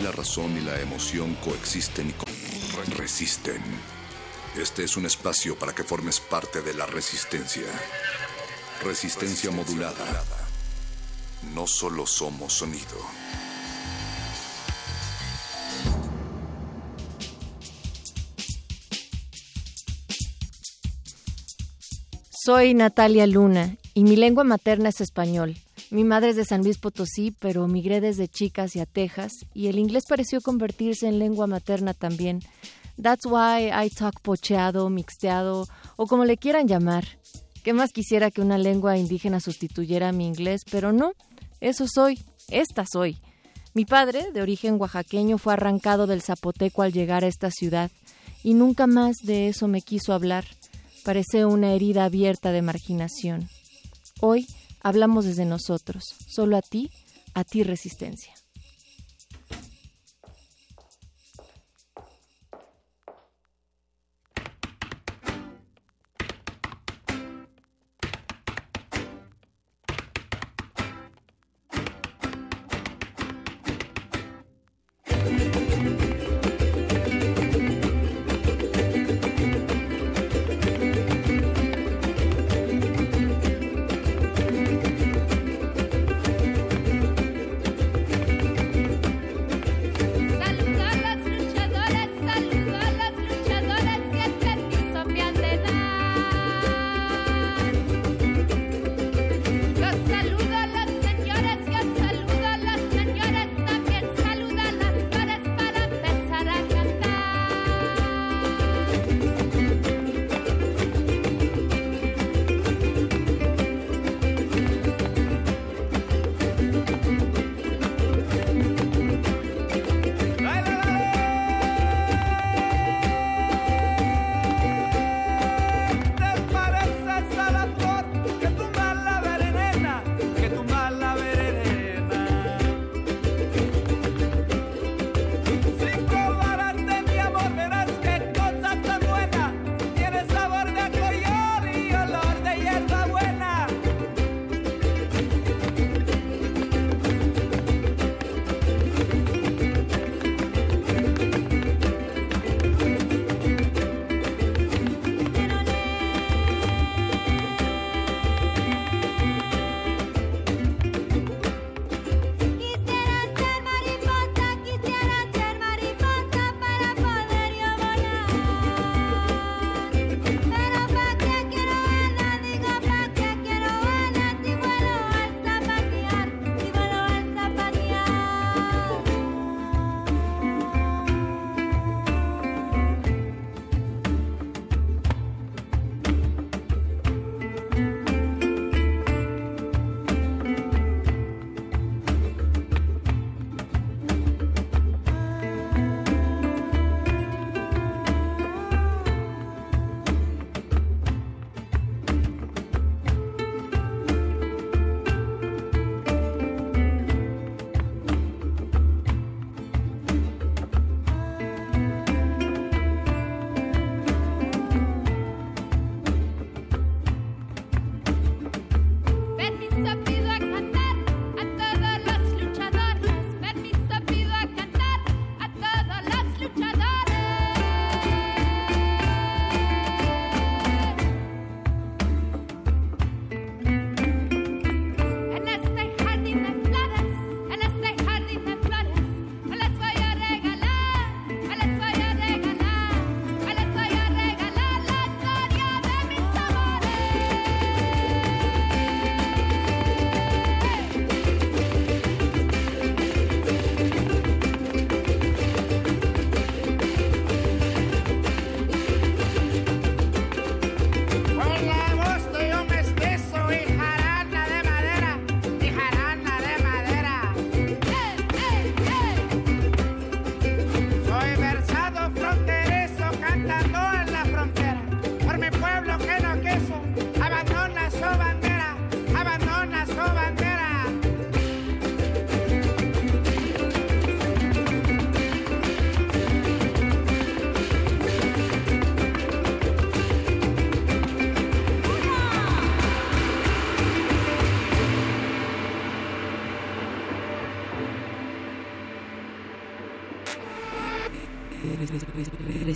La razón y la emoción coexisten y resisten. Este es un espacio para que formes parte de la resistencia. Resistencia modulada. No solo somos sonido. Soy Natalia Luna y mi lengua materna es español. Mi madre es de San Luis Potosí, pero migré desde chica hacia Texas y el inglés pareció convertirse en lengua materna también. That's why I talk pocheado, mixteado o como le quieran llamar. ¿Qué más quisiera que una lengua indígena sustituyera a mi inglés? Pero no, eso soy, esta soy. Mi padre, de origen oaxaqueño, fue arrancado del zapoteco al llegar a esta ciudad y nunca más de eso me quiso hablar. Parece una herida abierta de marginación. Hoy hablamos desde nosotros, solo a ti, a ti resistencia.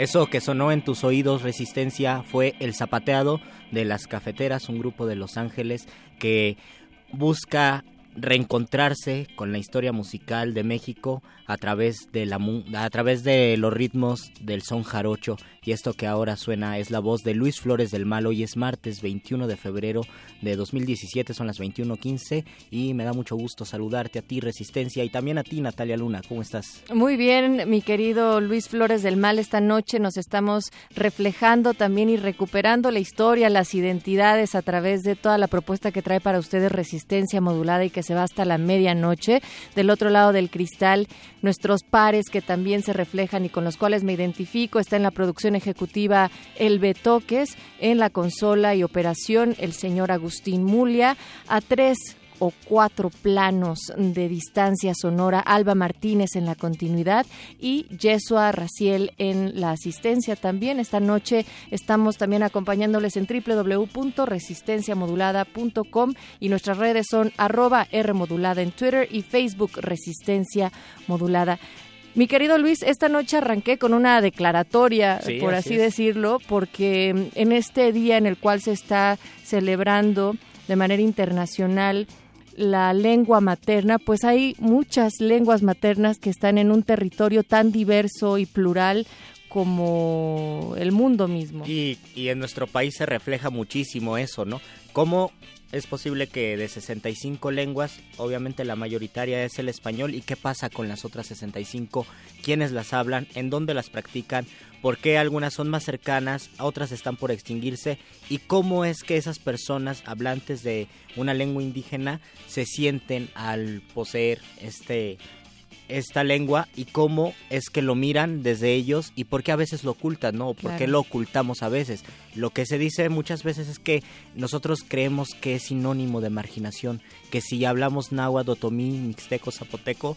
Eso que sonó en tus oídos, Resistencia, fue El Zapateado de las Cafeteras, un grupo de Los Ángeles que busca reencontrarse con la historia musical de México a través de la a través de los ritmos del son jarocho y esto que ahora suena es la voz de Luis Flores del Mal. Hoy es martes 21 de febrero de 2017, son las 21:15 y me da mucho gusto saludarte a ti Resistencia y también a ti Natalia Luna. ¿Cómo estás? Muy bien, mi querido Luis Flores del Mal. Esta noche nos estamos reflejando también y recuperando la historia, las identidades a través de toda la propuesta que trae para ustedes Resistencia modulada y que se va hasta la medianoche. Del otro lado del cristal nuestros pares que también se reflejan y con los cuales me identifico. Está en la producción ejecutiva El Betoques, en la consola y operación el señor Agustín Mulia, a tres o cuatro planos de distancia sonora, Alba Martínez en la continuidad y Yesua Raciel en la asistencia también. Esta noche estamos también acompañándoles en www.resistenciamodulada.com y nuestras redes son arroba Rmodulada en Twitter y Facebook Resistencia Modulada. Mi querido Luis, esta noche arranqué con una declaratoria, por así, decirlo, porque en este día en el cual se está celebrando de manera internacional la lengua materna, pues hay muchas lenguas maternas que están en un territorio tan diverso y plural como el mundo mismo. Y, y en nuestro país se refleja muchísimo eso, ¿no? Cómo es posible que de 65 lenguas, obviamente la mayoritaria es el español, ¿y qué pasa con las otras 65? ¿Quiénes las hablan? ¿En dónde las practican? ¿Por qué algunas son más cercanas, otras están por extinguirse? ¿Y cómo es que esas personas hablantes de una lengua indígena se sienten al poseer este esta lengua y cómo es que lo miran desde ellos y por qué a veces lo ocultan, ¿no? ¿Por qué lo ocultamos a veces? Lo que se dice muchas veces es que nosotros creemos que es sinónimo de marginación, que si hablamos náhuatl, otomí, mixteco, zapoteco,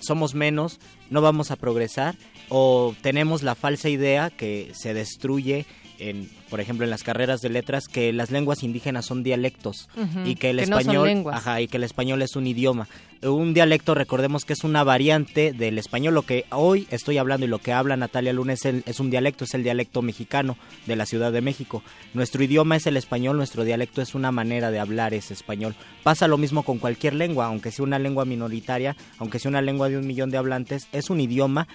somos menos, no vamos a progresar o tenemos la falsa idea que se destruye en, por ejemplo, en las carreras de letras, que las lenguas indígenas son dialectos y que el español, ajá, y que el español es un idioma. Un dialecto, recordemos que es una variante del español. Lo que hoy estoy hablando y lo que habla Natalia Luna es, es un dialecto, es el dialecto mexicano de la Ciudad de México. Nuestro idioma es el español, nuestro dialecto es una manera de hablar ese español. Pasa lo mismo con cualquier lengua, aunque sea una lengua minoritaria, aunque sea una lengua de un millón de hablantes, es un idioma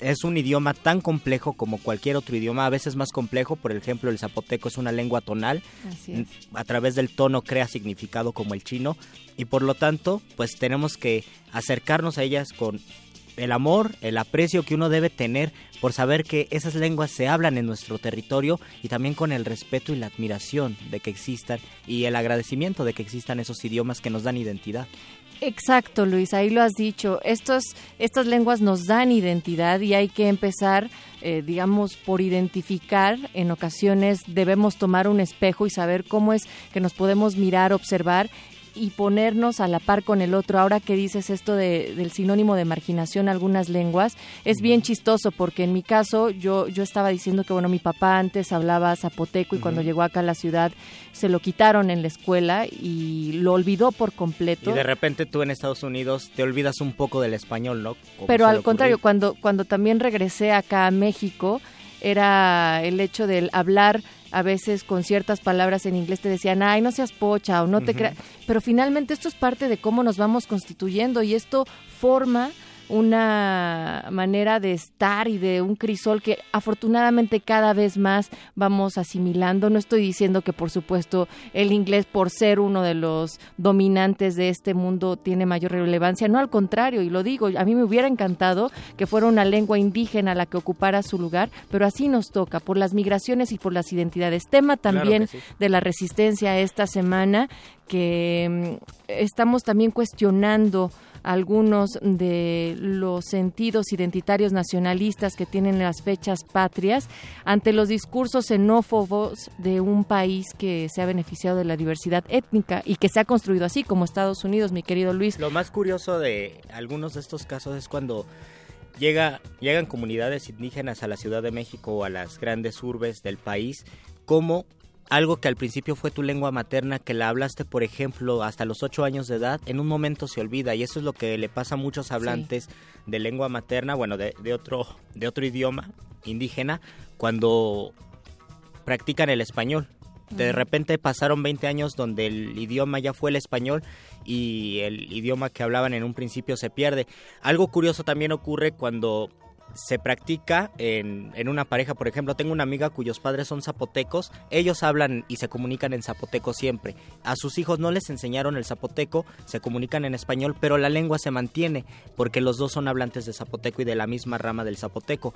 es un idioma tan complejo como cualquier otro idioma, a veces más complejo, por ejemplo el zapoteco es una lengua tonal, a través del tono crea significado como el chino. Y por lo tanto pues tenemos que acercarnos a ellas con el amor, el aprecio que uno debe tener por saber que esas lenguas se hablan en nuestro territorio y también con el respeto y la admiración de que existan y el agradecimiento de que existan esos idiomas que nos dan identidad. Exacto, Luis, ahí lo has dicho. Estos, estas lenguas nos dan identidad y hay que empezar, eh, digamos, por identificar. En ocasiones debemos tomar un espejo y saber cómo es que nos podemos mirar, observar y ponernos a la par con el otro. Ahora que dices esto de, del sinónimo de marginación algunas lenguas, es bien chistoso porque en mi caso yo, yo estaba diciendo que bueno, mi papá antes hablaba zapoteco y cuando llegó acá a la ciudad se lo quitaron en la escuela y lo olvidó por completo. Y de repente tú en Estados Unidos te olvidas un poco del español, ¿no? Pero al contrario, cuando, cuando también regresé acá a México, era el hecho del hablar a veces con ciertas palabras en inglés te decían, ay, no seas pocha o no te creas. Pero finalmente esto es parte de cómo nos vamos constituyendo y esto forma una manera de estar y de un crisol que afortunadamente cada vez más vamos asimilando. No estoy diciendo que por supuesto el inglés por ser uno de los dominantes de este mundo tiene mayor relevancia, no al contrario, y lo digo, a mí me hubiera encantado que fuera una lengua indígena la que ocupara su lugar, pero así nos toca por las migraciones y por las identidades. Tema también de la resistencia esta semana que mm, estamos también cuestionando algunos de los sentidos identitarios nacionalistas que tienen las fechas patrias ante los discursos xenófobos de un país que se ha beneficiado de la diversidad étnica y que se ha construido así como Estados Unidos, mi querido Luis. Lo más curioso de algunos de estos casos es cuando llega, llegan comunidades indígenas a la Ciudad de México o a las grandes urbes del país, como algo que al principio fue tu lengua materna, que la hablaste, por ejemplo, hasta los ocho años de edad, en un momento se olvida y eso es lo que le pasa a muchos hablantes de lengua materna, bueno, de, de, otro, de otro idioma indígena, cuando practican el español. De repente pasaron 20 años donde el idioma ya fue el español y el idioma que hablaban en un principio se pierde. Algo curioso también ocurre cuando se practica en, en, una pareja. Por ejemplo, tengo una amiga cuyos padres son zapotecos. Ellos hablan y se comunican en zapoteco siempre. A sus hijos no les enseñaron el zapoteco, se comunican en español, pero la lengua se mantiene porque los dos son hablantes de zapoteco y de la misma rama del zapoteco.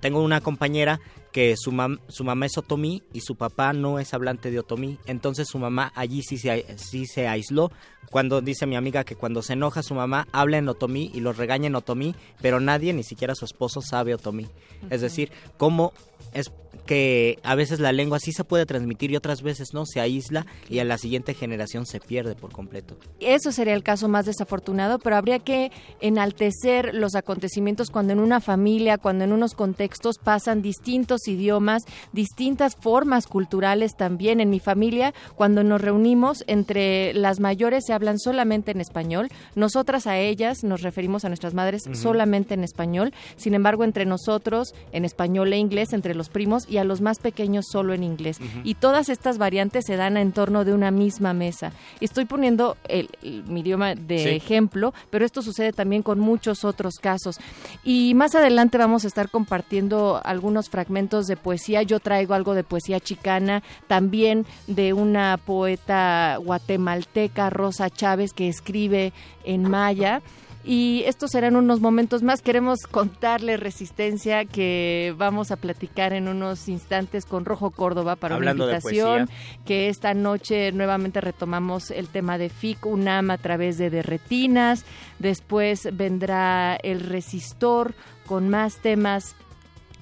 Tengo una compañera que su, mam su mamá es otomí y su papá no es hablante de otomí. Entonces su mamá allí sí se, sí se aisló. Cuando dice mi amiga que cuando se enoja su mamá habla en otomí y los regaña en otomí, pero nadie, ni siquiera su esposo, sabe otomí. Uh -huh. Es decir, cómo es que a veces la lengua sí se puede transmitir y otras veces no, se aísla y a la siguiente generación se pierde por completo. Eso sería el caso más desafortunado, pero habría que enaltecer los acontecimientos cuando en una familia, cuando en unos contextos pasan distintos idiomas, distintas formas culturales también. En mi familia, cuando nos reunimos, entre las mayores se hablan solamente en español, nosotras a ellas nos referimos a nuestras madres uh -huh. solamente en español, sin embargo entre nosotros en español e inglés, entre los primos y a los más pequeños solo en inglés. Uh -huh. Y todas estas variantes se dan en torno de una misma mesa. Estoy poniendo el, el, mi idioma de sí. ejemplo, pero esto sucede también con muchos otros casos. Y más adelante vamos a estar compartiendo algunos fragmentos de poesía. Yo traigo algo de poesía chicana, también de una poeta guatemalteca, Rosa Chávez, que escribe en maya y estos serán unos momentos más. Queremos contarle Resistencia que vamos a platicar en unos instantes con Rojo Córdoba para Hablando una invitación que esta noche nuevamente retomamos el tema de FIC UNAM a través de Derretinas. Después vendrá el Resistor con más temas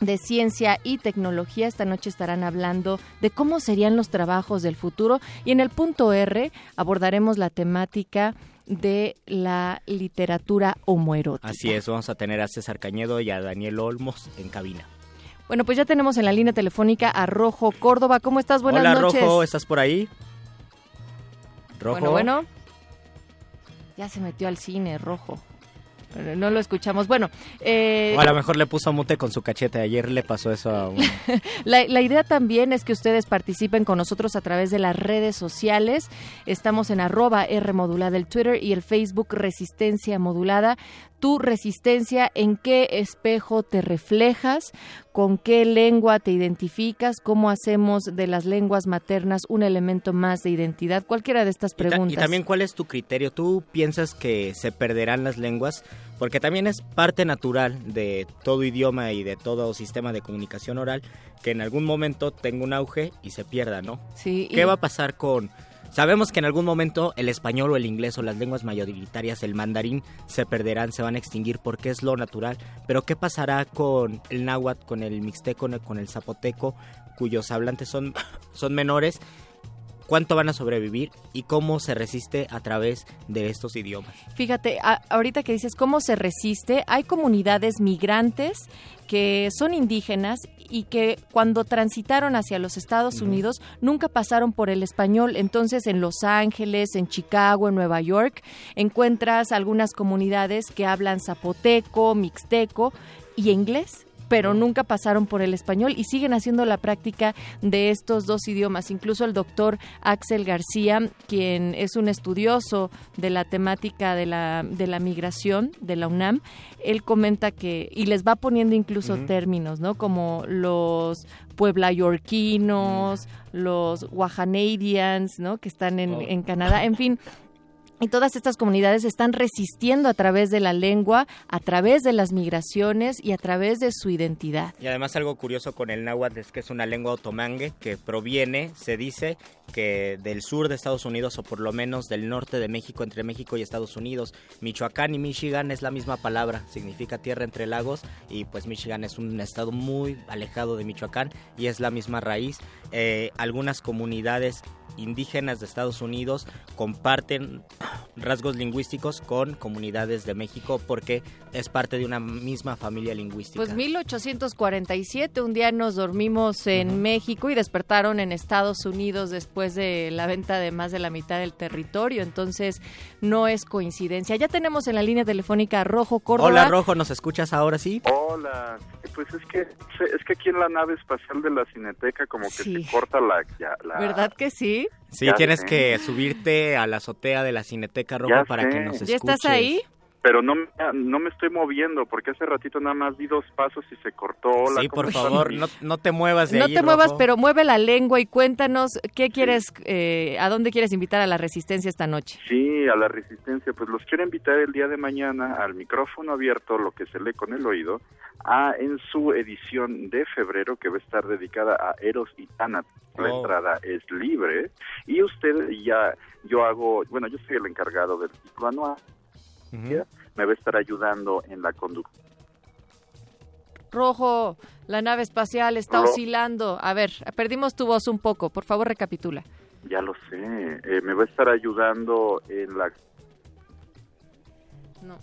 de ciencia y tecnología. Esta noche estarán hablando de cómo serían los trabajos del futuro y en el punto R abordaremos la temática de la literatura homoerótica. Así es, vamos a tener a César Cañedo y a Daniel Olmos en cabina. Bueno, pues ya tenemos en la línea telefónica a Rojo Córdoba. ¿Cómo estás? Buenas Hola, noches. Rojo, ¿estás por ahí? Rojo. Bueno, bueno. Ya se metió al cine, Rojo. No lo escuchamos. Bueno, eh, o a lo mejor le puso mute con su cachete. Ayer le pasó eso a un... la, la, idea también es que ustedes participen con nosotros a través de las redes sociales. Estamos en arroba R modulada el Twitter y el Facebook Resistencia Modulada. Tu resistencia, en qué espejo te reflejas, con qué lengua te identificas, cómo hacemos de las lenguas maternas un elemento más de identidad, cualquiera de estas preguntas. Y, ta y también cuál es tu criterio. ¿Tú piensas que se perderán las lenguas? Porque también es parte natural de todo idioma y de todo sistema de comunicación oral que en algún momento tenga un auge y se pierda, ¿no? Sí. ¿Qué y... va a pasar con Sabemos que en algún momento el español o el inglés o las lenguas mayoritarias, el mandarín, se perderán, se van a extinguir porque es lo natural. Pero ¿qué pasará con el náhuatl, con el mixteco, con el zapoteco, cuyos hablantes son, son menores? cuánto van a sobrevivir y cómo se resiste a través de estos idiomas. Fíjate, a, ahorita que dices cómo se resiste, hay comunidades migrantes que son indígenas y que cuando transitaron hacia los Estados Unidos nunca pasaron por el español. Entonces en Los Ángeles, en Chicago, en Nueva York, encuentras algunas comunidades que hablan zapoteco, mixteco y inglés pero nunca pasaron por el español y siguen haciendo la práctica de estos dos idiomas. Incluso el doctor Axel García, quien es un estudioso de la temática de la, de la migración de la UNAM, él comenta que, y les va poniendo incluso uh -huh. términos, ¿no? Como los Puebla Yorquinos, uh -huh. los Wahanadians, ¿no? Que están en, oh. en Canadá, en fin y todas estas comunidades están resistiendo a través de la lengua, a través de las migraciones y a través de su identidad. Y además algo curioso con el náhuatl es que es una lengua otomangue que proviene, se dice, que del sur de Estados Unidos o por lo menos del norte de México, entre México y Estados Unidos. Michoacán y Michigan es la misma palabra, significa tierra entre lagos y pues Michigan es un estado muy alejado de Michoacán y es la misma raíz. Eh, algunas comunidades indígenas de Estados Unidos comparten rasgos lingüísticos con comunidades de México porque es parte de una misma familia lingüística. Pues 1847, un día nos dormimos en México y despertaron en Estados Unidos después de la venta de más de la mitad del territorio, entonces no es coincidencia. Ya tenemos en la línea telefónica a Rojo Córdoba. Hola Rojo, ¿nos escuchas ahora sí? Hola, pues es que es que aquí en la nave espacial de la Cineteca como que se corta la, la... ¿Verdad que sí? Sí, tienes que subirte a la azotea de la Cineteca Roja para que nos escuches. ¿Ya estás ahí? Pero no, no me estoy moviendo porque hace ratito nada más di dos pasos y se cortó. Hola, sí, por favor, no, no, te muevas de No ahí, te muevas, Rojo. pero mueve la lengua y cuéntanos qué quieres, eh, a dónde quieres invitar a la Resistencia esta noche. Sí, a la Resistencia, pues los quiero invitar el día de mañana al micrófono abierto, lo que se lee con el oído, a en su edición de febrero que va a estar dedicada a Eros y Tanat. La Oh. entrada es libre y usted ya, yo hago, bueno, yo soy el encargado del ciclo anual. Me va a estar ayudando en la conducción. Rojo, la nave espacial está oscilando. A ver, perdimos tu voz un poco. Por favor, recapitula. Ya lo sé, eh, me va a estar ayudando en la No.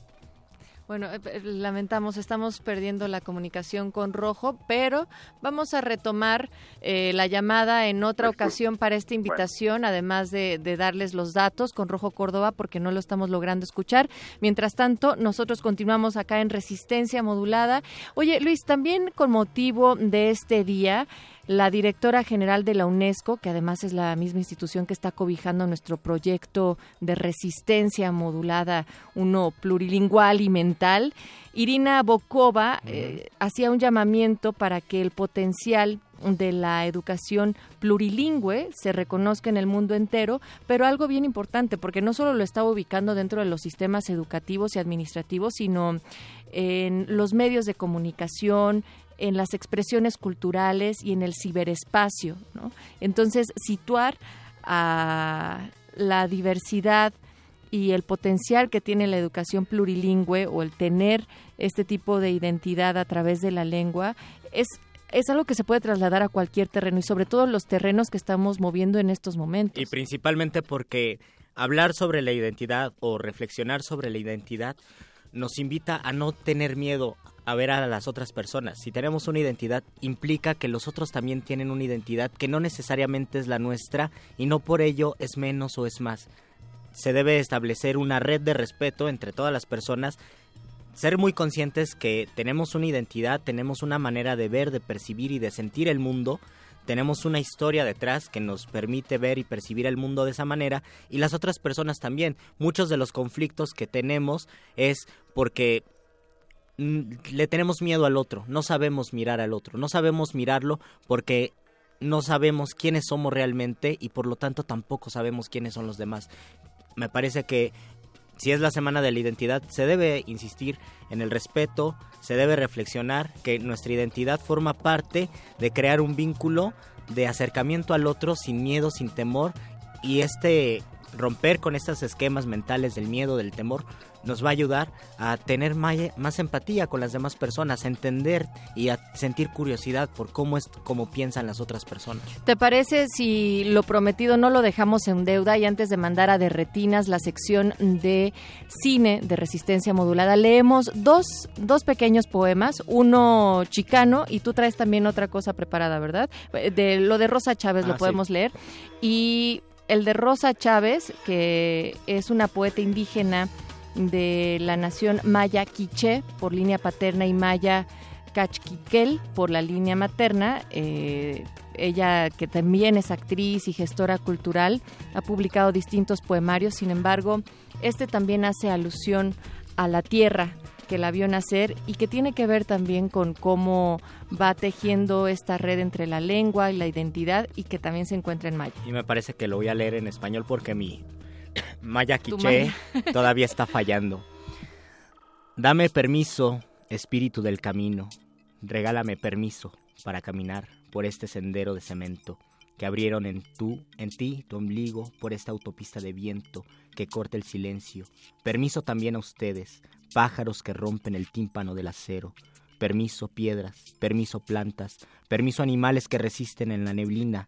Bueno, eh, eh, lamentamos, estamos perdiendo la comunicación con Rojo, pero vamos a retomar eh, la llamada en otra Pues, ocasión para esta invitación, además de, de darles los datos con Rojo Córdoba, porque no lo estamos logrando escuchar. Mientras tanto, nosotros continuamos acá en Resistencia Modulada. Oye, Luis, también con motivo de este día, la directora general de la UNESCO, que además es la misma institución que está cobijando nuestro proyecto de resistencia modulada, uno plurilingüal y mental, Irina Bokova eh, hacía un llamamiento para que el potencial de la educación plurilingüe se reconozca en el mundo entero, pero algo bien importante, porque no solo lo está ubicando dentro de los sistemas educativos y administrativos, sino en los medios de comunicación, en las expresiones culturales y en el ciberespacio. Entonces, situar a la diversidad y el potencial que tiene la educación plurilingüe o el tener este tipo de identidad a través de la lengua es es algo que se puede trasladar a cualquier terreno y sobre todo los terrenos que estamos moviendo en estos momentos. Y principalmente porque hablar sobre la identidad o reflexionar sobre la identidad nos invita a no tener miedo a ver a las otras personas. Si tenemos una identidad, implica que los otros también tienen una identidad que no necesariamente es la nuestra y no por ello es menos o es más. Se debe establecer una red de respeto entre todas las personas ser muy conscientes que tenemos una identidad, tenemos una manera de ver, de percibir y de sentir el mundo, tenemos una historia detrás que nos permite ver y percibir el mundo de esa manera y las otras personas también. Muchos de los conflictos que tenemos es porque le tenemos miedo al otro, no sabemos mirar al otro, no sabemos mirarlo porque no sabemos quiénes somos realmente y por lo tanto tampoco sabemos quiénes son los demás. Me parece que si es la semana de la identidad, se debe insistir en el respeto, se debe reflexionar que nuestra identidad forma parte de crear un vínculo de acercamiento al otro sin miedo, sin temor y este romper con estos esquemas mentales del miedo, del temor, nos va a ayudar a tener más empatía con las demás personas, a entender y a sentir curiosidad por cómo es cómo piensan las otras personas. ¿Te parece si lo prometido no lo dejamos en deuda y antes de mandar a Derretinas la sección de cine de resistencia modulada, leemos dos, dos pequeños poemas, uno chicano y tú traes también otra cosa preparada, ¿verdad? Eh, De lo de Rosa Chávez Ah, lo sí. podemos leer y el de Rosa Chávez, que es una poeta indígena de la nación maya quiché por línea paterna y maya Cachquiquel por la línea materna. eh, ella, que también es actriz y gestora cultural, ha publicado distintos poemarios. Sin embargo, este también hace alusión a la tierra que la vio nacer y que tiene que ver también con cómo va tejiendo esta red entre la lengua y la identidad y que también se encuentra en maya. Y me parece que lo voy a leer en español porque mi, Maya Quiché todavía está fallando. Dame permiso, espíritu del camino. Regálame permiso para caminar por este sendero de cemento que abrieron en tú, en ti, tu ombligo, por esta autopista de viento que corta el silencio. Permiso también a ustedes, pájaros que rompen el tímpano del acero. Permiso piedras, permiso plantas, permiso animales que resisten en la neblina.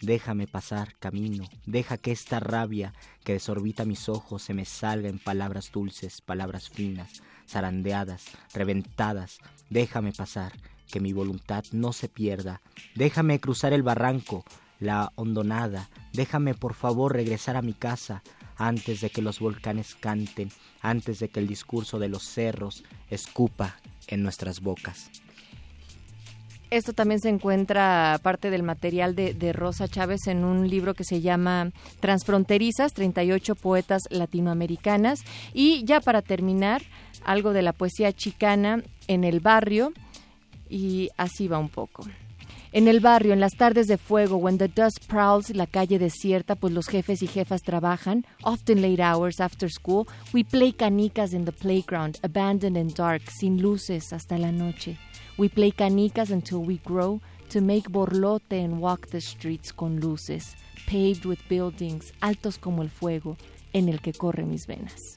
Déjame pasar camino, deja que esta rabia que desorbita mis ojos se me salga en palabras dulces, palabras finas, zarandeadas, reventadas. Déjame pasar, que mi voluntad no se pierda. Déjame cruzar el barranco, la hondonada. Déjame por favor regresar a mi casa antes de que los volcanes canten, antes de que el discurso de los cerros escupa en nuestras bocas. Esto también se encuentra parte del material de, Rosa Chávez en un libro que se llama Transfronterizas, 38 poetas latinoamericanas. Y ya para terminar, algo de la poesía chicana en el barrio. Y así va un poco. En el barrio, en las tardes de fuego, when the dust prowls la calle desierta, pues los jefes y jefas trabajan, often late hours after school, we play canicas in the playground, abandoned and dark, sin luces hasta la noche. We play canicas until we grow to make borlote and walk the streets con luces, paved with buildings, altos como el fuego, en el que corre mis venas.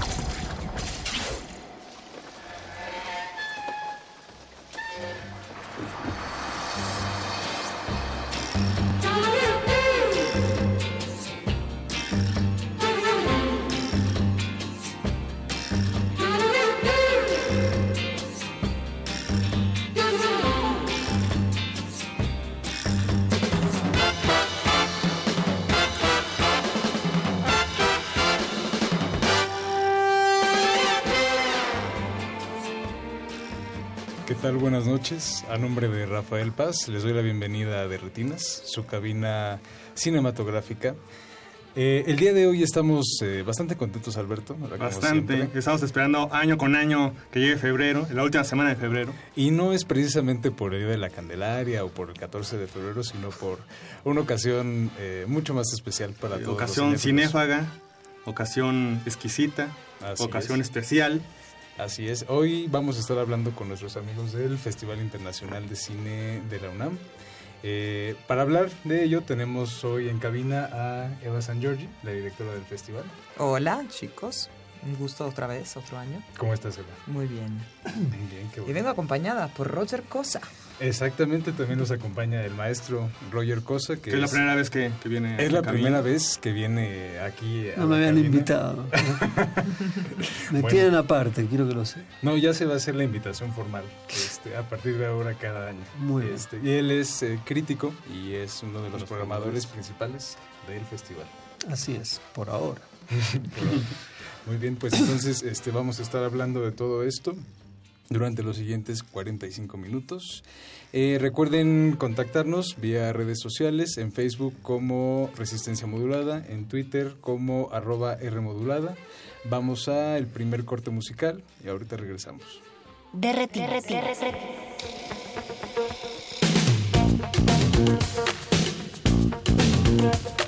Noches. A nombre de Rafael Paz, les doy la bienvenida a De Retinas, su cabina cinematográfica. Eh, el día de hoy estamos eh, bastante contentos, Alberto. Bastante. Estamos esperando año con año que llegue febrero, la última semana de febrero. Y no es precisamente por el Día de la Candelaria o por el 14 de febrero, sino por una ocasión eh, mucho más especial para todos. los ocasión cinéfilos. cinéfaga, ocasión exquisita, Así ocasión es. especial. Así es. Hoy vamos a estar hablando con nuestros amigos del Festival Internacional de Cine de la UNAM. Eh, para hablar de ello tenemos hoy en cabina a Eva San Giorgi, la directora del festival. Hola, chicos. Un gusto otra vez, otro año. ¿Cómo estás, Eva? Muy bien. Bien, qué Y bueno. vengo acompañada por Roger Cosa. Exactamente, también nos acompaña el maestro Roger Cosa, que Que es la primera vez que, que viene. es la cabina. primera vez que viene aquí. a No la me habían cabina. invitado. me Bueno. tienen aparte, quiero que lo sé. No, ya se va a hacer la invitación formal este, a partir de ahora cada año. Muy bien. Este, y él es eh, crítico y es uno de los programadores principales del festival. Así es, por ahora. Muy bien, pues entonces este, vamos a estar hablando de todo esto durante los siguientes 45 minutos. Eh, recuerden contactarnos vía redes sociales, en Facebook como Resistencia Modulada, en Twitter como arroba Rmodulada. Vamos a el primer corte musical y ahorita regresamos. Thank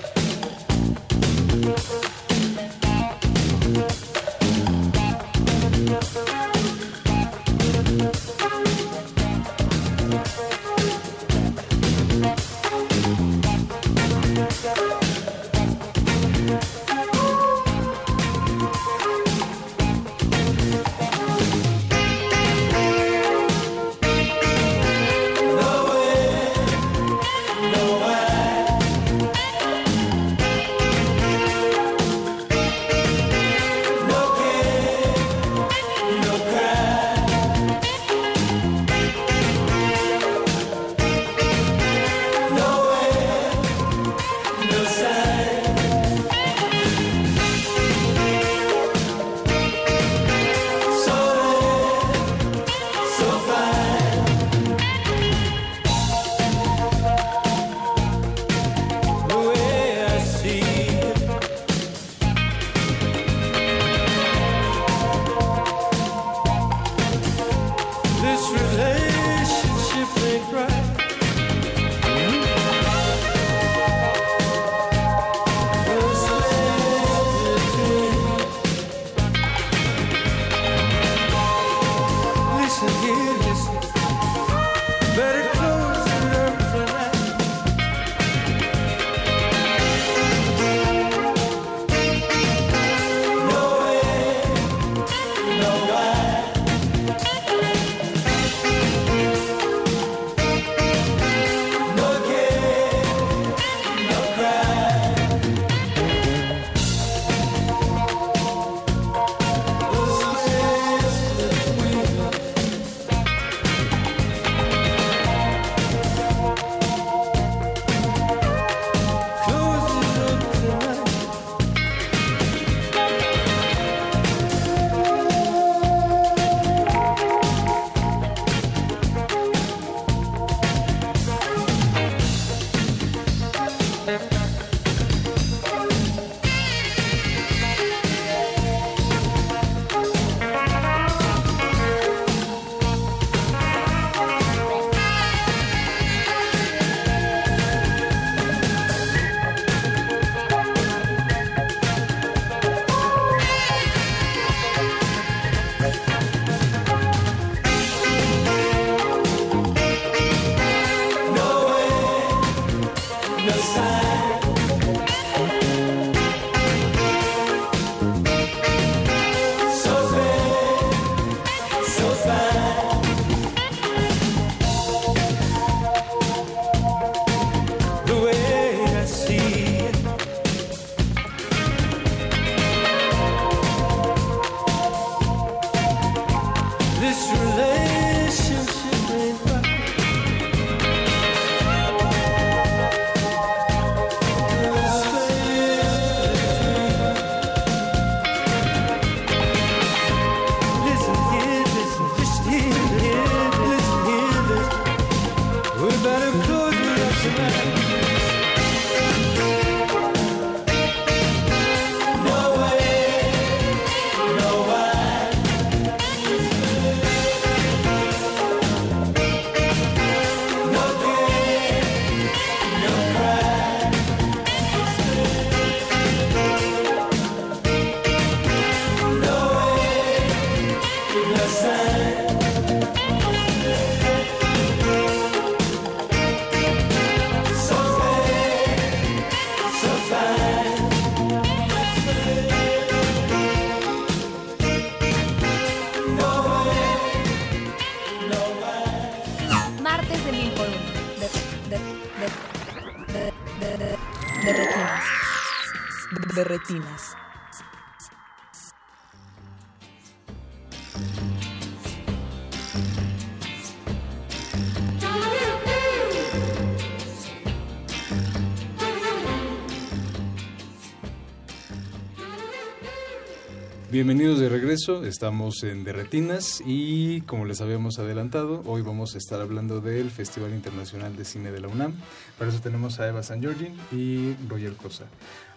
regreso, estamos en Derretinas y como les habíamos adelantado, hoy vamos a estar hablando del Festival Internacional de Cine de la UNAM. Para eso tenemos a Eva San Giorgi y Roger Cosa.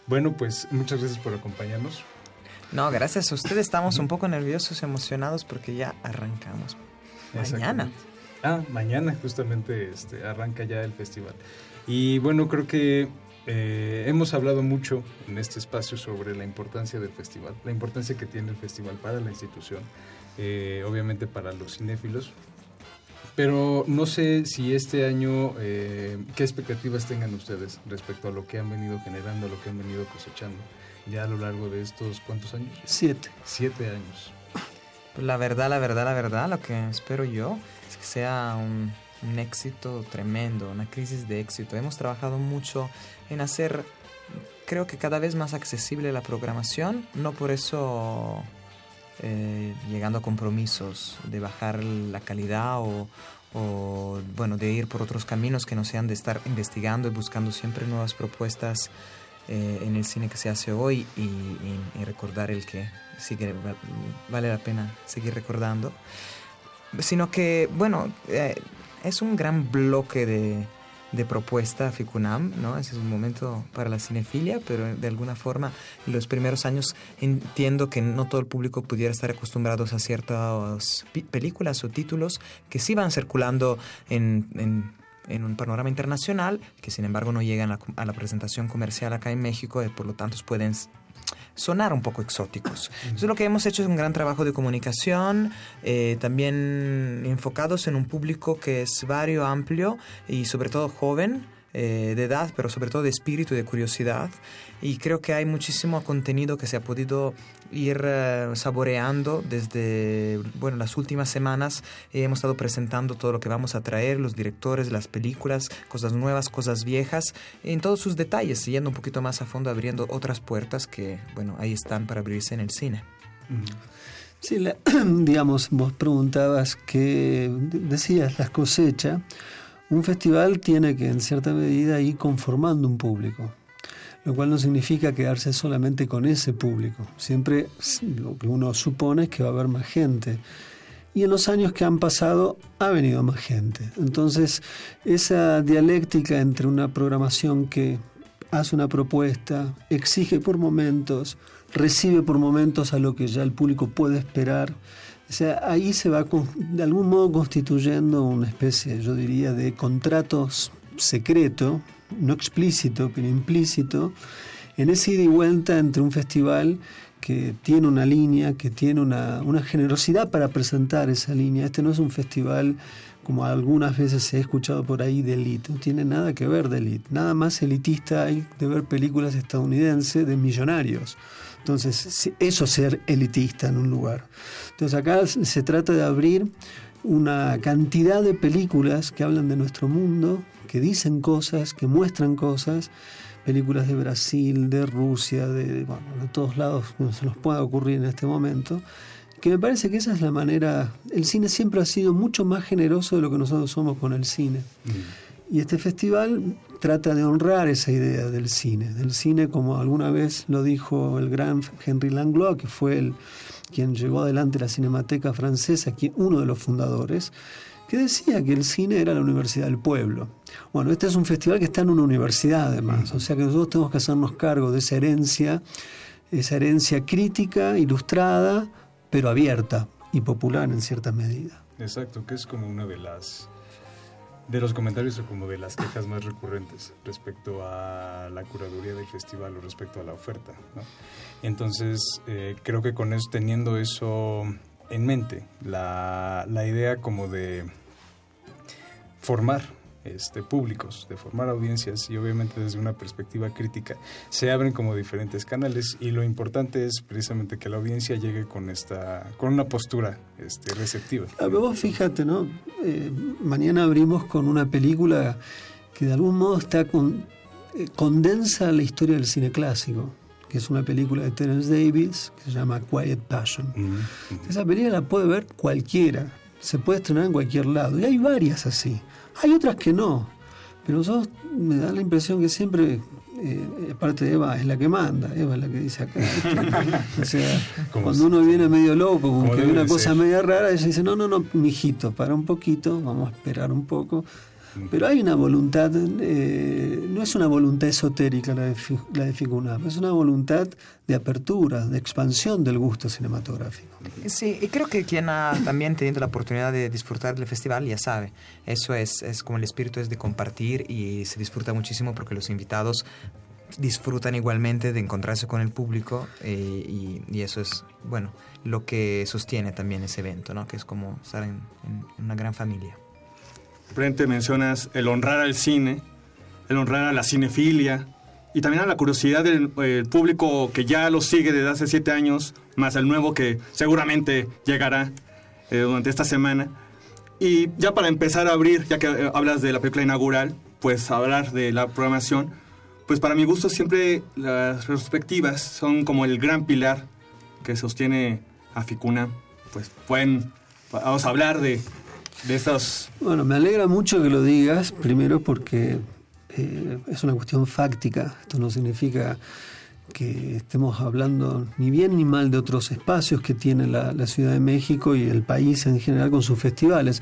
Bueno, pues muchas gracias por acompañarnos. No, gracias a ustedes. Estamos un poco nerviosos, emocionados porque ya arrancamos. Mañana. Ah, mañana justamente este, arranca ya el festival. Y bueno, creo que eh, hemos hablado mucho en este espacio sobre la importancia del festival, la importancia que tiene el festival para la institución, eh, obviamente para los cinéfilos. Pero no sé si este año, eh, ¿qué expectativas tengan ustedes respecto a lo que han venido generando, lo que han venido cosechando ya a lo largo de estos, ¿cuántos años? Siete. Siete años. Pues la verdad, la verdad, la verdad, lo que espero yo es que sea un, un éxito tremendo, una crisis de éxito. Hemos trabajado mucho en hacer, creo que cada vez más accesible la programación, no por eso eh, llegando a compromisos de bajar la calidad o, o, bueno, de ir por otros caminos que no sean de estar investigando y buscando siempre nuevas propuestas eh, en el cine que se hace hoy y, y, y recordar el que sigue, vale la pena seguir recordando, sino que, bueno, eh, es un gran bloque de, de propuesta FICUNAM, ¿no? Ese es un momento para la cinefilia, pero de alguna forma en los primeros años entiendo que no todo el público pudiera estar acostumbrados a ciertas películas o títulos que sí van circulando en, en, en un panorama internacional, que sin embargo no llegan a, a, la presentación comercial acá en México y por lo tanto pueden sonar un poco exóticos. Entonces lo que hemos hecho es un gran trabajo de comunicación, eh, también enfocados en un público que es vario, amplio y sobre todo joven eh, de edad, pero sobre todo de espíritu y de curiosidad. Y creo que hay muchísimo contenido que se ha podido ir uh, saboreando desde bueno, las últimas semanas. Eh, hemos estado presentando todo lo que vamos a traer, los directores, las películas, cosas nuevas, cosas viejas, en todos sus detalles, yendo un poquito más a fondo, abriendo otras puertas que bueno, ahí están para abrirse en el cine. Sí, la, digamos, vos preguntabas que decías las cosechas. Un festival tiene que en cierta medida ir conformando un público, lo cual no significa quedarse solamente con ese público. Siempre lo que uno supone es que va a haber más gente. Y en los años que han pasado ha venido más gente. Entonces, esa dialéctica entre una programación que hace una propuesta, exige por momentos, recibe por momentos a lo que ya el público puede esperar, o sea, ahí se va de algún modo constituyendo una especie, yo diría, de contratos secreto, no explícito, pero implícito, en ese ida y vuelta entre un festival que tiene una línea, que tiene una, una generosidad para presentar esa línea. Este no es un festival como algunas veces se ha escuchado por ahí de elite, no tiene nada que ver de elite, nada más elitista hay de ver películas estadounidenses de millonarios. Entonces, eso es ser elitista en un lugar. Entonces, acá se trata de abrir una cantidad de películas que hablan de nuestro mundo, que dicen cosas, que muestran cosas, películas de Brasil, de Rusia, de, bueno, de todos lados se nos pueda ocurrir en este momento, que me parece que esa es la manera, el cine siempre ha sido mucho más generoso de lo que nosotros somos con el cine. Mm. Y este festival trata de honrar esa idea del cine, del cine como alguna vez lo dijo el gran Henry Langlois, que fue el, quien llevó adelante la Cinemateca Francesa, quien, uno de los fundadores, que decía que el cine era la universidad del pueblo. Bueno, este es un festival que está en una universidad además, o sea que nosotros tenemos que hacernos cargo de esa herencia, esa herencia crítica, ilustrada, pero abierta y popular en cierta medida. Exacto, que es como una de las de los comentarios o como de las quejas más recurrentes respecto a la curaduría del festival o respecto a la oferta. ¿no? Entonces, eh, creo que con eso, teniendo eso en mente, la, la idea como de formar este, públicos, de formar audiencias y obviamente desde una perspectiva crítica se abren como diferentes canales y lo importante es precisamente que la audiencia llegue con esta con una postura este, receptiva. A ver, vos fíjate, ¿no? Eh, mañana abrimos con una película que de algún modo está con, eh, condensa la historia del cine clásico, que es una película de Terence Davis que se llama Quiet Passion. Esa película la puede ver cualquiera, se puede estrenar en cualquier lado, y hay varias así. Hay otras que no, pero nosotros me da la impresión que siempre eh, parte de Eva es la que manda, Eva es la que dice acá. o sea, cuando uno viene medio loco, con que una cosa media rara, ella dice, no, no, no, mijito, para un poquito, vamos a esperar un poco. Pero hay una voluntad, eh, no es una voluntad esotérica la de, la de Ficunam, es una voluntad de apertura, de expansión del gusto cinematográfico. Sí, y creo que quien ha también tenido la oportunidad de disfrutar del festival ya sabe, eso es, es como el espíritu es de compartir y se disfruta muchísimo porque los invitados disfrutan igualmente de encontrarse con el público eh, y, y, eso es, bueno, lo que sostiene también ese evento, ¿no? que es como estar en, en una gran familia. Frente mencionas el honrar al cine, el honrar a la cinefilia y también a la curiosidad del público que ya lo sigue desde hace siete años, más el nuevo que seguramente llegará eh, durante esta semana. Y ya para empezar a abrir, ya que eh, hablas de la película inaugural, pues hablar de la programación, pues para mi gusto siempre las retrospectivas son como el gran pilar que sostiene a Ficuna. Pues pueden, vamos a hablar de, de. Bueno, me alegra mucho que lo digas, primero porque eh, es una cuestión fáctica, esto no significa que estemos hablando ni bien ni mal de otros espacios que tiene la, la, Ciudad de México y el país en general con sus festivales.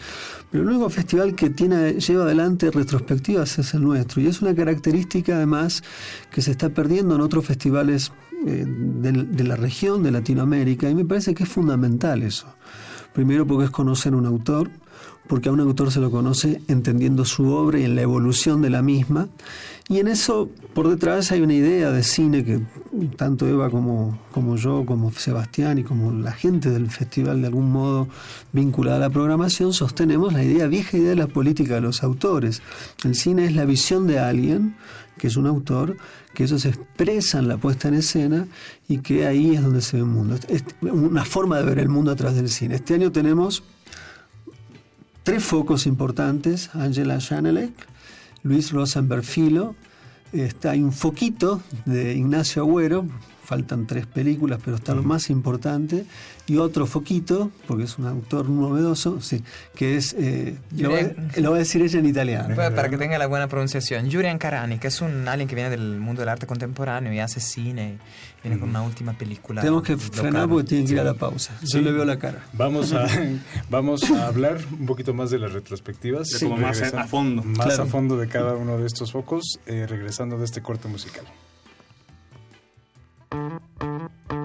Pero el único festival que tiene, lleva adelante retrospectivas es el nuestro. Y es una característica además que se está perdiendo en otros festivales eh, de, de la región, de Latinoamérica. Y me parece que es fundamental eso. Primero porque es conocer un autor, porque a un autor se lo conoce entendiendo su obra y en la evolución de la misma. Y en eso, por detrás, hay una idea de cine que tanto Eva como, como yo, como Sebastián y como la gente del festival, de algún modo vinculada a la programación, sostenemos la idea, vieja idea de la política de los autores. El cine es la visión de alguien, que es un autor, que eso se expresa en la puesta en escena y que ahí es donde se ve el mundo. Es una forma de ver el mundo atrás del cine. Este año tenemos tres focos importantes, Angela Janelek, Luis Rosenberg Filo, está, hay un foquito de Ignacio Agüero, faltan tres películas, pero está lo más importante, y otro foquito, porque es un autor novedoso, sí, que es, eh, lo, va, lo, va, a decir ella en italiano. Para que tenga la buena pronunciación, Julian Carani, que es un alguien que viene del mundo del arte contemporáneo y hace cine, viene con una última película. Tenemos que frenar porque tienen que ir a la pausa, yo le veo la cara. Vamos a, vamos a hablar un poquito más de las retrospectivas, sí, como más a fondo. Más claro. a fondo de cada uno de estos focos, eh, regresando de este corte musical. Música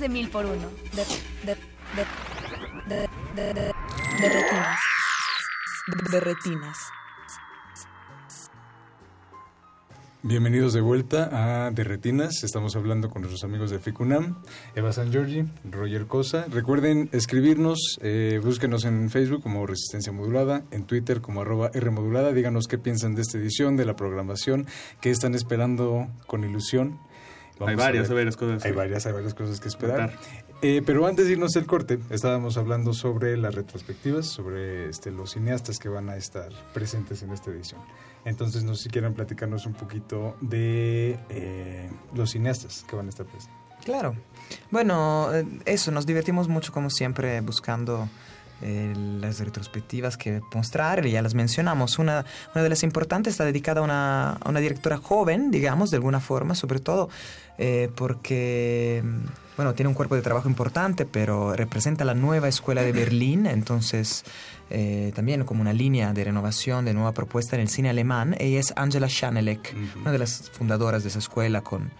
de mil por uno. De, de, de, de, de, de, de retinas. De retinas. Bienvenidos de vuelta a De Retinas. Estamos hablando con nuestros amigos de FICUNAM, Eva San Giorgi, Roger Cosa. Recuerden escribirnos, eh, búsquenos en Facebook como Resistencia Modulada, en Twitter como arroba R Modulada. Díganos qué piensan de esta edición, de la programación, qué están esperando con ilusión. Hay a varias, ver. hay varias cosas. Hay varias, hay varias cosas que esperar. Eh, pero antes de irnos al corte, estábamos hablando sobre las retrospectivas, sobre este, los cineastas que van a estar presentes en esta edición. Entonces, no sé si quieran platicarnos un poquito de eh, los cineastas que van a estar presentes. Claro. Bueno, eh, eso, nos divertimos mucho como siempre buscando eh, las retrospectivas que mostrar, ya las mencionamos. Una, una de las importantes está dedicada a una, a una directora joven, digamos, de alguna forma, sobre todo eh, porque, mm, bueno, tiene un cuerpo de trabajo importante, pero representa la nueva escuela de Berlín, entonces eh, también como una línea de renovación, de nueva propuesta en el cine alemán. Ella es Angela Schanelek, una de las fundadoras de esa escuela con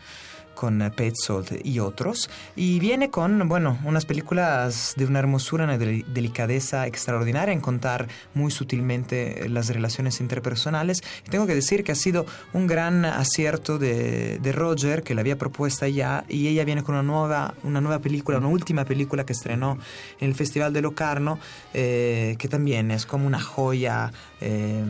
con eh, Petzold y otros. Y viene con, bueno, unas películas de una hermosura, una del- delicadeza extraordinaria en contar muy sutilmente eh, las relaciones interpersonales. Y tengo que decir que ha sido un gran acierto de, de Roger, que la había propuesta ya, y ella viene con una nueva, una nueva película, una última película que estrenó en el Festival de Locarno, eh, que también es como una joya, eh,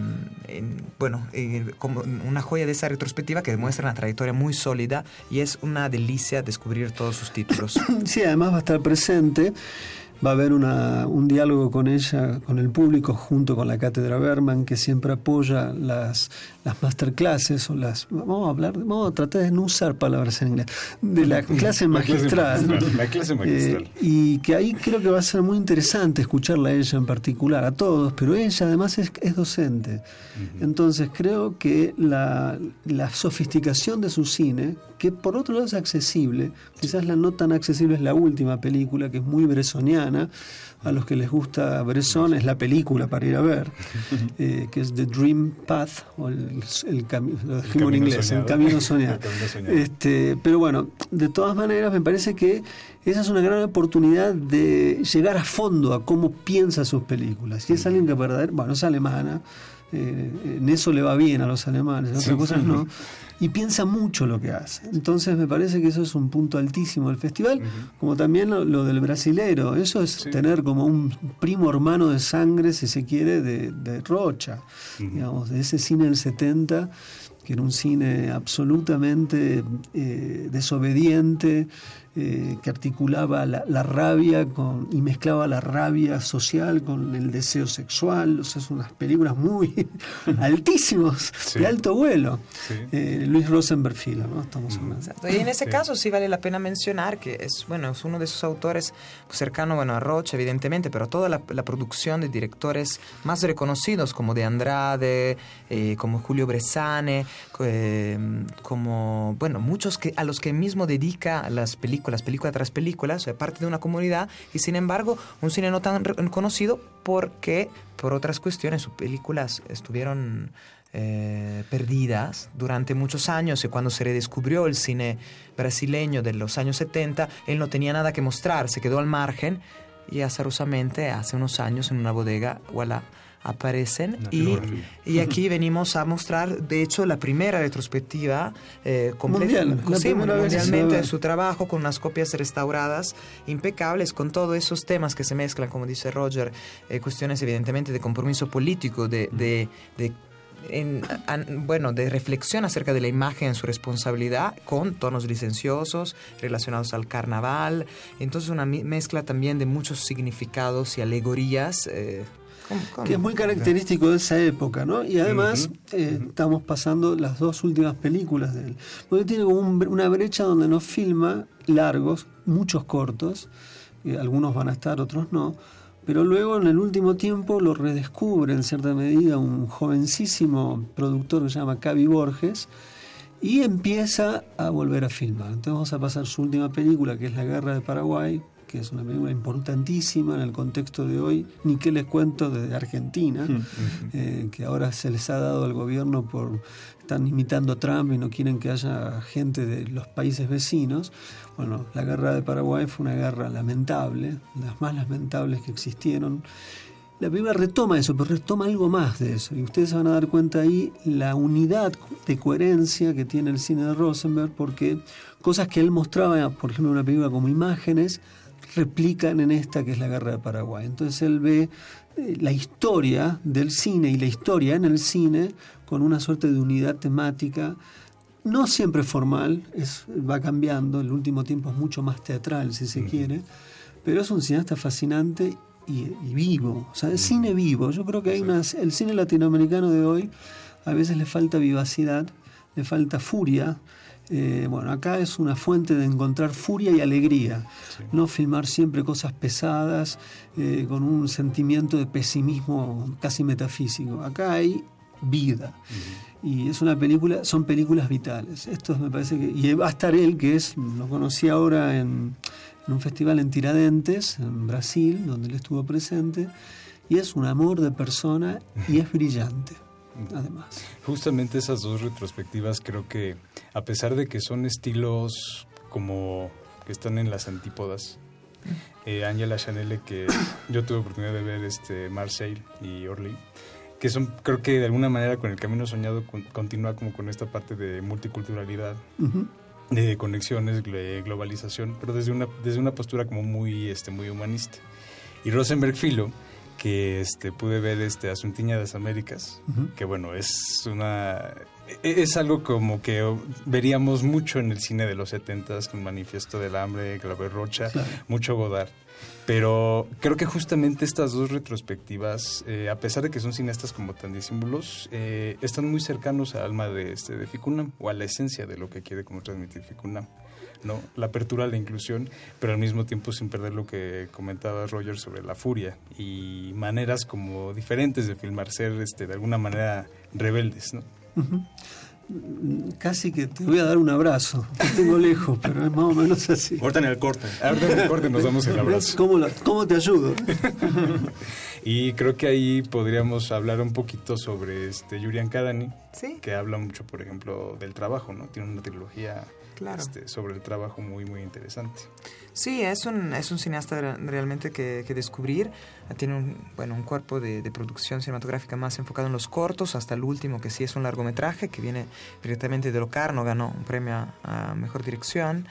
en- bueno, eh, como una joya de esa retrospectiva que demuestra una trayectoria muy sólida y es una delicia descubrir todos sus títulos. Sí, además va a estar presente, va a haber una, un diálogo con ella, con el público, junto con la cátedra Berman, que siempre apoya las, las masterclasses o las... Vamos a hablar, vamos a tratar de no usar palabras en inglés, de la clase La clase magistral. magistral, la clase magistral. Eh, y que ahí creo que va a ser muy interesante escucharla a ella en particular, a todos, pero ella además es, es docente. Entonces creo que la, la sofisticación de su cine, que por otro lado es accesible, quizás la no tan accesible es la última película, que es muy bresoniana. A los que les gusta Bresson es la película para ir a ver, eh, que es The Dream Path, o el, el cami- lo en camino inglés, soñado. el camino soñado. El camino soñado. Este, pero bueno, de todas maneras me parece que esa es una gran oportunidad de llegar a fondo a cómo piensa sus películas. Y es alguien que verdaderamente, bueno, es alemana, eh, en eso le va bien a los alemanes, en otras Sí. cosas no, y piensa mucho lo que hace. Entonces me parece que eso es un punto altísimo del festival, como también lo, lo del brasilero, eso es tener como un primo hermano de sangre, si se quiere, de, de Rocha, digamos, de ese cine del 70 que era un cine absolutamente eh, desobediente, eh, que articulaba la, la rabia con, y mezclaba la rabia social con el deseo sexual. O sea, son unas películas muy altísimos, Sí. de alto vuelo. Eh, Luis Rosenberg Filo, ¿no? Estamos hablando. Y en ese caso sí vale la pena mencionar que es, bueno, es uno de esos autores cercano bueno, a Rocha, evidentemente, pero toda la, la producción de directores más reconocidos como de Andrade, eh, como Julio Bresane, eh, como, bueno, muchos que, a los que mismo dedica las películas, película tras película, o parte de una comunidad, y sin embargo, un cine no tan conocido porque, por otras cuestiones, sus películas estuvieron eh, perdidas durante muchos años. Y cuando se redescubrió el cine brasileño de los años 70, él no tenía nada que mostrar, se quedó al margen y azarosamente hace unos años en una bodega, voilà, aparecen y, y aquí venimos a mostrar, de hecho, la primera retrospectiva eh, completa, Mundial, sí, mundialmente de su trabajo con unas copias restauradas impecables con todos esos temas que se mezclan, como dice Roger, eh, cuestiones evidentemente de compromiso político, de, de, de en- an- bueno, de reflexión acerca de la imagen, su responsabilidad, con tonos licenciosos relacionados al carnaval. Entonces una mezcla también de muchos significados y alegorías. eh, que es muy característico de esa época, ¿no? Y además eh, estamos pasando las dos últimas películas de él. Porque tiene como un una brecha donde nos filma largos, muchos cortos, eh, algunos van a estar, otros no, pero luego en el último tiempo lo redescubre en cierta medida un jovencísimo productor que se llama Cavi Borges, y empieza a volver a filmar. Entonces vamos a pasar su última película, que es La Guerra de Paraguay, que es una película importantísima en el contexto de hoy, ni qué les cuento de Argentina, eh, que ahora se les ha dado al gobierno por están imitando a Trump y no quieren que haya gente de los países vecinos. Bueno, la guerra de Paraguay fue una guerra lamentable, las más lamentables que existieron. La película retoma eso, pero retoma algo más de eso. Y ustedes se van a dar cuenta ahí la unidad de coherencia que tiene el cine de Rosenberg, porque cosas que él mostraba, por ejemplo, en una película como imágenes, replican en esta que es la guerra de Paraguay. Entonces él ve eh, la historia del cine y la historia en el cine con una suerte de unidad temática, no siempre formal, es, va cambiando, el último tiempo es mucho más teatral, si se quiere, pero es un cineasta fascinante y, y vivo, o sea, es cine vivo. Yo creo que hay unas, el cine latinoamericano de hoy a veces le falta vivacidad, le falta furia. Eh, bueno, acá es una fuente de encontrar furia y alegría, no filmar siempre cosas pesadas eh, con un sentimiento de pesimismo casi metafísico. Acá hay vida. Y es una película, son películas vitales. Esto me parece que. Y va a estar él, que es, lo conocí ahora en, en un festival en Tiradentes, en Brasil, donde él estuvo presente. Y es un amor de persona y es brillante, además. Justamente esas dos retrospectivas creo que, a pesar de que son estilos como que están en las antípodas, eh, Angela Chanel, que yo tuve oportunidad de ver este Marseille y Orly, que son, creo que de alguna manera con el camino soñado con- continúa como con esta parte de multiculturalidad, Ujú. de conexiones, glo- globalización, pero desde una, desde una postura como muy, este, muy humanista. Y Rosenberg Filo, que este, pude ver este Asuntiña de las Américas, que bueno, es una... e- Es algo como que veríamos mucho en el cine de los 70s, con Manifiesto del Hambre, Clave Rocha, Claro. mucho Godard. Pero creo que justamente estas dos retrospectivas, eh, a pesar de que son cineastas como tan disímbolos, eh, están muy cercanos al alma de, este, de Ficunam o a la esencia de lo que quiere como transmitir Ficunam. ¿No? La apertura a la inclusión, pero al mismo tiempo sin perder lo que comentaba Roger sobre la furia y maneras como diferentes de filmar, ser este, de alguna manera rebeldes. ¿no? Casi que te voy a dar un abrazo. Te tengo lejos, pero es más o menos así. Ahorita en el corte. Ahorita en el corte nos damos el abrazo. ¿Cómo, la- cómo te ayudo? Y creo que ahí podríamos hablar un poquito sobre este Yurian Kadani, Sí. que habla mucho, por ejemplo, del trabajo, ¿no? Tiene una trilogía Claro. este, sobre el trabajo muy, muy interesante. Sí, es un, es un cineasta re- realmente que, que descubrir. Tiene un, bueno, un cuerpo de, de producción cinematográfica más enfocado en los cortos, hasta el último que sí es un largometraje, que viene directamente de Locarno, ganó un premio a, a Mejor Dirección.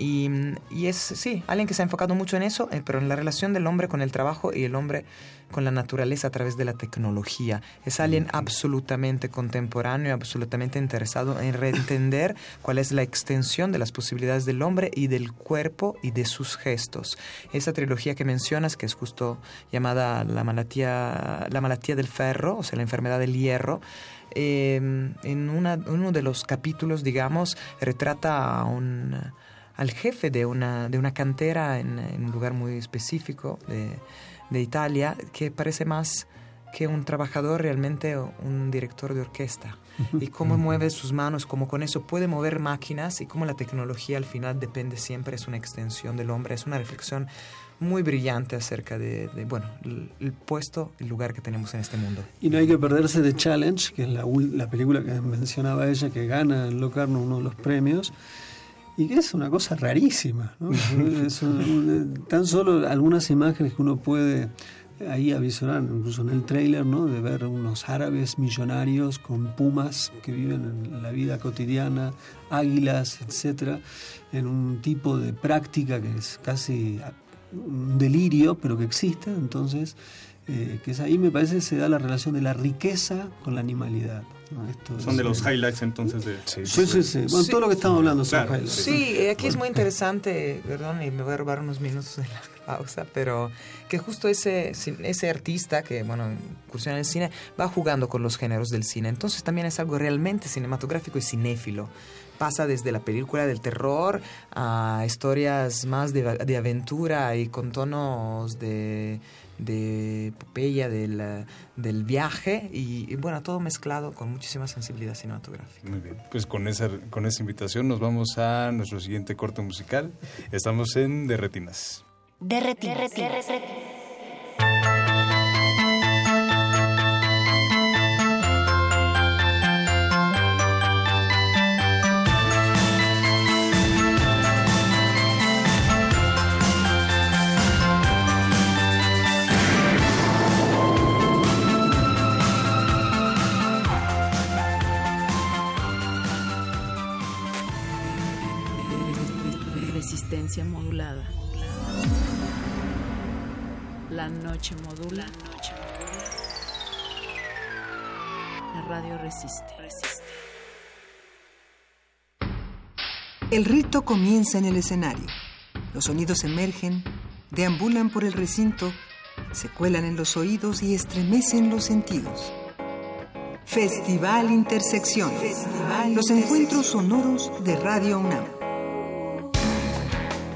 Y, y es, sí, alguien que se ha enfocado mucho en eso, eh, pero en la relación del hombre con el trabajo y el hombre con la naturaleza a través de la tecnología. Es alguien absolutamente contemporáneo, absolutamente interesado en reentender cuál es la extensión de las posibilidades del hombre y del cuerpo y de sus gestos. Esa trilogía que mencionas, que es justo llamada la malatía, la malatía del ferro, o sea, la enfermedad del hierro, eh, en una- uno de los capítulos, digamos, retrata a un, al jefe de una, de una cantera en, en un lugar muy específico de, de Italia, que parece más que un trabajador realmente un director de orquesta. Y cómo mueve sus manos, cómo con eso puede mover máquinas y cómo la tecnología al final depende siempre, es una extensión del hombre, es una reflexión muy brillante acerca de, de, bueno, el, el puesto, el lugar que tenemos en este mundo. Y no hay que perderse de Challenge, que es la, la película que mencionaba ella, que gana en Locarno uno de los premios, y que es una cosa rarísima. ¿no? Tan solo algunas imágenes que uno puede ahí avisorar, incluso en el tráiler, ¿no? de ver unos árabes millonarios con pumas que viven en la vida cotidiana, águilas, etcétera, en un tipo de práctica que es casi un delirio, pero que existe, entonces, eh, que es ahí me parece se da la relación de la riqueza con la animalidad. Son es, de los highlights entonces de... Sí, sí, sí. Bueno, todo lo que estamos hablando son Claro, highlights. Sí, aquí es muy interesante, perdón, y me voy a robar unos minutos de la pausa, pero que justo ese, ese artista que, bueno, incursiona en el cine, va jugando con los géneros del cine. Entonces también es algo realmente cinematográfico y cinéfilo. Pasa desde la película del terror a historias más de, de aventura y con tonos de, de epopeya del, del viaje y, y, bueno, todo mezclado con muchísima sensibilidad cinematográfica. Muy bien. Pues con esa, con esa invitación nos vamos a nuestro siguiente corte musical. Estamos en De Retinas. De retinas. La noche modula. La radio resiste. El rito comienza en el escenario. Los sonidos emergen, deambulan por el recinto, se cuelan en los oídos y estremecen los sentidos. Festival Intersección. los encuentros sonoros de Radio UNAM.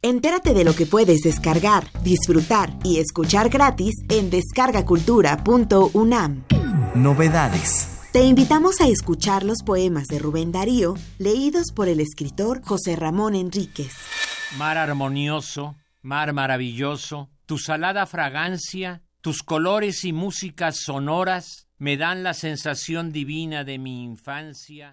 Entérate de lo que puedes descargar, disfrutar y escuchar gratis en descargacultura.unam. Novedades. Te invitamos a escuchar los poemas de Rubén Darío, leídos por el escritor José Ramón Enríquez. Mar armonioso, mar maravilloso, tu salada fragancia, tus colores y músicas sonoras me dan la sensación divina de mi infancia.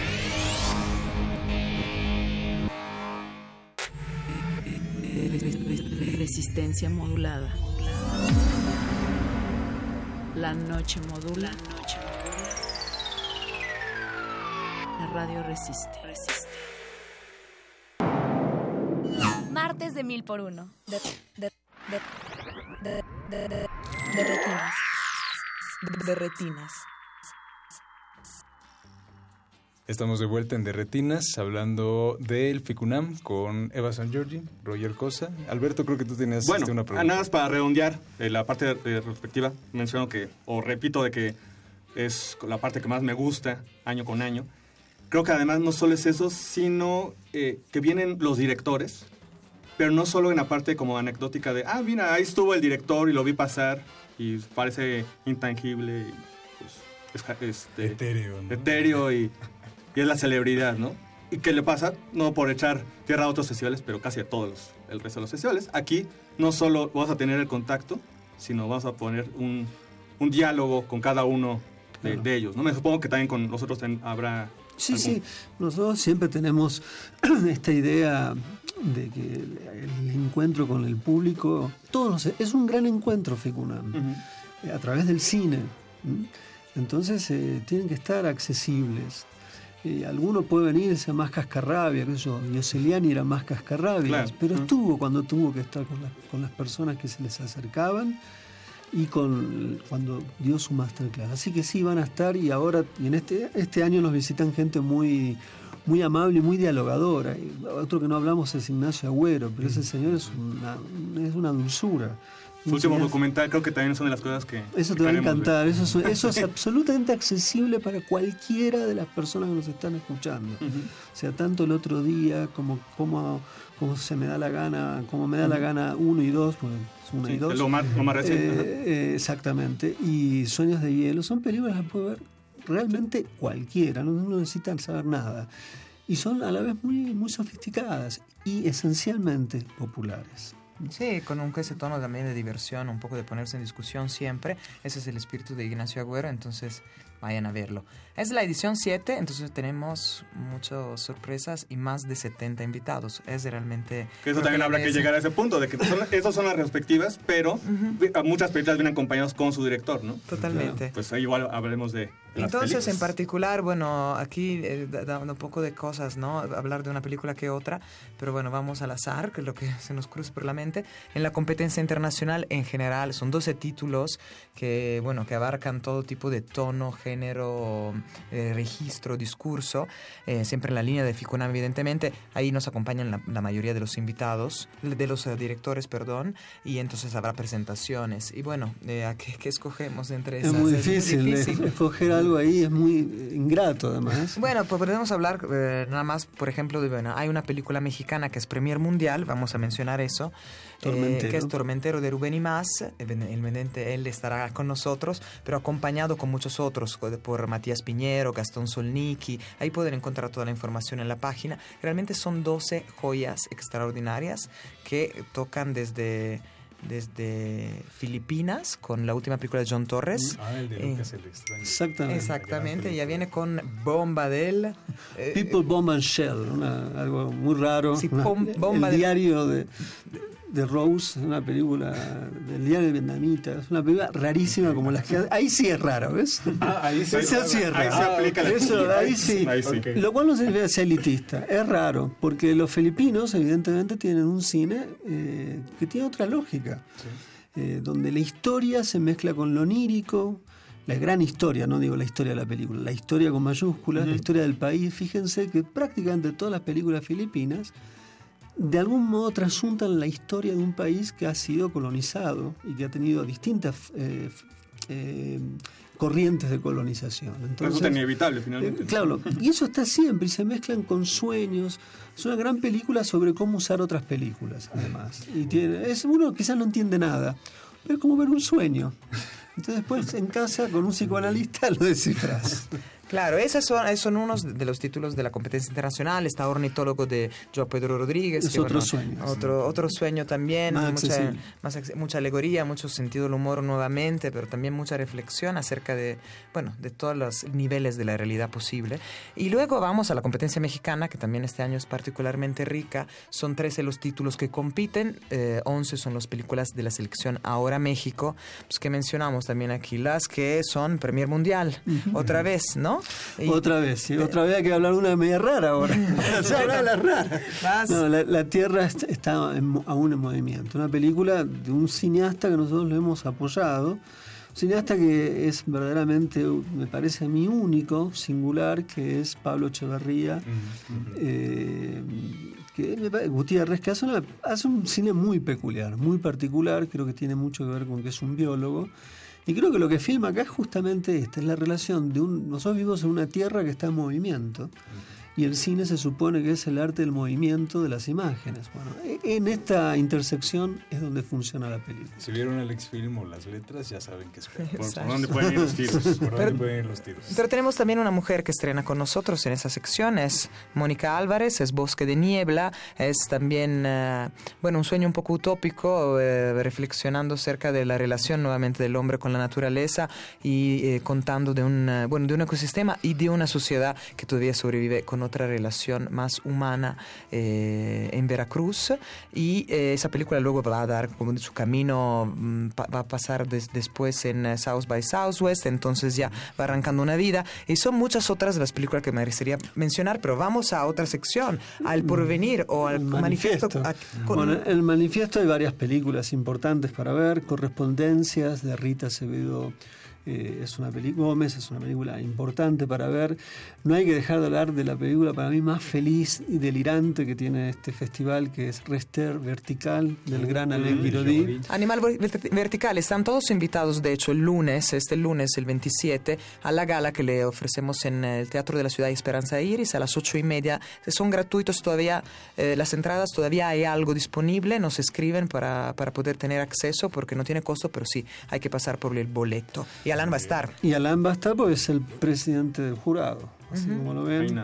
Resistencia modulada. La noche modula. La radio resiste. Martes de mil por uno. De, de, de, de, de, de, de retinas. De, de retinas. Estamos de vuelta en Derretinas hablando del Ficunam con Eva San Giorgi, Roger Cosa. Alberto, creo que tú tenías Bueno, este, una pregunta. nada más para redondear eh, la parte retrospectiva, menciono que, o repito de que es la parte que más me gusta año con año. Creo que además no solo es eso, sino eh, que vienen los directores, pero no solo en la parte como anecdótica de, ah, mira, ahí estuvo el director y lo vi pasar y parece intangible, y, pues, este, Etéreo, ¿no? etéreo y, y es la celebridad, ¿no? ¿Y qué le pasa? No por echar tierra a otros festivales, pero casi a todos los- el resto de los festivales. Aquí no solo vamos a tener el contacto, sino vamos a poner un, un diálogo con cada uno de, de ellos, ¿no? Me supongo que también con nosotros habrá... Sí, algún- sí, nosotros siempre tenemos esta idea de que el, encuentro con el público, todos es un gran encuentro Ficunam, eh, a través del cine. Entonces eh, tienen que estar accesibles. Eh, alguno puede venirse más cascarrabia, que yo, Yoseliani era más cascarrabia, Claro. pero Mm. estuvo cuando tuvo que estar con, las- con las personas que se les acercaban y con cuando dio su masterclass. Así que sí van a estar y ahora y en este este año nos visitan gente muy muy amable y muy dialogadora. Y otro que no hablamos es Ignacio Agüero, pero ese señor es una, es una dulzura. Su último señor- documental creo que también son de las cosas que... eso te va a ver. encantar, eso es, eso es absolutamente accesible para cualquiera de las personas que nos están escuchando. O sea, tanto el otro día como, como, como se me da la gana, como me da la Ujú. gana uno y dos, pues es uno Sí, y dos. lo más- lo más reciente, Eh, eh, exactamente. Y Sueños de Hielo son películas que puede ver realmente cualquiera, no, no necesitan saber nada. Y son a la vez muy, muy sofisticadas y esencialmente populares. Sí, con un ese tono también de diversión, un poco de ponerse en discusión siempre. Ese es el espíritu de Ignacio Agüero, entonces vayan a verlo. Es la edición 7, entonces tenemos muchas sorpresas y más de 70 invitados. Es realmente... Que eso también habrá que llegar a ese punto, de que son, esas son las respectivas, pero muchas películas vienen acompañados con su director, ¿no? Totalmente. Pues ahí igual hablaremos de Entonces, en películas. particular, bueno, aquí eh, da- dando un poco de cosas, ¿no? Hablar de una película que otra, pero bueno, vamos al azar, que es lo que se nos cruza por la mente. En la competencia internacional, en general, son 12 títulos que, bueno, que abarcan todo tipo de tono, género, eh, registro, discurso, eh, siempre en la línea de Ficunam, evidentemente. Ahí nos acompañan la, la mayoría de los invitados, de los eh, directores, perdón, y entonces habrá presentaciones. Y bueno, eh, ¿a qué, qué escogemos entre Es esas? muy difícil, eh, escoger algo ahí es muy eh, ingrato además. Bueno, pues podemos hablar eh, nada más, por ejemplo, de, bueno, hay una película mexicana que es Premier Mundial, vamos a mencionar eso, eh, que es Tormentero de Rubén y Más, evidentemente él estará con nosotros, pero acompañado con muchos otros, por Matías Piñero, Gastón Solniki, ahí pueden encontrar toda la información en la página. Realmente son 12 joyas extraordinarias que tocan desde desde Filipinas con la última película de John Torres. Ah, el de Eh, Lucas el extraño. Exactamente. Exactamente, ya viene con Bomba del... eh, People Bomb and Shell, una- algo muy raro. Sí, Una- bom- bomba el de- diario de, de Rose, una película del diario vietnamita. Es una película rarísima como las que... Ahí sí es raro, ¿ves? Ah, ahí sí. Esa sí es Ahí raro. se aplica la Eso, ahí sí. Ahí sí. Ok. Lo cual no significa ser elitista. Es raro, porque los filipinos evidentemente tienen un cine eh, que tiene otra lógica. eh, donde la historia se mezcla con lo onírico, la gran historia, no digo la historia de la película, la historia con mayúsculas, la historia del país. Fíjense que prácticamente todas las películas filipinas de algún modo trasuntan la historia de un país que ha sido colonizado y que ha tenido distintas eh, eh, corrientes de colonización. Entonces, Resulta inevitable finalmente. eh, claro, y eso está siempre y se mezclan con sueños. Es una gran película sobre cómo usar otras películas, además. Y tiene, es uno quizás no entiende nada, pero es como ver un sueño. Entonces después en casa con un psicoanalista lo descifras. Claro, esos son, esos son unos de los títulos de la competencia internacional. Está Ornitólogo de Joao Pedro Rodríguez. Es otro sueño. Otro, otro sueño también. Más mucha, más mucha alegoría, mucho sentido del humor nuevamente, pero también mucha reflexión acerca de, bueno, de todos los niveles de la realidad posible. Y luego vamos a la competencia mexicana, que también este año es particularmente rica. Son 13 los títulos que compiten, eh, 11 son las películas de la selección Ahora México, pues que mencionamos también aquí, las que son Premier Mundial, otra vez, ¿no? Y- Otra vez, sí, otra vez hay que hablar de una media rara ahora. Ahora la rara. No, la, la Tierra est- está en aún en movimiento. Una película de un cineasta que nosotros lo hemos apoyado. Un cineasta que es verdaderamente, me parece a mí, único, singular, que es Pablo Echeverría. eh, que Gutiérrez, que hace, una- hace un cine muy peculiar, muy particular, creo que tiene mucho que ver con que es un biólogo. Y creo que lo que filma acá es justamente esta, es la relación de un... Nosotros vivimos en una tierra que está en movimiento y el cine se supone que es el arte del movimiento de las imágenes. Bueno, e- en esta intersección es donde funciona la película. Si vieron el X-Film o las letras, ya saben qué esperar. Por- por dónde pueden ir los tiros. Por dónde Pero- pueden ir los tiros. Pero tenemos también una mujer que estrena con nosotros en esa sección, es Mónica Álvarez, es Bosque de Niebla, es también, eh, bueno, un sueño un poco utópico, eh, reflexionando acerca de la relación nuevamente del hombre con la naturaleza y eh, contando de un, bueno, de un ecosistema y de una sociedad que todavía sobrevive con otra relación más humana eh, en Veracruz y eh, esa película luego va a dar como su camino, mm, va a pasar des- después en eh, South by Southwest, entonces ya va arrancando una vida y son muchas otras de las películas que me merecería mencionar, pero vamos a otra sección, al porvenir o al manifiesto. a- con- Bueno, en el manifiesto hay varias películas importantes para ver, Correspondencias de Rita Acevedo. Eh, es una película, Gómez es una película importante para ver. No hay que dejar de hablar de la película para mí más feliz y delirante que tiene este festival, que es Rester Vertical, del gran Alain Guiraudy. Animal Ver- Vertical, están todos invitados, de hecho, el lunes, este lunes, el 27, a la gala que le ofrecemos en el Teatro de la Ciudad de Esperanza Iris a las ocho y media. Son gratuitos todavía, eh, las entradas, todavía hay algo disponible, nos escriben para, para poder tener acceso, porque no tiene costo, pero sí, hay que pasar por el boleto. Y Alan va a estar. Y Alain va a estar porque es el presidente del jurado, así como lo ven.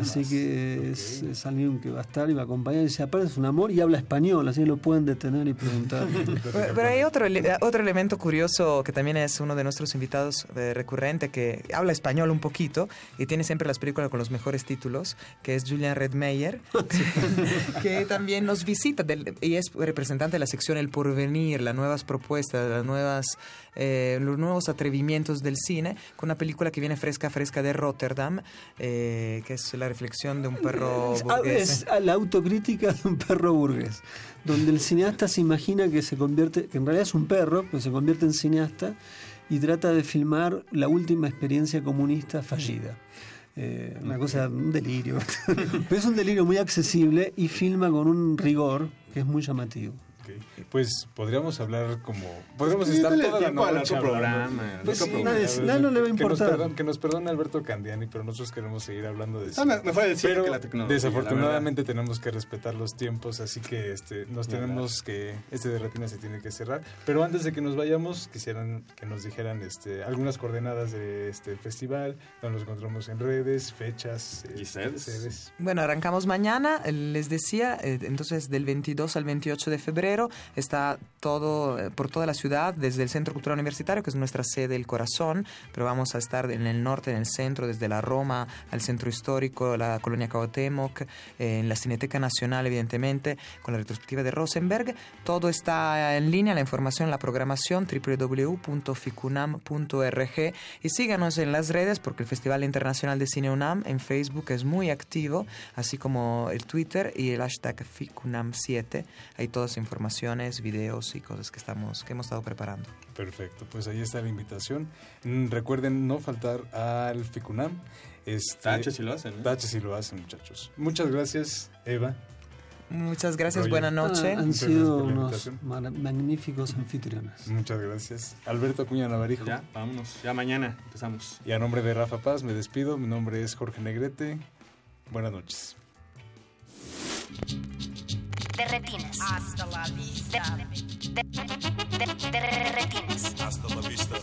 Así que es, es alguien que va a estar y va a acompañar. Y se aparte es un amor y habla español, así que lo pueden detener y preguntar. Pero, pero hay otro, otro elemento curioso que también es uno de nuestros invitados eh, recurrente que habla español un poquito y tiene siempre las películas con los mejores títulos, que es Julian Redmeyer, que también nos visita del- y es representante de la sección El Porvenir, las nuevas propuestas, las nuevas, eh, los nuevos atrevimientos del cine, con una película que viene fresca, fresca de Rotterdam, eh, que es la reflexión de un perro burgués. es a la autocrítica de un perro burgués, donde el cineasta se imagina que se convierte, que en realidad es un perro, pero se convierte en cineasta y trata de filmar la última experiencia comunista fallida. Eh, una cosa, un delirio. pero es un delirio muy accesible y filma con un rigor que es muy llamativo. Ok. Pues podríamos hablar como. Podríamos Sí, estar toda la noche programa, Pues sí, programa. nadie- Nadie le va a que nos importar. perdone- Que nos perdone Alberto Candiani, pero nosotros queremos seguir hablando de Ah, cine. me- mejor cine Pero que la tecnología, Desafortunadamente tenemos que respetar los tiempos, así que este, nos tenemos que. Este de retina se tiene que cerrar. Pero antes de que nos vayamos, quisieran que nos dijeran este, algunas coordenadas de este festival, donde nos encontramos en redes, fechas Y eh, sedes. sedes. Bueno, arrancamos mañana, les decía, eh, entonces del 22 al 28 de febrero está todo eh, por toda la ciudad, desde el Centro Cultural Universitario, que es nuestra sede, el corazón, pero vamos a estar en el norte, en el centro, desde la Roma al Centro Histórico, la Colonia Cuauhtémoc, eh, en la Cineteca Nacional, evidentemente, con la retrospectiva de Rosenberg. Todo está en línea, la información, la programación, www.ficunam.org y síganos en las redes porque el Festival Internacional de Cine UNAM en Facebook es muy activo, así como el Twitter y el hashtag FICUNAM7. Hay todas informaciones, videos y cosas que, estamos, que hemos estado preparando. Perfecto, pues ahí está la invitación. Mm, Recuerden no faltar al FICUNAM. Este, Tache si lo hacen, ¿eh? Tache si lo hacen, muchachos. Muchas gracias, Eva. Muchas gracias, Oye, buena noche. Ah, han Muchas sido unos magníficos anfitriones. Muchas gracias. Alberto Acuña Navarijo. Ya, vámonos. Ya mañana empezamos. Y a nombre de Rafa Paz me despido. Mi nombre es Jorge Negrete. Buenas noches. De retinas. Hasta la vista. De, de- de- de retinas. Hasta la vista.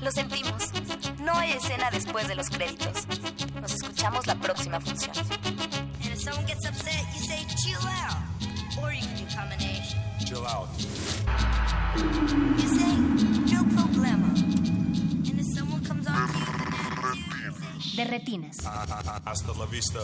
Lo sentimos. No hay escena después de los créditos. Nos escuchamos la próxima función. And if someone gets upset, you say chill out. Or you can do combination. Chill out. You say no problema. And if someone comes on to you, De retinas. Hasta la vista.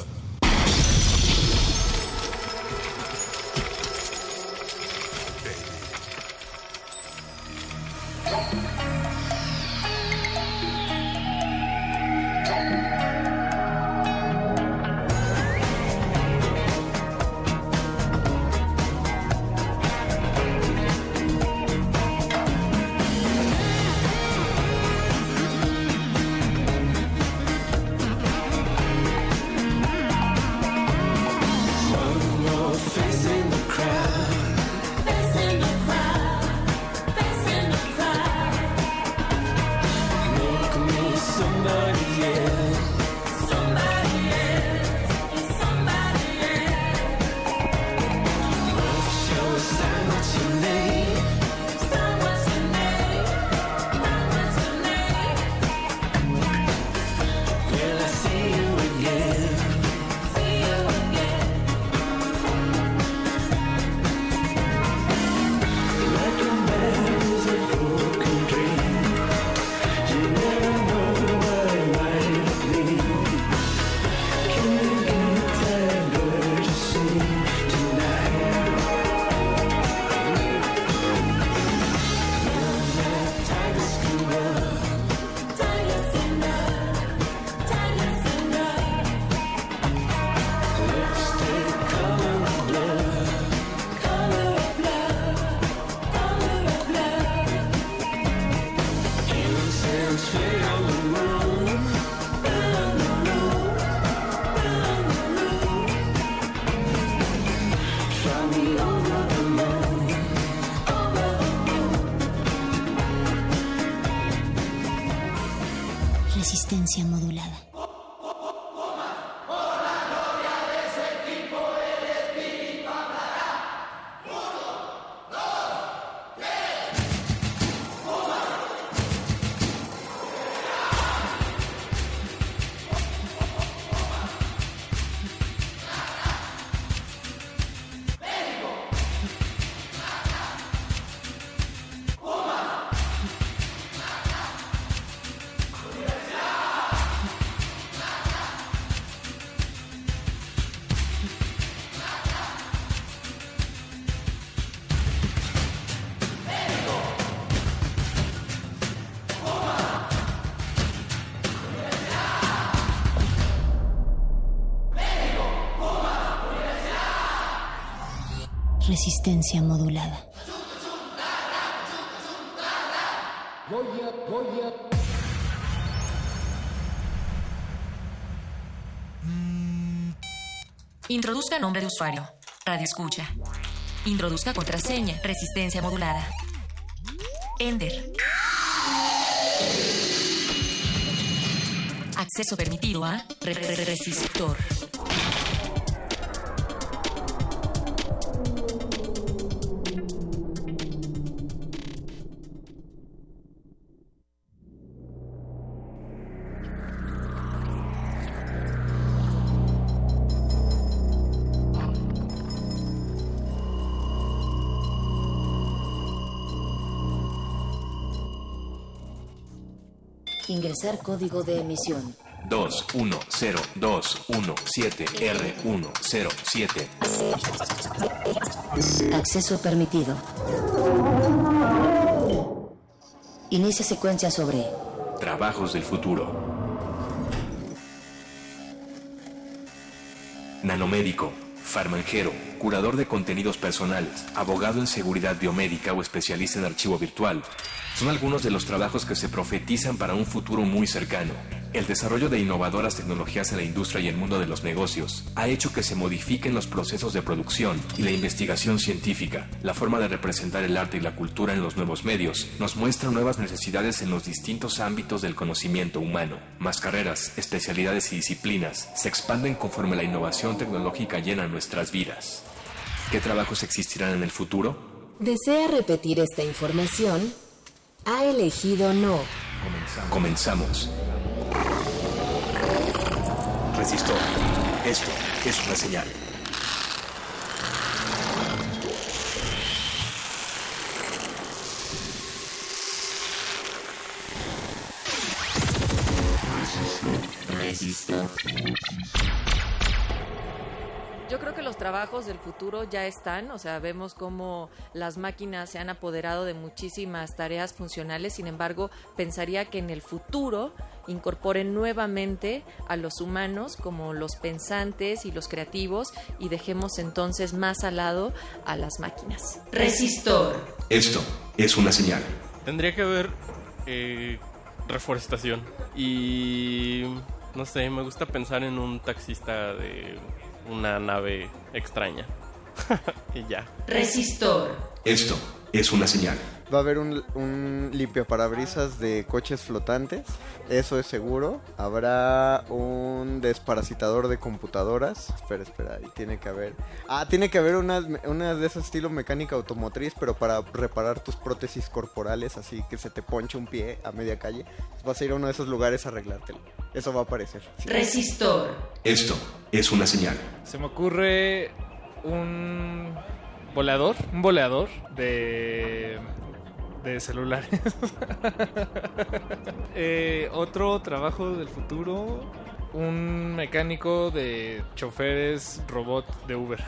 Resistencia modulada. Introduzca nombre de usuario. Radio escucha. Introduzca contraseña. Resistencia modulada. Ender. Acceso permitido a re- re- re- resistor. Código de emisión. 210217R107. Acceso permitido. Inicia secuencia sobre Trabajos del futuro. Nanomédico, farmangero, curador de contenidos personales, abogado en seguridad biomédica o especialista en archivo virtual. Son algunos de los trabajos que se profetizan para un futuro muy cercano. El desarrollo de innovadoras tecnologías en la industria y el mundo de los negocios ha hecho que se modifiquen los procesos de producción y la investigación científica. La forma de representar el arte y la cultura en los nuevos medios nos muestra nuevas necesidades en los distintos ámbitos del conocimiento humano. Más carreras, especialidades y disciplinas se expanden conforme la innovación tecnológica llena nuestras vidas. ¿Qué trabajos existirán en el futuro? ¿Desea repetir esta información? Ha elegido no. Comenzamos. Resistor. Esto es una señal. Yo creo que los trabajos del futuro ya están, o sea, vemos cómo las máquinas se han apoderado de muchísimas tareas funcionales, sin embargo, pensaría que en el futuro incorporen nuevamente a los humanos como los pensantes y los creativos y dejemos entonces más al lado a las máquinas. Resistor. Esto es una señal. Tendría que haber eh, reforestación. Y no sé, me gusta pensar en un taxista de una nave extraña. y ya. Resistor. Esto es una señal. Va a haber un, un limpiaparabrisas de coches flotantes, eso es seguro. Habrá un desparasitador de computadoras. Espera, espera, ahí tiene que haber. Ah, tiene que haber unas, unas de ese estilo mecánica automotriz, pero para reparar tus prótesis corporales, así que se te ponche un pie a media calle. Vas a ir a uno de esos lugares a arreglártelo. Eso va a aparecer. sí. Resistor. Esto es una señal. Se me ocurre un volador, un volador de de celulares. Eh, otro trabajo del futuro, un mecánico de choferes robot de Uber.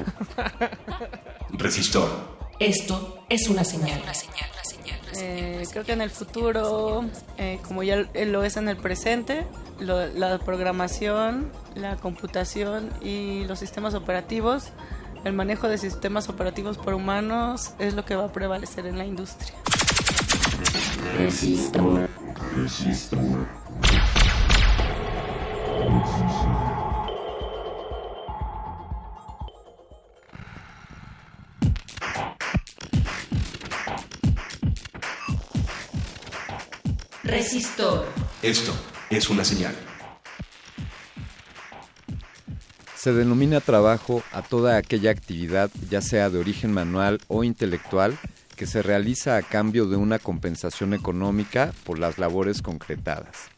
Resistor. Esto es una señal. Eh, creo que en el futuro, eh, como ya lo es en el presente, lo- la programación, la computación y los sistemas operativos, el manejo de sistemas operativos por humanos es lo que va a prevalecer en la industria. Resistor. Resistor. Resistor. Esto es una señal. Se denomina trabajo a toda aquella actividad, ya sea de origen manual o intelectual, que se realiza a cambio de una compensación económica por las labores concretadas.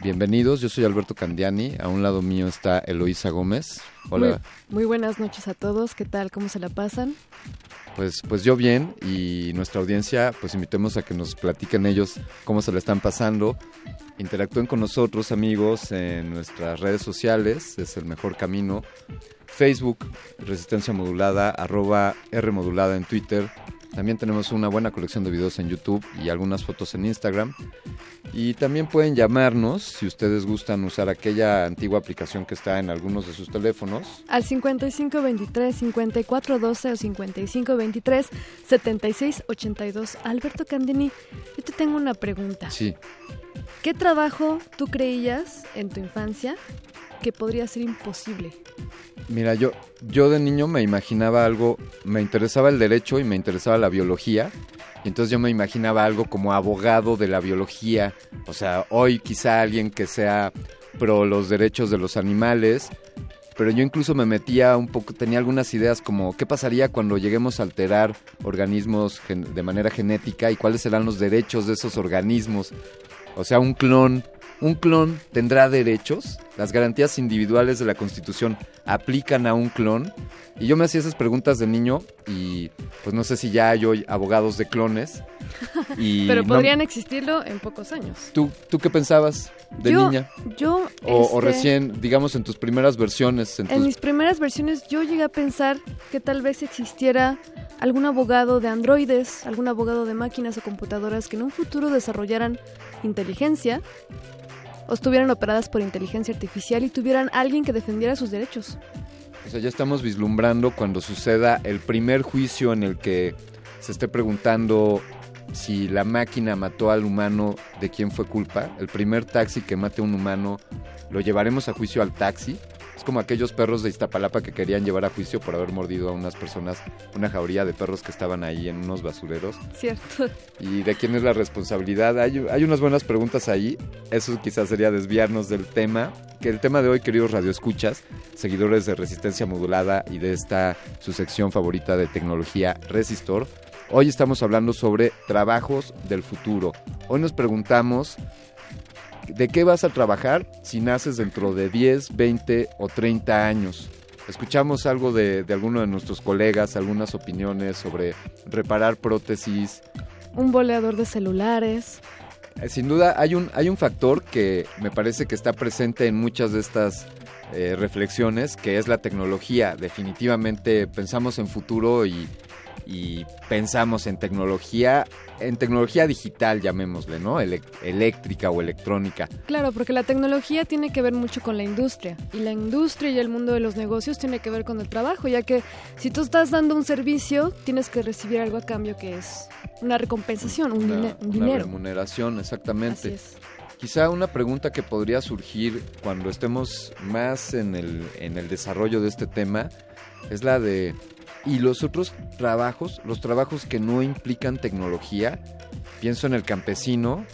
Bienvenidos, yo soy Alberto Candiani, a un lado mío está Eloísa Gómez. Hola. Muy, buenas noches a todos, ¿qué tal? ¿Cómo se la pasan? Pues, pues yo bien y nuestra audiencia, pues invitemos a que nos platiquen ellos cómo se la están pasando. Interactúen con nosotros, amigos, en nuestras redes sociales, es el mejor camino. Facebook, Resistencia Modulada, arroba R Modulada en Twitter. También tenemos una buena colección de videos en YouTube y algunas fotos en Instagram. Y también pueden llamarnos si ustedes gustan usar aquella antigua aplicación que está en algunos de sus teléfonos. Al 5523 5412 o 5523 7682. Alberto Candini, yo te tengo una pregunta. Sí. ¿Qué trabajo tú creías en tu infancia que podría ser imposible? Mira, yo, yo de niño me imaginaba algo, me interesaba el derecho y me interesaba la biología. Y entonces yo me imaginaba algo como abogado de la biología. O sea, hoy quizá alguien que sea pro los derechos de los animales. Pero yo incluso me metía un poco, tenía algunas ideas como qué pasaría cuando lleguemos a alterar organismos de manera genética y cuáles serán los derechos de esos organismos. O sea, un clon, un clon tendrá derechos. Las garantías individuales de la Constitución aplican a un clon. Y yo me hacía esas preguntas de niño y pues no sé si ya hay hoy abogados de clones. Y Pero no- podrían existirlo en pocos años. ¿Tú, ¿Tú qué pensabas de Yo- niña? Yo, O, o este, recién, digamos, en tus primeras versiones. En En tus- mis primeras versiones yo llegué a pensar que tal vez existiera algún abogado de androides, algún abogado de máquinas o computadoras que en un futuro desarrollaran inteligencia o estuvieran operadas por inteligencia artificial y tuvieran alguien que defendiera sus derechos. O sea, ya estamos vislumbrando cuando suceda el primer juicio en el que se esté preguntando si la máquina mató al humano, ¿de quién fue culpa? El primer taxi que mate a un humano, ¿lo llevaremos a juicio al taxi? Es como aquellos perros de Iztapalapa que querían llevar a juicio por haber mordido a unas personas, una jauría de perros que estaban ahí en unos basureros. Cierto. ¿Y de quién es la responsabilidad? Hay, hay unas buenas preguntas ahí. Eso quizás sería desviarnos del tema. Que el tema de hoy, queridos radioescuchas, seguidores de Resistencia Modulada y de esta su sección favorita de tecnología Resistor, hoy estamos hablando sobre trabajos del futuro. Hoy nos preguntamos ¿De qué vas a trabajar si naces dentro de 10, 20 o 30 años? Escuchamos algo de, de alguno de nuestros colegas, algunas opiniones sobre reparar prótesis. Un boleador de celulares. Eh, Sin duda hay un, hay un factor que me parece que está presente en muchas de estas eh, reflexiones, que es la tecnología. Definitivamente pensamos en futuro y, y pensamos en tecnología, en tecnología digital, llamémosle, ¿no? Ele- eléctrica o electrónica. Claro, porque la tecnología tiene que ver mucho con la industria. Y la industria y el mundo de los negocios tiene que ver con el trabajo, ya que si tú estás dando un servicio, tienes que recibir algo a cambio que es una recompensación, un, Una- dine- un una dinero. remuneración, exactamente. Así es. Quizá una pregunta que podría surgir cuando estemos más en el, en el desarrollo de este tema es la de, ¿y los otros trabajos, los trabajos que no implican tecnología? Pienso en el campesino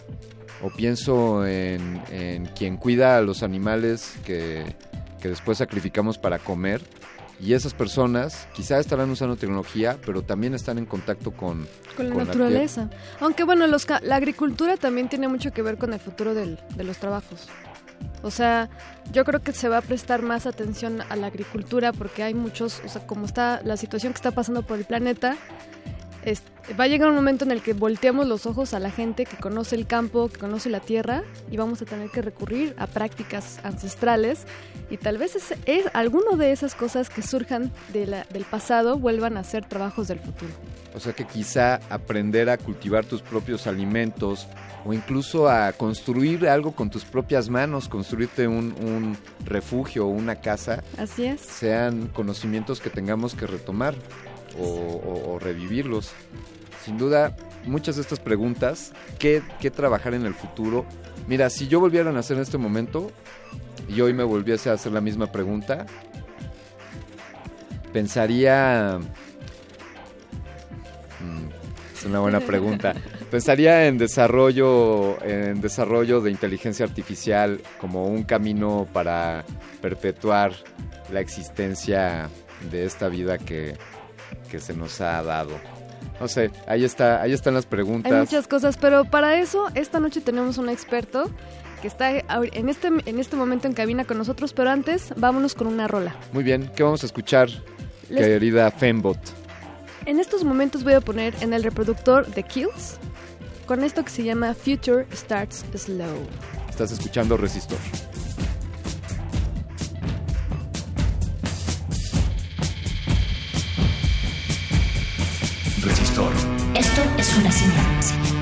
o pienso en, en quien cuida a los animales que, que después sacrificamos para comer. Y esas personas quizá estarán usando tecnología, pero también están en contacto con, Con la con naturaleza. Aunque bueno, los la agricultura también tiene mucho que ver con el futuro del- de los trabajos. O sea, yo creo que se va a prestar más atención a la agricultura porque hay muchos, o sea, como está la situación que está pasando por el planeta, va a llegar un momento en el que volteamos los ojos a la gente que conoce el campo, que conoce la tierra y vamos a tener que recurrir a prácticas ancestrales y tal vez es, alguno de esas cosas que surjan del pasado vuelvan a ser trabajos del futuro. O sea que quizá aprender a cultivar tus propios alimentos o incluso a construir algo con tus propias manos, construirte un, un refugio o una casa, Así es. sean conocimientos que tengamos que retomar o, o- o revivirlos. Sin duda, muchas de estas preguntas, ¿qué, qué trabajar en el futuro? Mira, si yo volviera a nacer en este momento y hoy me volviese a hacer la misma pregunta, pensaría... Es una buena pregunta. Pensaría en desarrollo, en desarrollo de inteligencia artificial como un camino para perpetuar la existencia de esta vida que, que se nos ha dado. No sé, ahí está, ahí están las preguntas. Hay muchas cosas, pero para eso esta noche tenemos un experto que está en este, en este momento en cabina con nosotros, pero antes vámonos con una rola. Muy bien, ¿qué vamos a escuchar, Les- querida Fembot? En estos momentos voy a poner en el reproductor The Kills con esto que se llama Future Starts Slow. Estás escuchando Resistor. Resistor. Esto es una señal.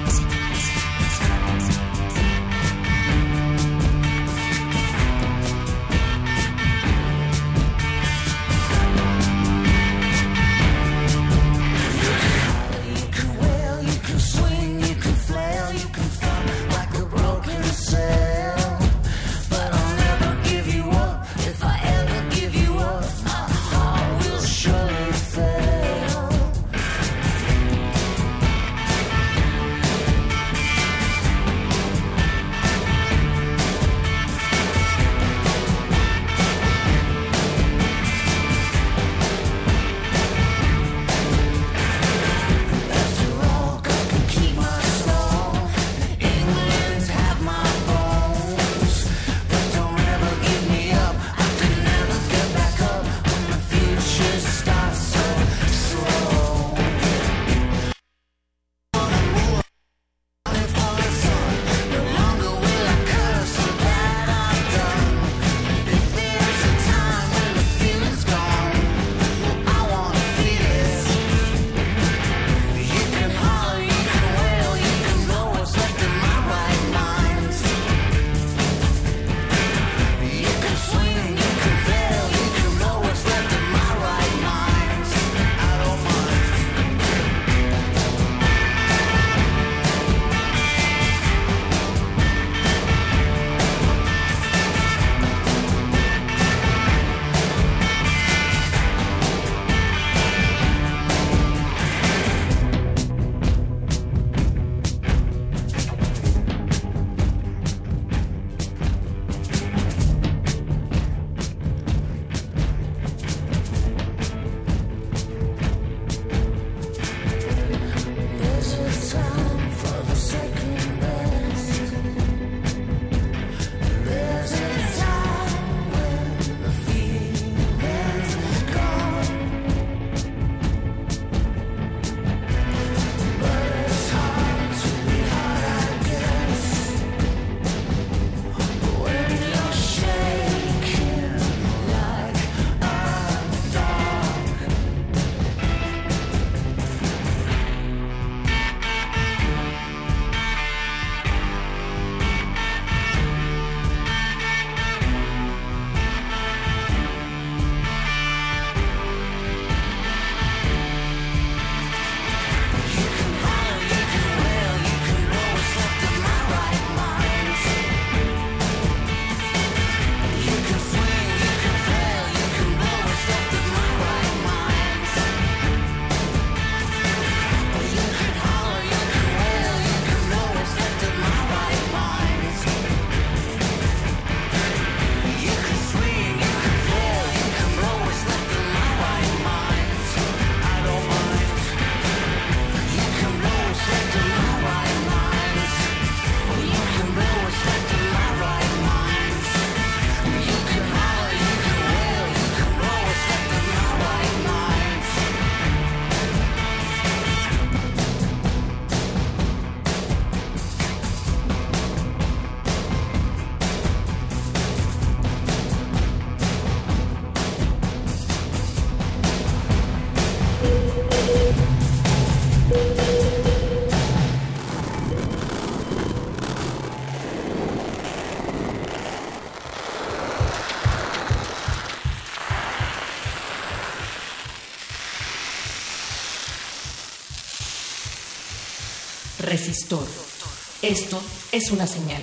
Esto es una señal.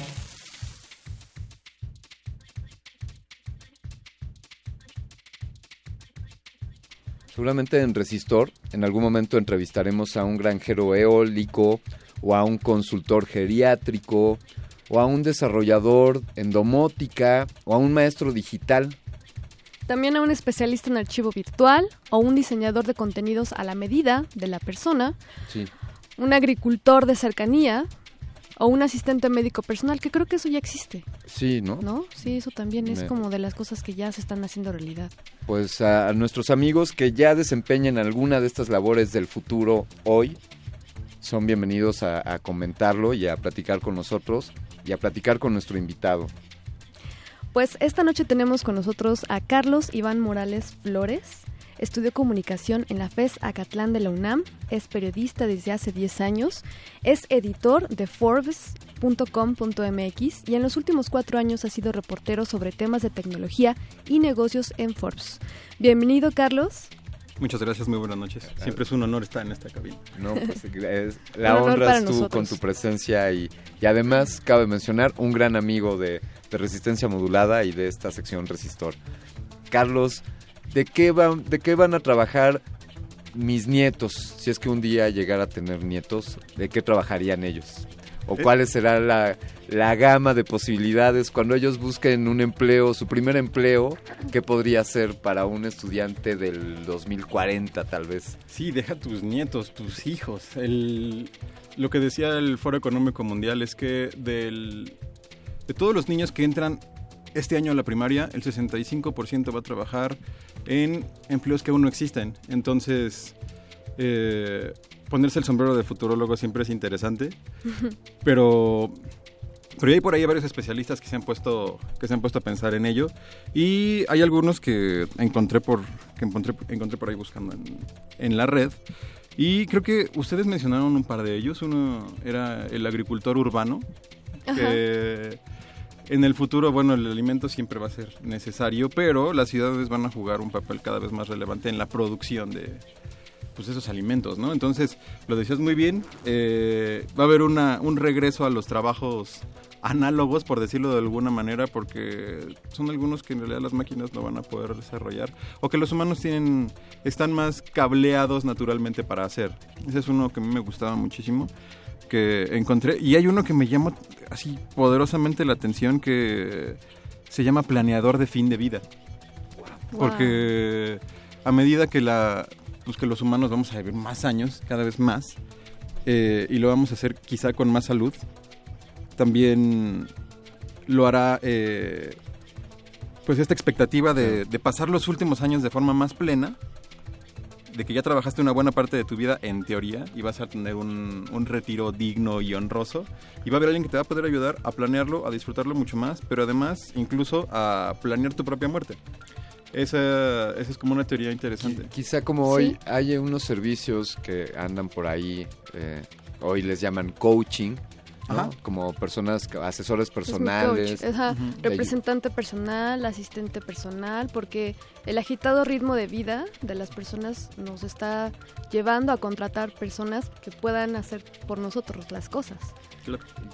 Seguramente en Resistor, en algún momento entrevistaremos a un granjero eólico o a un consultor geriátrico o a un desarrollador en domótica o a un maestro digital. También a un especialista en archivo virtual o un diseñador de contenidos a la medida de la persona, Sí. Un agricultor de cercanía o un asistente médico personal, que creo que eso ya existe, Sí, ¿no? ¿no? Sí, eso también es Me- como de las cosas que ya se están haciendo realidad. Pues a, a nuestros amigos que ya desempeñan alguna de estas labores del futuro hoy, son bienvenidos a, a comentarlo y a platicar con nosotros y a platicar con nuestro invitado. Pues esta noche tenemos con nosotros a Carlos Iván Morales Flores. Estudió comunicación en la FES Acatlán de la UNAM, es periodista desde hace 10 años, es editor de Forbes.com.mx y en los últimos cuatro años ha sido reportero sobre temas de tecnología y negocios en Forbes. Bienvenido, Carlos. Muchas gracias, muy buenas noches. Siempre es un honor estar en esta cabina. No, pues, es- la honras tú nosotros. con tu presencia y, y además cabe mencionar un gran amigo de, de Resistencia Modulada y de esta sección Resistor. Carlos, ¿de qué, van, ¿de qué van a trabajar mis nietos? Si es que un día llegara a tener nietos, ¿de qué trabajarían ellos? ¿O Eh. cuál será la, la gama de posibilidades cuando ellos busquen un empleo, su primer empleo, qué podría ser para un estudiante del 2040 tal vez? Sí, deja tus nietos, tus hijos. El, lo que decía el Foro Económico Mundial es que del, de todos los niños que entran este año a la primaria, el 65% va a trabajar en empleos que aún no existen. Entonces, eh, ponerse el sombrero de futurólogo siempre es interesante. pero pero hay por ahí varios especialistas que se han puesto que se han puesto a pensar en ello y hay algunos que encontré por que encontré, encontré por ahí buscando en, en la red y creo que ustedes mencionaron un par de ellos uno era el agricultor urbano que en el futuro bueno el alimento siempre va a ser necesario pero las ciudades van a jugar un papel cada vez más relevante en la producción de pues esos alimentos, ¿no? Entonces, lo decías muy bien, eh, va a haber una, un regreso a los trabajos análogos, por decirlo de alguna manera, porque son algunos que en realidad las máquinas no van a poder desarrollar, o que los humanos tienen, están más cableados naturalmente para hacer. Ese es uno que a mí me gustaba muchísimo, que encontré, y hay uno que me llama así poderosamente la atención, que se llama planeador de fin de vida. Porque a medida que la pues que los humanos vamos a vivir más años, cada vez más, eh, y lo vamos a hacer quizá con más salud, también lo hará eh, pues esta expectativa de, de pasar los últimos años de forma más plena, de que ya trabajaste una buena parte de tu vida en teoría y vas a tener un, un retiro digno y honroso y va a haber alguien que te va a poder ayudar a planearlo, a disfrutarlo mucho más, pero además incluso a planear tu propia muerte. Esa, esa es como una teoría interesante. Quizá como hoy hay unos servicios que andan por ahí, eh, hoy les llaman coaching, como personas, asesores personales. coach, ajá, Ujú. representante personal, asistente personal, porque el agitado ritmo de vida de las personas nos está llevando a contratar personas que puedan hacer por nosotros las cosas.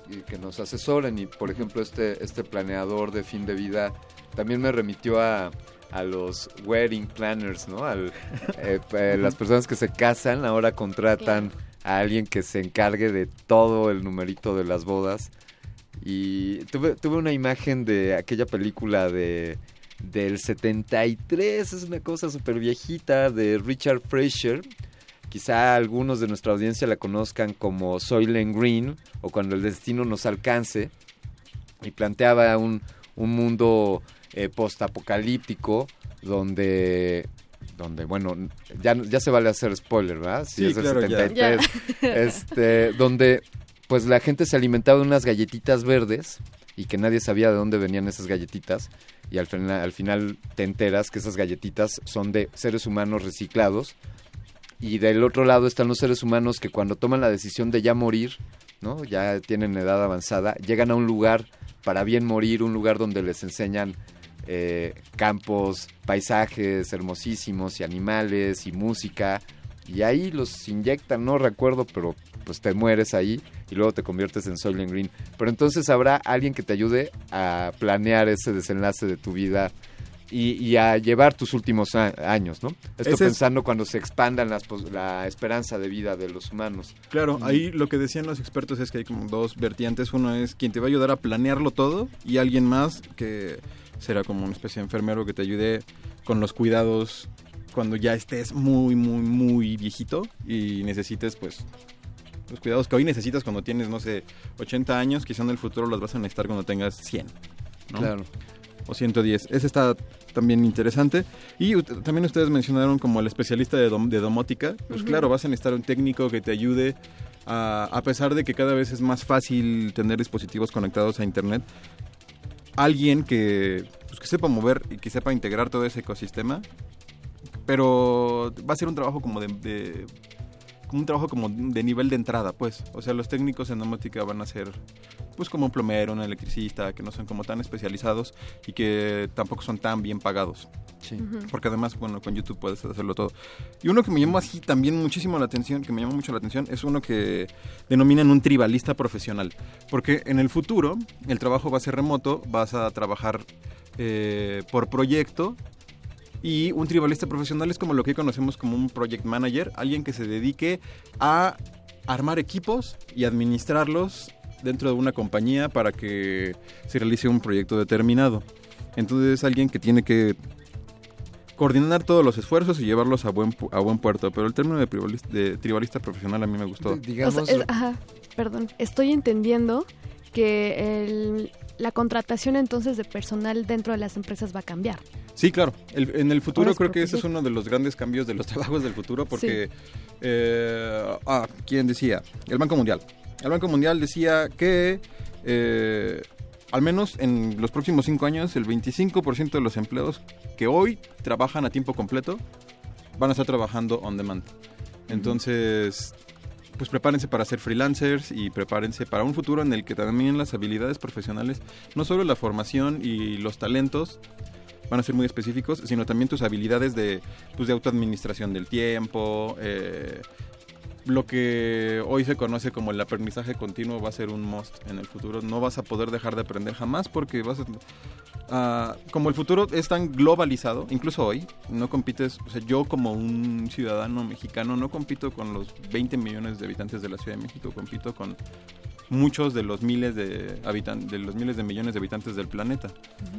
y que nos asesoren y por ejemplo este este planeador de fin de vida también me remitió a, a los wedding planners no al eh, eh, las personas que se casan ahora contratan a alguien que se encargue de todo el numerito de las bodas y tuve tuve una imagen de aquella película de del 73 es una cosa súper viejita de Richard Fraser Quizá algunos de nuestra audiencia la conozcan como Soylent Green o Cuando el destino nos alcance. Y planteaba un, un mundo eh, postapocalíptico donde, donde bueno, ya, ya se vale hacer spoiler, ¿verdad? Si Sí, es del claro, ya. 73. Ya. Este, donde pues la gente se alimentaba de unas galletitas verdes y que nadie sabía de dónde venían esas galletitas y al final, al final te enteras que esas galletitas son de seres humanos reciclados y del otro lado están los seres humanos que cuando toman la decisión de ya morir, ¿no? Ya tienen edad avanzada, llegan a un lugar para bien morir, un lugar donde les enseñan eh, campos, paisajes hermosísimos y animales y música Y ahí los inyectan, no recuerdo, pero pues te mueres ahí y luego te conviertes en Soylent Green. Pero entonces habrá alguien que te ayude a planear ese desenlace de tu vida y, y a llevar tus últimos años, ¿no? Esto Ese es- pensando cuando se expandan las, la esperanza de vida de los humanos. Claro, ahí lo que decían los expertos es que hay como dos vertientes. Uno es quien te va a ayudar a planearlo todo y alguien más que será como una especie de enfermero que te ayude con los cuidados cuando ya estés muy, muy, muy viejito y necesites pues los cuidados que hoy necesitas cuando tienes, no sé, 80 años, quizá en el futuro los vas a necesitar cuando tengas 100. ¿no? Claro. O 110. Ese está también interesante. Y también ustedes mencionaron como el especialista de, dom- de domótica. Pues claro, vas a necesitar un técnico que te ayude a, a pesar de que cada vez es más fácil tener dispositivos conectados a internet. Alguien que, pues, que sepa mover y que sepa integrar todo ese ecosistema. Pero va a ser un trabajo como de, de- un trabajo como de nivel de entrada, pues. O sea, los técnicos en domótica van a ser pues como un plomero, un electricista, que no son como tan especializados y que tampoco son tan bien pagados. Ujú. Porque además, bueno, con YouTube puedes hacerlo todo. Y uno que me llamó así también muchísimo la atención, que me llamó mucho la atención, es uno que denominan un tribalista profesional. Porque en el futuro el trabajo va a ser remoto, vas a trabajar eh, por proyecto y un tribalista profesional es como lo que conocemos como un project manager, alguien que se dedique a armar equipos y administrarlos dentro de una compañía para que se realice un proyecto determinado. Entonces es alguien que tiene que coordinar todos los esfuerzos y llevarlos a buen pu- a buen puerto. Pero el término de tribalista, de tribalista profesional a mí me gustó. O sea, es- ajá, perdón. Estoy entendiendo que el- la contratación entonces de personal dentro de las empresas va a cambiar. Sí, claro. El- en el futuro creo que ese es uno de los grandes cambios de los trabajos del futuro porque... eh, ah, ¿quién decía? El Banco Mundial. El Banco Mundial decía que eh, al menos en los próximos cinco años el 25% de los empleados que hoy trabajan a tiempo completo van a estar trabajando on demand. Entonces, pues prepárense para ser freelancers y prepárense para un futuro en el que también las habilidades profesionales, no solo la formación y los talentos van a ser muy específicos, sino también tus habilidades de, pues, de autoadministración del tiempo, eh, lo que hoy se conoce como el aprendizaje continuo va a ser un must en el futuro. No vas a poder dejar de aprender jamás porque vas a... ah, como el futuro es tan globalizado, incluso hoy, no compites, o sea, yo como un ciudadano mexicano no compito con los 20 millones de habitantes de la Ciudad de México, compito con muchos de los miles de de los miles de millones de habitantes del planeta.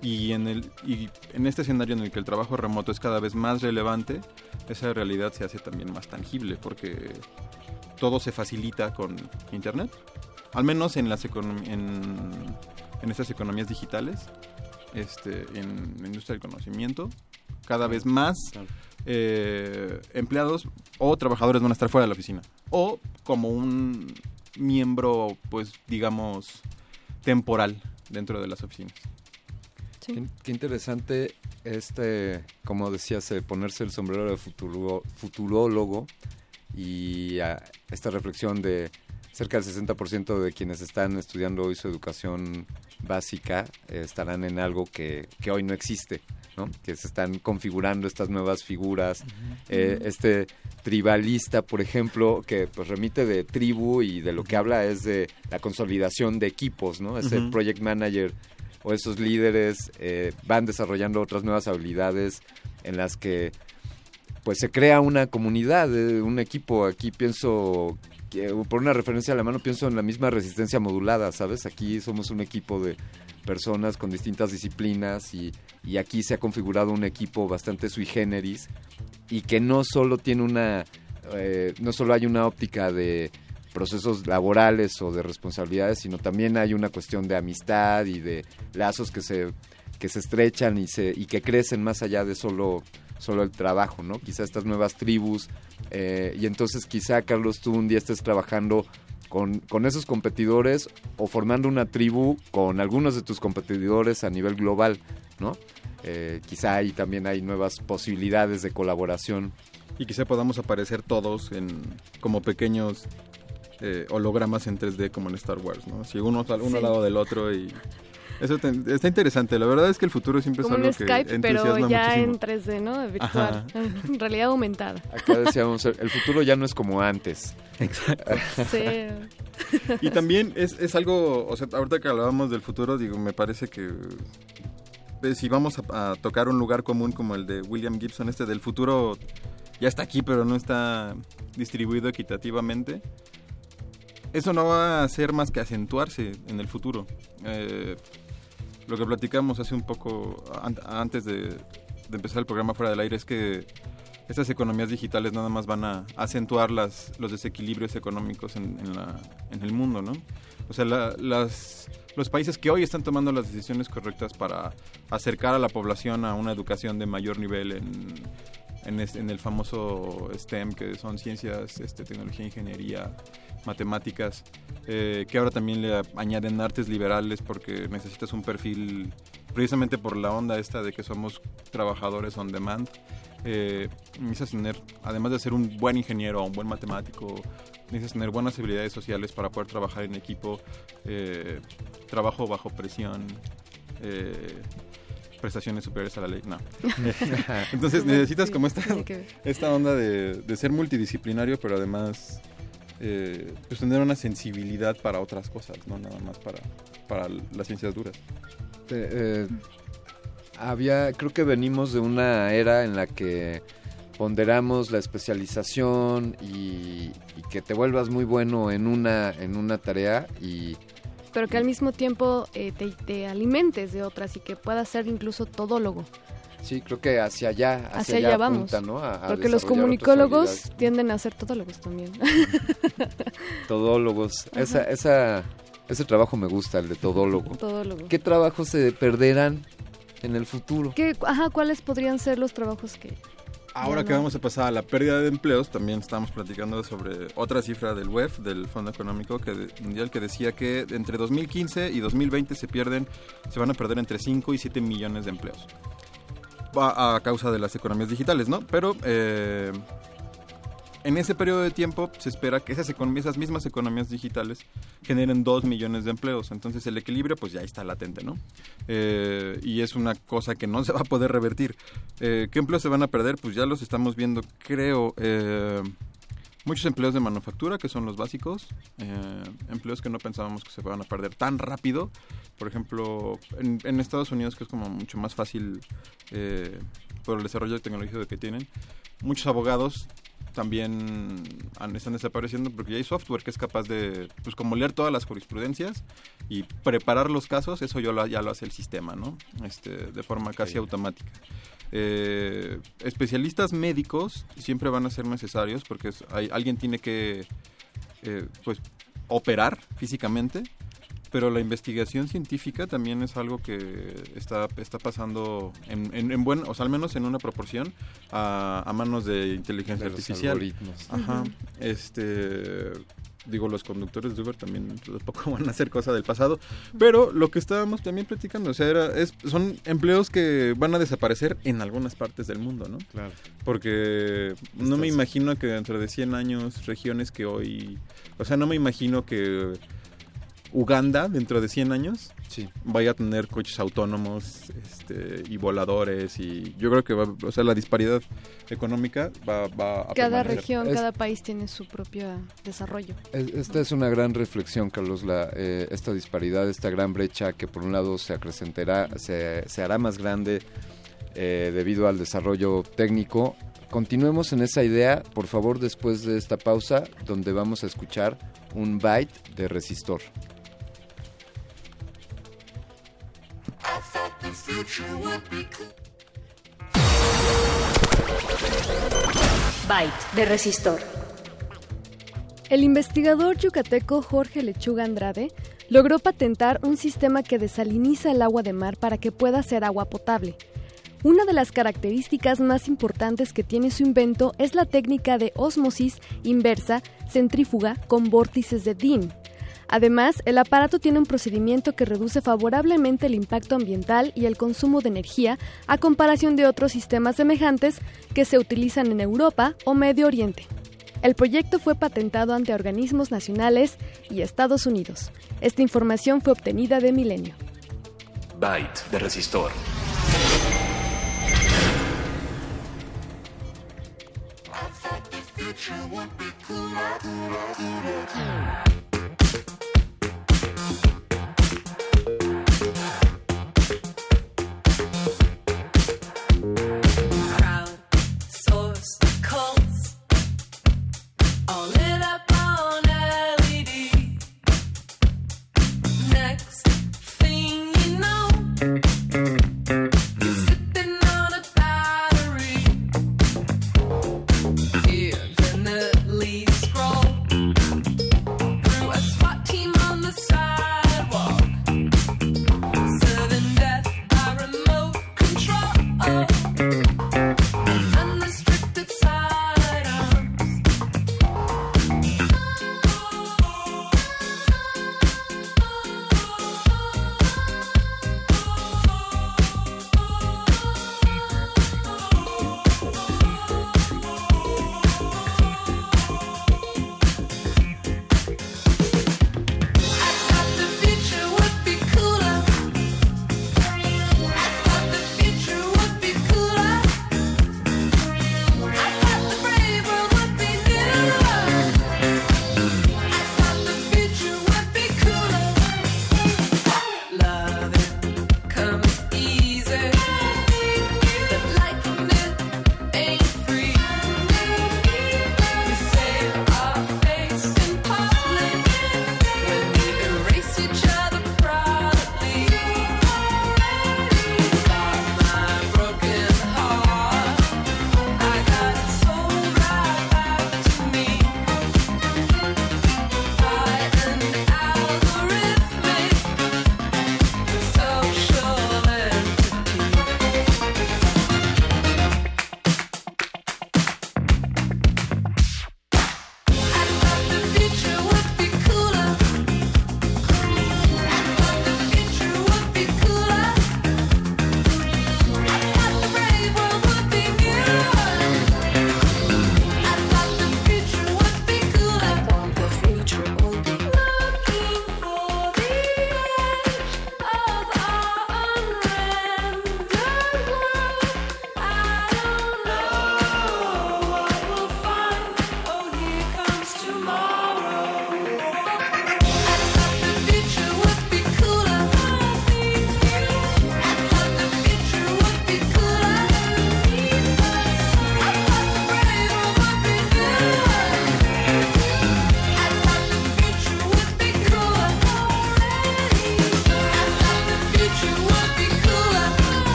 Y en el y en este escenario en el que el trabajo remoto es cada vez más relevante, esa realidad se hace también más tangible porque todo se facilita con internet. Al menos en las econom- en, en estas economías digitales, este, en la industria del conocimiento, cada vez más eh, empleados o trabajadores van a estar fuera de la oficina. O como un miembro, pues digamos, temporal dentro de las oficinas. Qué, qué interesante este, como decías, eh, ponerse el sombrero de futuro, futurólogo y ah, esta reflexión de cerca del 60% de quienes están estudiando hoy su educación básica eh, estarán en algo que, que hoy no existe, ¿no? que se están configurando estas nuevas figuras. Eh, este tribalista, por ejemplo, que pues remite de tribu y de lo que habla es de la consolidación de equipos, ¿no? Ese Ujú. project manager o esos líderes eh, van desarrollando otras nuevas habilidades en las que pues se crea una comunidad, eh, un equipo. Aquí pienso, que, por una referencia a la mano, pienso en la misma resistencia modulada, ¿sabes? Aquí somos un equipo de personas con distintas disciplinas y, y aquí se ha configurado un equipo bastante sui generis y que no solo tiene una, eh, no solo hay una óptica de procesos laborales o de responsabilidades, sino también hay una cuestión de amistad y de lazos que se, que se estrechan y, se, y que crecen más allá de solo, solo el trabajo, ¿no? Quizá estas nuevas tribus, eh, y entonces quizá, Carlos, tú un día estés trabajando con, con esos competidores o formando una tribu con algunos de tus competidores a nivel global, ¿no? Eh, quizá ahí también hay nuevas posibilidades de colaboración. Y quizá podamos aparecer todos en como pequeños eh, hologramas en 3D como en Star Wars, ¿no? Si uno, uno Sí. al lado del otro y Eso te- está interesante. La verdad es que el futuro siempre Como es un algo que Skype, pero entusiasma ya muchísimo. en 3D, ¿no? Virtual. En realidad aumentada. Acá decíamos, el futuro ya no es como antes. Exacto. Sí. Y también es, es algo, o sea, ahorita que hablábamos del futuro, digo, me parece que eh, si vamos a, a tocar un lugar común como el de William Gibson, este del futuro ya está aquí, pero no está distribuido equitativamente, eso no va a hacer más que acentuarse en el futuro. Eh, lo que platicamos hace un poco an- antes de, empezar el programa fuera del aire es que estas economías digitales nada más van a acentuar las, los desequilibrios económicos en, el mundo, ¿no? O sea, la- las, los países que hoy están tomando las decisiones correctas para acercar a la población a una educación de mayor nivel en el famoso STEM, que son ciencias, este, tecnología, ingeniería, matemáticas, eh, que ahora también le añaden artes liberales porque necesitas un perfil, precisamente por la onda esta de que somos trabajadores on demand. Eh, necesitas tener, además de ser un buen ingeniero o un buen matemático, necesitas tener buenas habilidades sociales para poder trabajar en equipo, eh, trabajo bajo presión, eh, prestaciones superiores a la ley. No. Entonces necesitas Sí, como esta, esta onda de, de ser multidisciplinario, pero además eh, pues tener una sensibilidad para otras cosas, no nada más para, para las ciencias duras. Eh, eh, había, creo que venimos de una era en la que ponderamos la especialización y, y que te vuelvas muy bueno en una, en una tarea y Pero que al mismo tiempo eh, te, te alimentes de otras y que puedas ser incluso todólogo. Sí, creo que hacia allá, hacia, Hacia allá vamos. apunta, ¿no? A- a Porque los comunicólogos tienden a ser todólogos también. Todólogos, Ajá. esa, esa, ese trabajo me gusta, el de todólogo. Todólogo. ¿Qué trabajos se perderán en el futuro? ¿Qué, ajá, ¿cuáles podrían ser los trabajos que... Ahora que vamos a pasar a la pérdida de empleos, también estamos platicando sobre otra cifra del WEF, del Fondo Económico que de- Mundial, que decía que entre 2015 y 2020 se pierden, se van a perder entre 5 y 7 millones de empleos. A causa de las economías digitales, ¿no? Pero eh, en ese periodo de tiempo se espera que esas, mismas economías digitales generen 2 millones de empleos. Entonces el equilibrio pues ya está latente, ¿no? Eh, y es una cosa que no se va a poder revertir. Eh, ¿Qué empleos se van a perder? Pues ya los estamos viendo, creo. Muchos empleos de manufactura, que son los básicos. eh, empleos que no pensábamos que se van a perder tan rápido. Por ejemplo, en, en Estados Unidos, que es como mucho más fácil eh, por el desarrollo tecnológico que tienen. Muchos abogados también han- están desapareciendo porque ya hay software que es capaz de, pues como leer todas las jurisprudencias y preparar los casos, eso ya lo, ya lo hace el sistema, ¿no? Este, de forma casi automática. Eh, especialistas médicos siempre van a ser necesarios porque es- hay, alguien tiene que, eh, pues, operar físicamente pero la investigación científica también es algo que está, está pasando en, en, en buen, o sea, al menos en una proporción a, a manos de inteligencia De los artificial. algoritmos. Ajá. Este, digo, los conductores de Uber también tampoco van a ser cosa del pasado, pero lo que estábamos también platicando, o sea, era, es, son empleos que van a desaparecer en algunas partes del mundo, ¿no? Claro. Porque no me imagino que dentro de 100 años, regiones que hoy, o sea, no me imagino que Uganda dentro de 100 años Sí. vaya a tener coches autónomos este, y voladores y yo creo que va, o sea la disparidad económica va, va a Cada permanecer. región, Es- cada país tiene su propio desarrollo. Es- Esta es una gran reflexión, Carlos, la, eh, esta disparidad, esta gran brecha que por un lado se acrecentará, se, se hará más grande eh, debido al desarrollo técnico. Continuemos en esa idea, por favor, después de esta pausa, donde vamos a escuchar un byte de resistor. Byte de resistor. El investigador yucateco Jorge Lechuga Andrade logró patentar un sistema que desaliniza el agua de mar para que pueda ser agua potable. Una de las características más importantes que tiene su invento es la técnica de ósmosis inversa centrífuga con vórtices de Dean. Además, el aparato tiene un procedimiento que reduce favorablemente el impacto ambiental y el consumo de energía a comparación de otros sistemas semejantes que se utilizan en Europa o Medio Oriente. El proyecto fue patentado ante organismos nacionales y Estados Unidos. Esta información fue obtenida de Milenio. Byte de Resistor.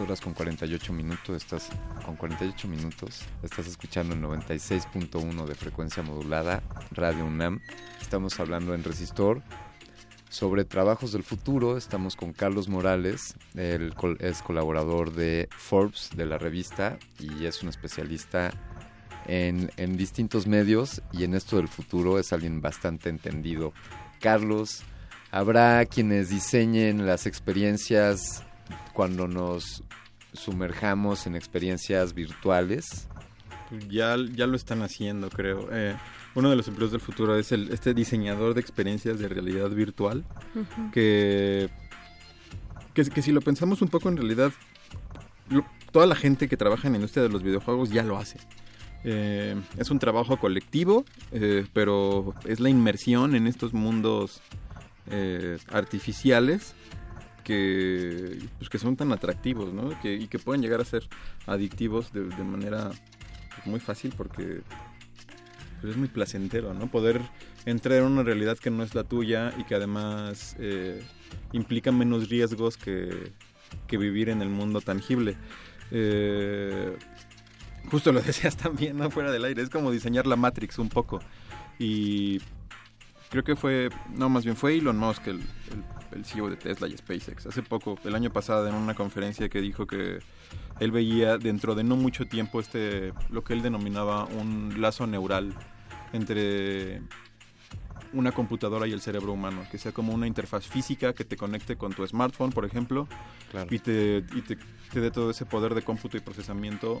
horas con 48 minutos, estás con 48 minutos, estás escuchando el 96.1 de frecuencia modulada Radio UNAM. Estamos hablando en Resistor sobre trabajos del futuro. Estamos con Carlos Morales, él es colaborador de Forbes de la revista y es un especialista en, en distintos medios y en esto del futuro es alguien bastante entendido. Carlos, habrá quienes diseñen las experiencias cuando nos sumerjamos en experiencias virtuales. Ya, ya lo están haciendo, creo. Eh, uno de los empleos del futuro es el, este diseñador de experiencias de realidad virtual, que, que, que si lo pensamos un poco en realidad, lo- toda la gente que trabaja en la industria de los videojuegos ya lo hace. Eh, es un trabajo colectivo, eh, pero es la inmersión en estos mundos eh, artificiales que, pues, que son tan atractivos, ¿no? Y que pueden llegar a ser adictivos de, manera muy fácil porque pues, es muy placentero, ¿no? Poder entrar en una realidad que no es la tuya y que además eh, implica menos riesgos que, que vivir en el mundo tangible. Eh, justo lo decías también, ¿no? Fuera del aire. Es como diseñar la Matrix un poco. Y creo que fue, no, más bien fue Elon Musk, el, el CEO de Tesla y SpaceX. Hace poco, el año pasado, en una conferencia que dijo que él veía dentro de no mucho tiempo este, lo que él denominaba un lazo neural entre una computadora y el cerebro humano, que sea como una interfaz física que te conecte con tu smartphone, por ejemplo, Claro. y, te, y te, te dé todo ese poder de cómputo y procesamiento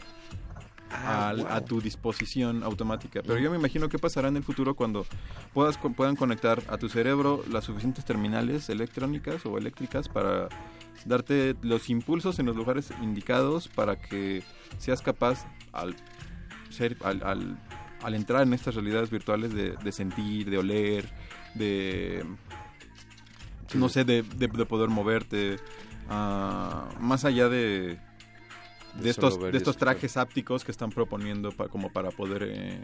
Ah, al- wow. a tu disposición automática. Pero yo me imagino qué pasará en el futuro cuando puedas, puedan conectar a tu cerebro las suficientes terminales electrónicas o eléctricas para darte los impulsos en los lugares indicados para que seas capaz al ser al, al- al entrar en estas realidades virtuales de, de sentir, de oler, de Sí, no sé, de, de- de poder moverte, ah, más allá de De estos, de estos trajes ápticos que están proponiendo pa- como para poder eh,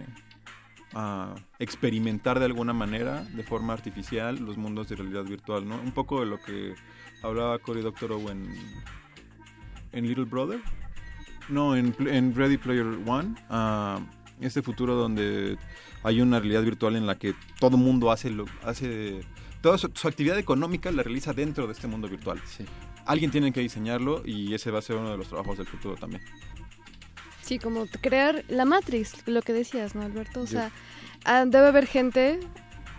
experimentar de alguna manera, de forma artificial, los mundos de realidad virtual, ¿no? Un poco de lo que hablaba Cory Doctorow en, en Little Brother. No, en, en Ready Player One. ah, este futuro donde hay una realidad virtual en la que todo mundo hace lo hace toda su, su actividad económica la realiza dentro de este mundo virtual. Alguien tiene que diseñarlo y ese va a ser uno de los trabajos del futuro también. Sí, como crear la Matrix, lo que decías, ¿no, Alberto? O sea, ah, debe haber gente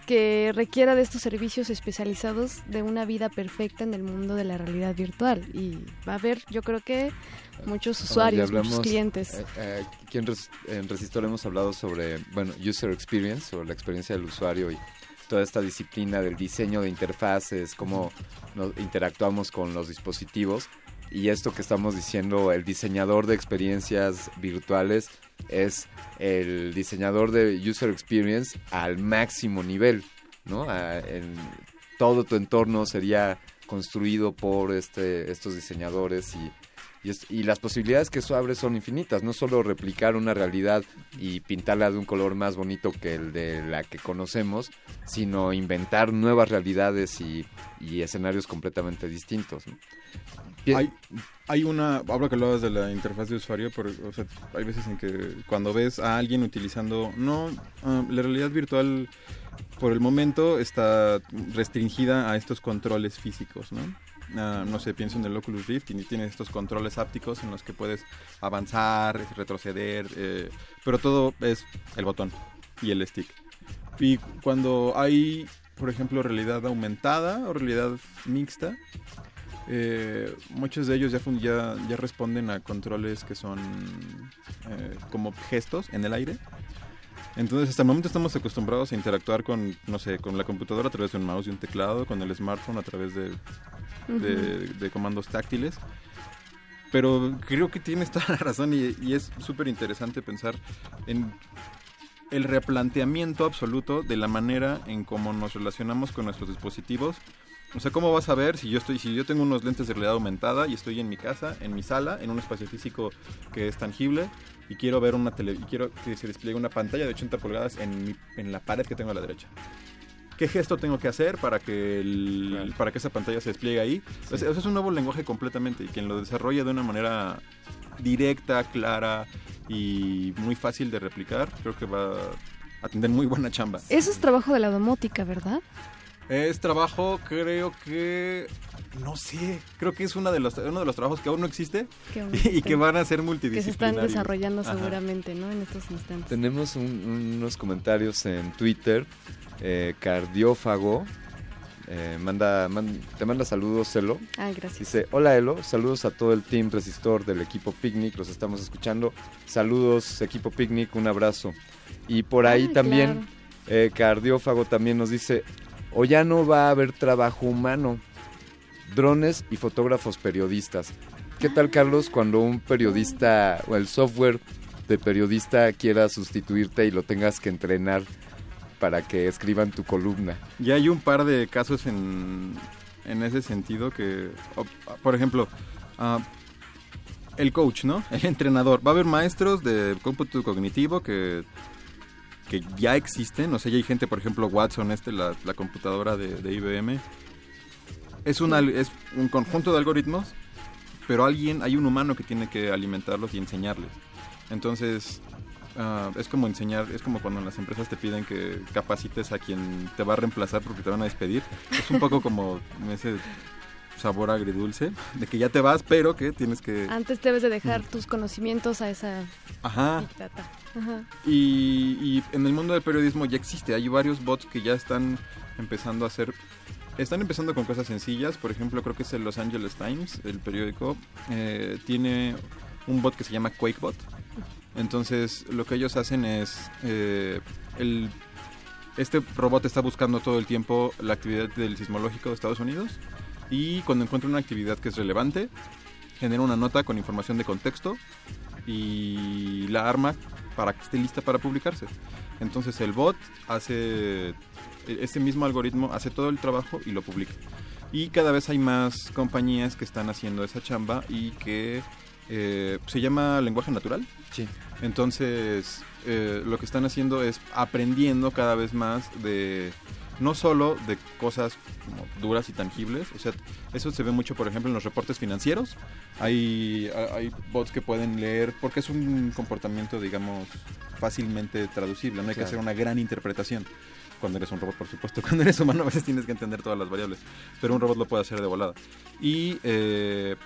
que requiera de estos servicios especializados de una vida perfecta en el mundo de la realidad virtual. Y va a haber, yo creo que, muchos usuarios, muchos hablamos, clientes. eh, eh, aquí en, Res- en Resistor hemos hablado sobre, bueno, user experience, sobre la experiencia del usuario y toda esta disciplina del diseño de interfaces, cómo interactuamos con los dispositivos. Y esto que estamos diciendo, el diseñador de experiencias virtuales es el diseñador de user experience al máximo nivel, ¿no? Todo tu entorno sería construido por este, estos diseñadores y, y, es- y las posibilidades que eso abre son infinitas, no solo replicar una realidad y pintarla de un color más bonito que el de la que conocemos, sino inventar nuevas realidades y, y escenarios completamente distintos. Hay, hay una, hablo que hablabas de la interfaz de usuario, pero, hay veces en que cuando ves a alguien utilizando, no, ah, la realidad virtual por el momento está restringida a estos controles físicos, ¿no? No sé, pienso en el Oculus Rift y tiene estos controles ápticos en los que puedes avanzar, retroceder, eh, pero todo es el botón y el stick. Y cuando hay, por ejemplo, realidad aumentada o realidad mixta, eh, muchos de ellos ya responden a controles que son eh, como gestos en el aire. Entonces, hasta el momento estamos acostumbrados a interactuar con, no sé, con la computadora a través de un mouse y un teclado, con el smartphone a través de, de, de comandos táctiles. Pero creo que tienes toda la razón y, y es súper interesante pensar en el replanteamiento absoluto de la manera en cómo nos relacionamos con nuestros dispositivos. O sea, ¿cómo vas a ver si yo estoy, si yo tengo unos lentes de realidad aumentada y estoy en mi casa, en mi sala, en un espacio físico que es tangible y quiero ver una tele, y quiero que se despliegue una pantalla de 80 pulgadas en, mi- en la pared que tengo a la derecha? ¿Qué gesto tengo que hacer para que, el- para que esa pantalla se despliegue ahí? O sea, eso es un nuevo lenguaje completamente y quien lo desarrolla de una manera directa, clara y muy fácil de replicar, creo que va a tener muy buena chamba. Eso es trabajo de la domótica, ¿verdad? Es trabajo, creo que. No sé, creo que es una de los, uno de los trabajos que aún no existe y, que van a ser Que se multidisciplinarios. están desarrollando Ajá. seguramente, ¿no? En estos instantes. Tenemos un- unos comentarios en Twitter. Eh, cardiófago eh, manda, man- te manda saludos, Celo. Ah, gracias. Dice, hola Elo, saludos a todo el team resistor del equipo Picnic, los estamos escuchando. Saludos, equipo Picnic, un abrazo. Y por ahí Ah, también, claro. eh, Cardiófago también nos dice, o ya no va a haber trabajo humano, drones y fotógrafos periodistas. ¿Qué tal, Carlos, cuando un periodista o el software de periodista quiera sustituirte y lo tengas que entrenar para que escriban tu columna? Ya hay un par de casos en, en ese sentido que, por ejemplo, ah, el coach, ¿no? El entrenador. Va a haber maestros de cómputo cognitivo que, que ya existen. O sea, ya hay gente, por ejemplo, Watson, este, la, la computadora de, de IBM, Es, una, es un conjunto de algoritmos, pero alguien, hay un humano que tiene que alimentarlos y enseñarles. Entonces, ah, es como enseñar, es como cuando las empresas te piden que capacites a quien te va a reemplazar porque te van a despedir. Es un poco como ese sabor agridulce de que ya te vas, pero que tienes que... Antes debes de dejar tus conocimientos a esa Ajá. Ajá. Y, y en el mundo del periodismo ya existe, hay varios bots que ya están empezando a hacer, están empezando con cosas sencillas, por ejemplo creo que es el Los Angeles Times, el periódico, eh, tiene un bot que se llama QuakeBot, entonces lo que ellos hacen es, eh, el, este robot está buscando todo el tiempo la actividad del sismológico de Estados Unidos y cuando encuentra una actividad que es relevante, genera una nota con información de contexto y la arma para que esté lista para publicarse. Entonces el bot hace, este mismo algoritmo hace todo el trabajo y lo publica. Y cada vez hay más compañías que están haciendo esa chamba y que eh, se llama lenguaje natural. Sí. Entonces eh, lo que están haciendo es aprendiendo cada vez más de no solo de cosas como duras y tangibles, o sea, eso se ve mucho, por ejemplo, en los reportes financieros. Hay, hay bots que pueden leer, porque es un comportamiento, digamos, fácilmente traducible, no hay que hacer una gran interpretación. Cuando eres un robot, por supuesto. Cuando eres humano a veces tienes que entender todas las variables, pero un robot lo puede hacer de volada. Y, eh,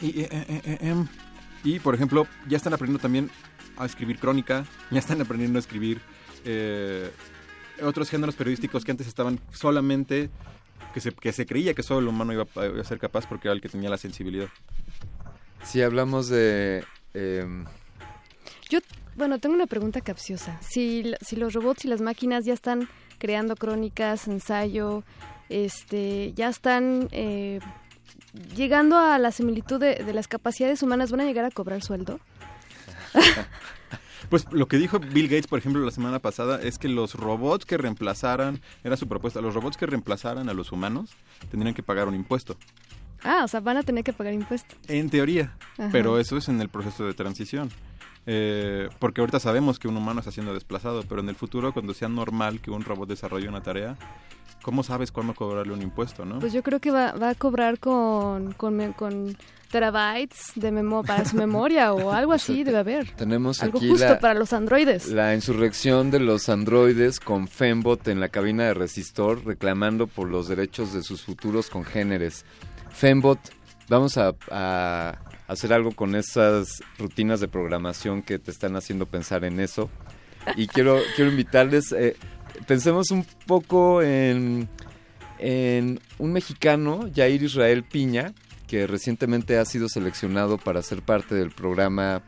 y, eh, eh, y, por ejemplo, ya están aprendiendo también a escribir crónica, ya están aprendiendo a escribir eh, otros géneros periodísticos que antes estaban solamente, que se, que se creía que solo el humano iba, a- iba a ser capaz porque era el que tenía la sensibilidad. Si hablamos de... em, Yo, bueno, tengo una pregunta capciosa. Si, la- si los robots y las máquinas ya están creando crónicas, ensayo, este, ya están eh, llegando a la similitud de, de las capacidades humanas, ¿van a llegar a cobrar sueldo? Pues lo que dijo Bill Gates, por ejemplo, la semana pasada es que los robots que reemplazaran, era su propuesta, los robots que reemplazaran a los humanos tendrían que pagar un impuesto. Ah, o sea, van a tener que pagar impuestos. En teoría, Ajá. pero eso es en el proceso de transición. Eh, porque ahorita sabemos que un humano está siendo desplazado, pero en el futuro, cuando sea normal que un robot desarrolle una tarea, ¿cómo sabes cuándo cobrarle un impuesto, no? Pues yo creo que va, va a cobrar con, con, terabytes de memo para su memoria o algo así debe haber. Tenemos Algo aquí justo la- para los androides. La insurrección de los androides con Fembot en la cabina de Resistor reclamando por los derechos de sus futuros congéneres. Fembot, vamos a, a hacer algo con esas rutinas de programación que te están haciendo pensar en eso. Y quiero, quiero invitarles, eh, pensemos un poco en, un mexicano, Jair Israel Piña, que recientemente ha sido seleccionado para ser parte del programa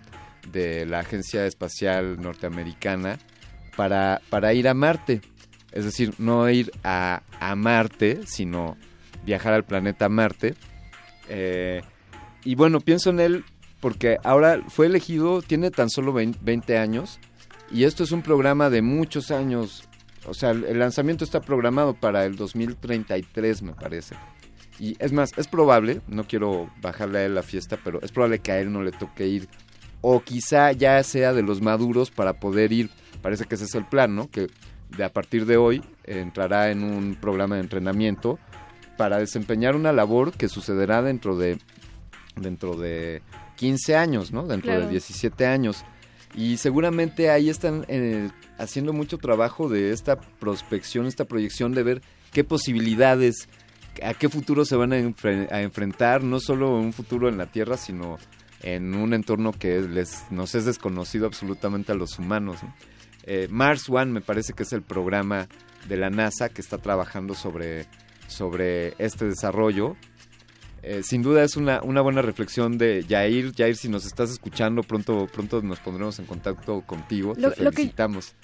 de la Agencia Espacial Norteamericana para, para ir a Marte. Es decir, no ir a, a Marte, sino viajar al planeta Marte. Eh, y bueno, pienso en él porque ahora fue elegido, tiene tan solo 20, 20 años, y esto es un programa de muchos años. O sea, el lanzamiento está programado para el 2033, me parece. Y es más, es probable, no quiero bajarle a él la fiesta, pero es probable que a él no le toque ir. O quizá ya sea de los maduros para poder ir. Parece que ese es el plan, ¿no? Que de a partir de hoy entrará en un programa de entrenamiento para desempeñar una labor que sucederá dentro de dentro de 15 años, ¿no? Dentro Claro. de 17 años. Y seguramente ahí están eh, haciendo mucho trabajo de esta prospección, esta proyección de ver qué posibilidades, a qué futuro se van a, enfre- a enfrentar, no solo un futuro en la Tierra, sino en un entorno que les, nos es desconocido absolutamente a los humanos. ¿no? Eh, Mars One me parece que es el programa de la NASA que está trabajando sobre, sobre este desarrollo. Eh, sin duda es una, una buena reflexión de Jair. Jair, si nos estás escuchando, pronto, pronto nos pondremos en contacto contigo. Lo- Te lo que- felicitamos.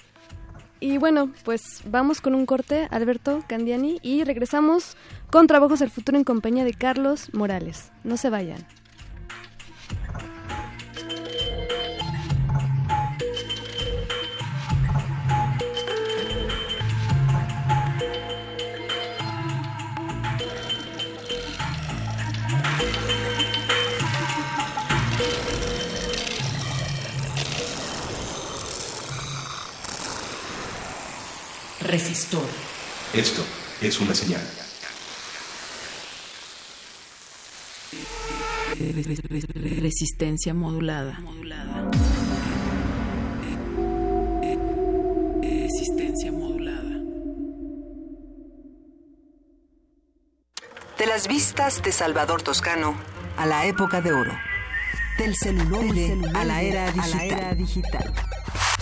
Y bueno, pues vamos con un corte, Alberto Candiani, y regresamos con Trabajos del Futuro en compañía de Carlos Morales. No se vayan. Resistor. Esto es una señal. Resistencia modulada. Resistencia modulada. De las vistas de Salvador Toscano a la época de oro. Del celuloide a la era digital.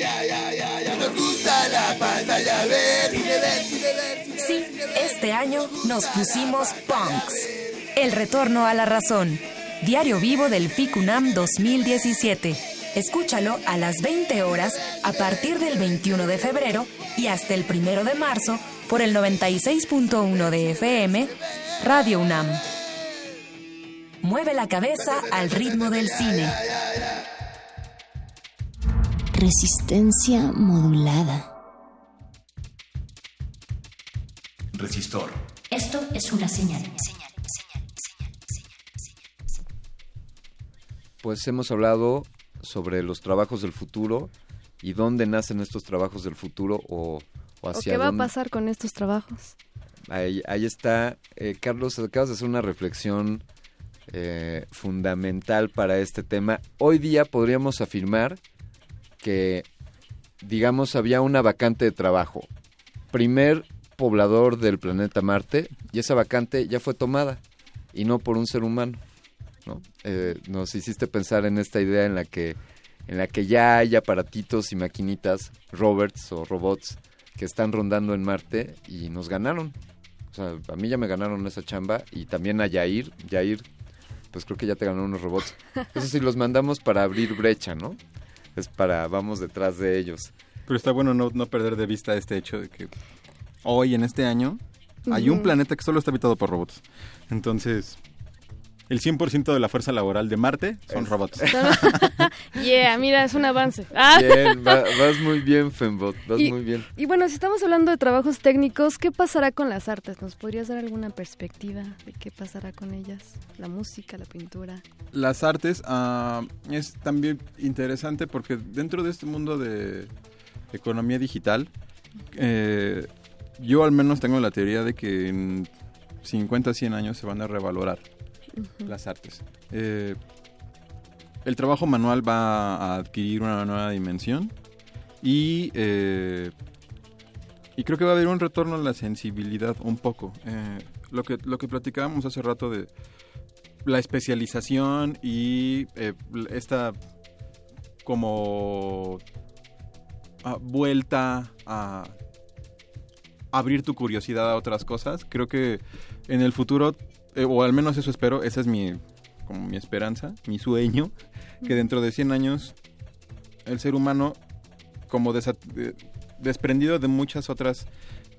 Ya, ya, ya, ya nos gusta la pantalla ver, cine ver, cine ver, cine ver, Sí, este año nos pusimos punks. El retorno a la razón. Diario vivo del FICUNAM 2017. Escúchalo a las 20 horas a partir del 21 de febrero y hasta el 1 de marzo por el 96.1 de FM, Radio UNAM. Mueve la cabeza al ritmo del cine. Resistencia modulada. Resistor. Esto es una señal. Pues hemos hablado sobre los trabajos del futuro y dónde nacen estos trabajos del futuro o, o ¿O hacia qué va a pasar con estos trabajos? Ahí, ahí está. Eh, Carlos, acabas de hacer una reflexión eh, fundamental para este tema. Hoy día podríamos afirmar que, digamos, había una vacante de trabajo. Primer poblador del planeta Marte y esa vacante ya fue tomada y no por un ser humano. ¿no? Eh, nos hiciste pensar en esta idea en la que en la que ya hay aparatitos y maquinitas, robots o robots que están rondando en Marte y nos ganaron. O sea, a mí ya me ganaron esa chamba y también a Yair. Yair, pues creo que ya te ganaron unos robots. Eso sí, los mandamos para abrir brecha, ¿no? Es para, vamos detrás de ellos. Pero está bueno no, no perder de vista este hecho de que hoy, en este año, hay un planeta que solo está habitado por robots. Entonces, el 100% de la fuerza laboral de Marte son robots. yeah, mira, es un avance. Ah. Bien, va- vas muy bien, Fembot, vas Y- muy bien. Y bueno, si estamos hablando de trabajos técnicos, ¿qué pasará con las artes? ¿Nos podrías dar alguna perspectiva de qué pasará con ellas? La música, la pintura. Las artes ah, es también interesante porque dentro de este mundo de economía digital, eh, yo al menos tengo la teoría de que en 50, 100 años se van a revalorar Las artes. Eh, el trabajo manual va a adquirir una nueva dimensión y, eh, y creo que va a haber un retorno a la sensibilidad un poco. Eh, lo, que, lo que platicábamos hace rato de la especialización y esta como ah, vuelta a abrir tu curiosidad a otras cosas. Creo que en el futuro, eh, o al menos eso espero, esa es mi, como mi esperanza, mi sueño, que dentro de 100 años el ser humano, como desa- de- desprendido de muchas otras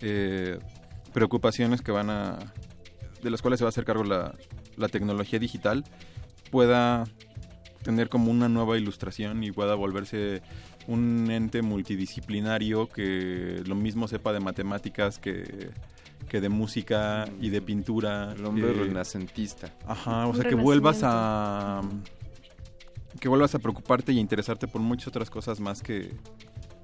eh, preocupaciones que van a, de las cuales se va a hacer cargo la, la tecnología digital, pueda tener como una nueva ilustración y pueda volverse un ente multidisciplinario que lo mismo sepa de matemáticas que, que de música y de pintura. El hombre que- renacentista. Ajá, o sea, que vuelvas a... Que vuelvas a preocuparte y a interesarte por muchas otras cosas más que,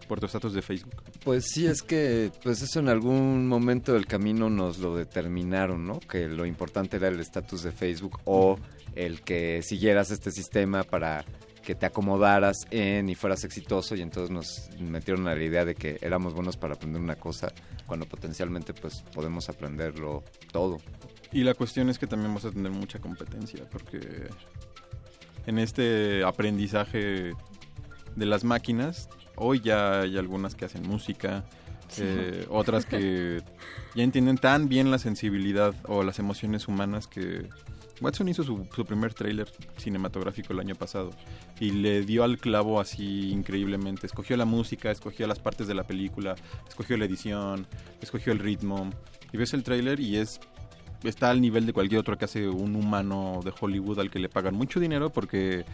por tu estatus de Facebook. Pues sí, es que pues eso en algún momento del camino nos lo determinaron, ¿no? Que lo importante era el estatus de Facebook o el que siguieras este sistema para que te acomodaras en y fueras exitoso y entonces nos metieron a la idea de que éramos buenos para aprender una cosa cuando potencialmente pues podemos aprenderlo todo. Y la cuestión es que también vamos a tener mucha competencia, porque en este aprendizaje de las máquinas, hoy ya hay algunas que hacen música, Sí. eh, otras que ya entienden tan bien la sensibilidad o las emociones humanas que Watson hizo su, su primer tráiler cinematográfico el año pasado y le dio al clavo así increíblemente. Escogió la música, escogió las partes de la película, escogió la edición, escogió el ritmo. Y ves el tráiler y es está al nivel de cualquier otro que hace un humano de Hollywood al que le pagan mucho dinero porque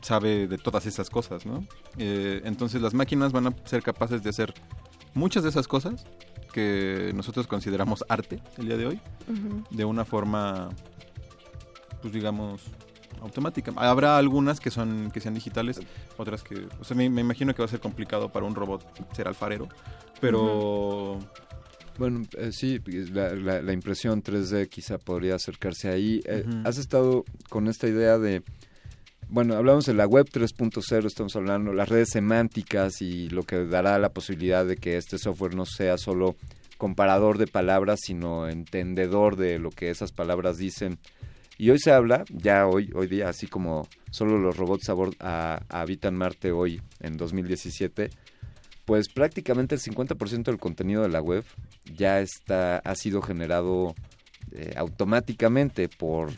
sabe de todas esas cosas, ¿no? Eh, entonces las máquinas van a ser capaces de hacer muchas de esas cosas que nosotros consideramos arte el día de hoy de una forma, pues digamos, automática. Habrá algunas que son que sean digitales, otras que, o sea, me, me imagino que va a ser complicado para un robot ser alfarero, pero Bueno, eh, sí, la, la- la impresión 3D quizá podría acercarse ahí. Eh. Has estado con esta idea de, bueno, hablamos de la web 3.0, estamos hablando las redes semánticas y lo que dará la posibilidad de que este software no sea solo comparador de palabras, sino entendedor de lo que esas palabras dicen. Y hoy se habla, ya hoy, hoy día, así como solo los robots a bord- a- habitan Marte hoy, en 2017, pues prácticamente el 50% del contenido de la web ya está ha sido generado eh, automáticamente por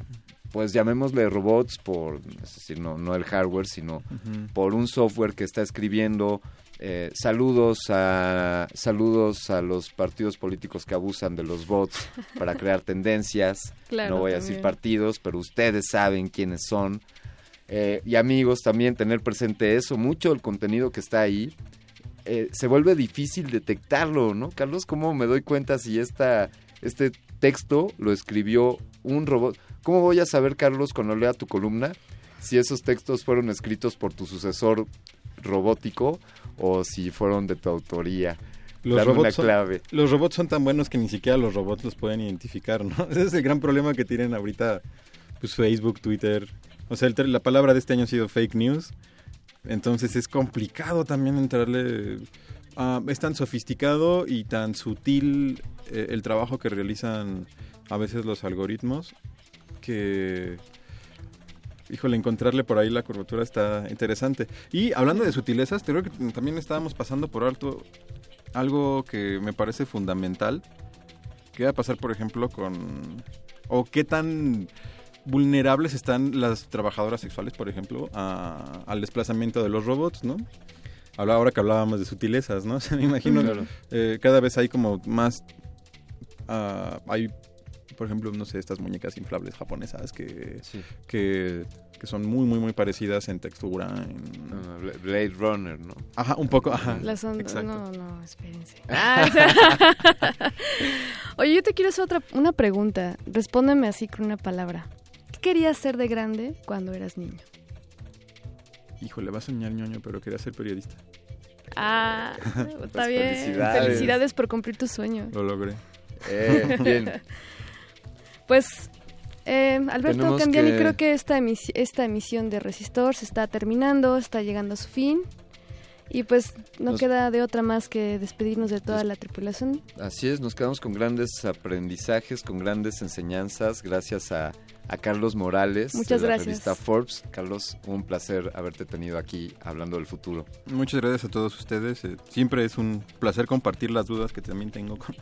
pues llamémosle robots por es decir no no el hardware sino por un software que está escribiendo eh, saludos a saludos a los partidos políticos que abusan de los bots para crear tendencias Claro, no voy a decir partidos pero ustedes saben quiénes son Eh, y amigos también tener presente eso mucho del contenido que está ahí eh, se vuelve difícil detectarlo, ¿no? Carlos, ¿cómo me doy cuenta si esta, este texto lo escribió un robot? ¿Cómo voy a saber, Carlos, cuando lea tu columna, si esos textos fueron escritos por tu sucesor robótico o si fueron de tu autoría? Los robots, son, clave. los robots son tan buenos que ni siquiera los robots los pueden identificar, ¿no? Ese es el gran problema que tienen ahorita pues, Facebook, Twitter. O sea, el la palabra de este año ha sido fake news. Entonces es complicado también entrarle... ah, es tan sofisticado y tan sutil eh, el trabajo que realizan a veces los algoritmos que... Híjole, encontrarle por ahí la curvatura está interesante. Y hablando de sutilezas, creo que también estábamos pasando por alto algo que me parece fundamental. ¿Qué va a pasar, por ejemplo, con... o qué tan vulnerables están las trabajadoras sexuales, por ejemplo, a- al desplazamiento de los robots, ¿no? Habla ahora que hablábamos de sutilezas, ¿no? O sea, me imagino Claro. eh, cada vez hay como más... ah, hay, por ejemplo, no sé, estas muñecas inflables japonesas que, que, que son muy, muy, muy parecidas en textura, en... Bla- Blade Runner, ¿no? Ajá, un poco, ajá. Las on- exacto. No, no, espérense. Ah, o sea- Oye, yo te quiero hacer otra, una pregunta. Respóndeme así con una palabra. ¿Qué querías ser de grande cuando eras niño? Híjole, va a soñar ñoño, pero quería ser periodista. Ah, está Pues bien. felicidades. Felicidades. por cumplir tu sueño. Lo logré. Eh, bien. Pues, eh, Alberto Candiani, que- creo que esta, emisi- esta emisión de Resistor se está terminando, está llegando a su fin. Y pues no Nos- queda de otra más que despedirnos de toda la tripulación. Así es, nos quedamos con grandes aprendizajes, con grandes enseñanzas, gracias a, a Carlos Morales Muchas de la gracias. revista Forbes. Carlos, un placer haberte tenido aquí hablando del futuro. Muchas gracias a todos ustedes. eh, siempre es un placer compartir las dudas que también tengo con...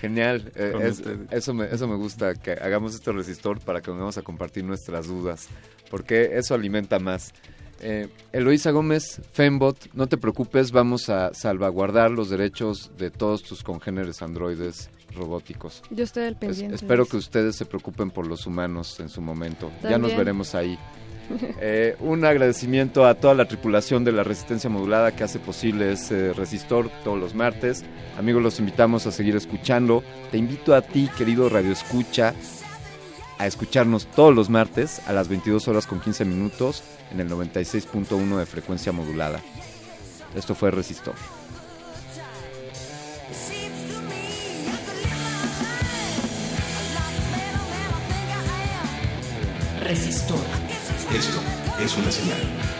Genial, eh, Con es- eso, me, eso me gusta, que hagamos este resistor para que vamos a compartir nuestras dudas, porque eso alimenta más. Eh, Eloísa Gómez, Fembot, no te preocupes, vamos a salvaguardar los derechos de todos tus congéneres androides robóticos. Yo estoy al Es- pendiente. espero que ustedes se preocupen por los humanos en su momento. Ya nos veremos ahí. Eh, un agradecimiento a toda la tripulación de la Resistencia Modulada que hace posible ese resistor todos los martes. Amigos, los invitamos a seguir escuchando. Te invito a ti, querido Radio Escucha, a escucharnos todos los martes a las 22 horas con 15 minutos en el 96.1 de frecuencia modulada. Esto fue Resistor. Resistor. Esto es una señal.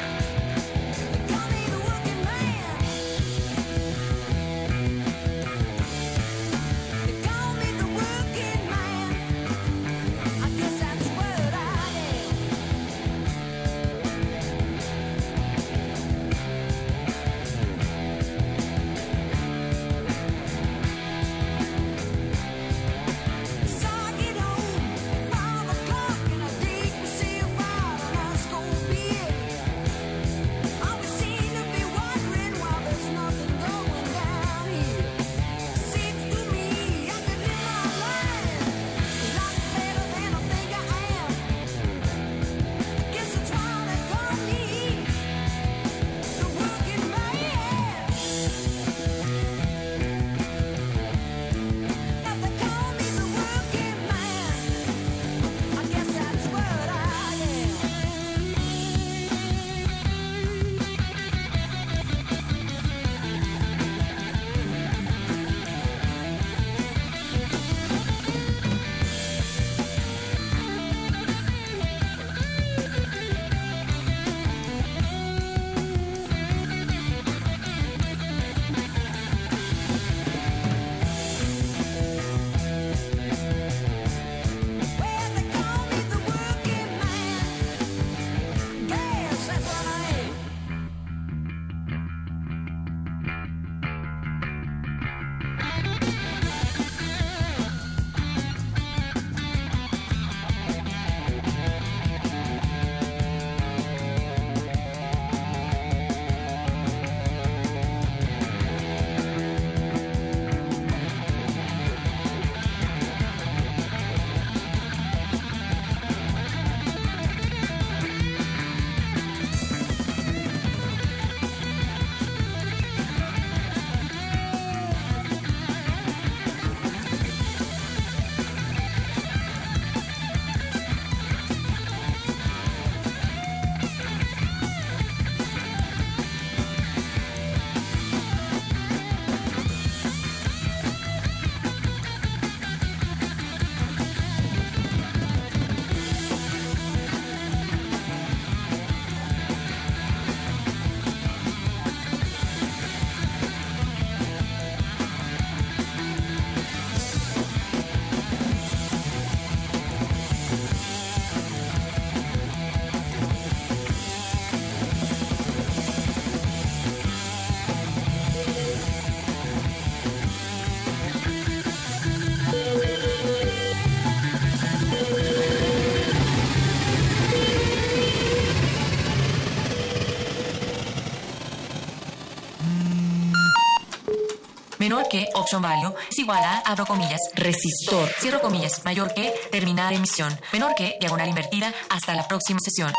Que, option value, es igual a, abro comillas, resistor, cierro comillas, mayor que, terminar emisión, menor que, diagonal invertida, hasta la próxima sesión.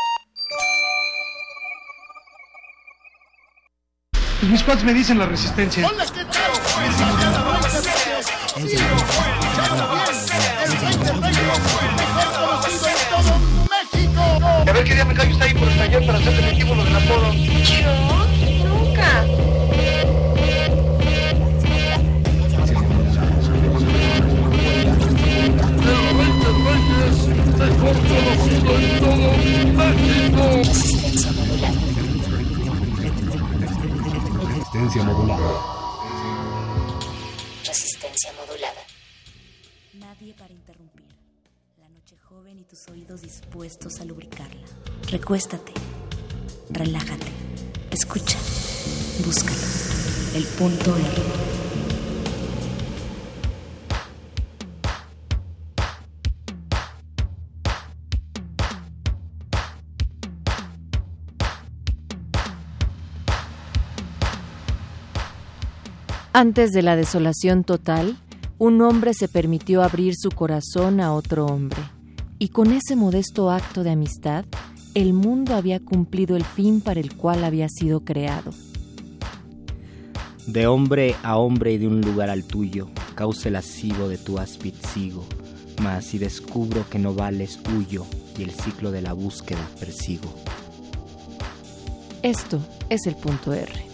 Mis cuates me dicen la resistencia. A ver qué día me callo está ahí por el taller para hacer del apodo. Yo, Resistencia modulada. Resistencia modulada. Nadie para interrumpir. La noche joven y tus oídos dispuestos a lubricarla. Recuéstate. Relájate. Escucha. Búscalo. El punto R. Antes de la desolación total, un hombre se permitió abrir su corazón a otro hombre, y con ese modesto acto de amistad, el mundo había cumplido el fin para el cual había sido creado. De hombre a hombre y de un lugar al tuyo, cauce lascivo de tu áspid sigo, mas si descubro que no vales, huyo, y el ciclo de la búsqueda persigo. Esto es el punto R.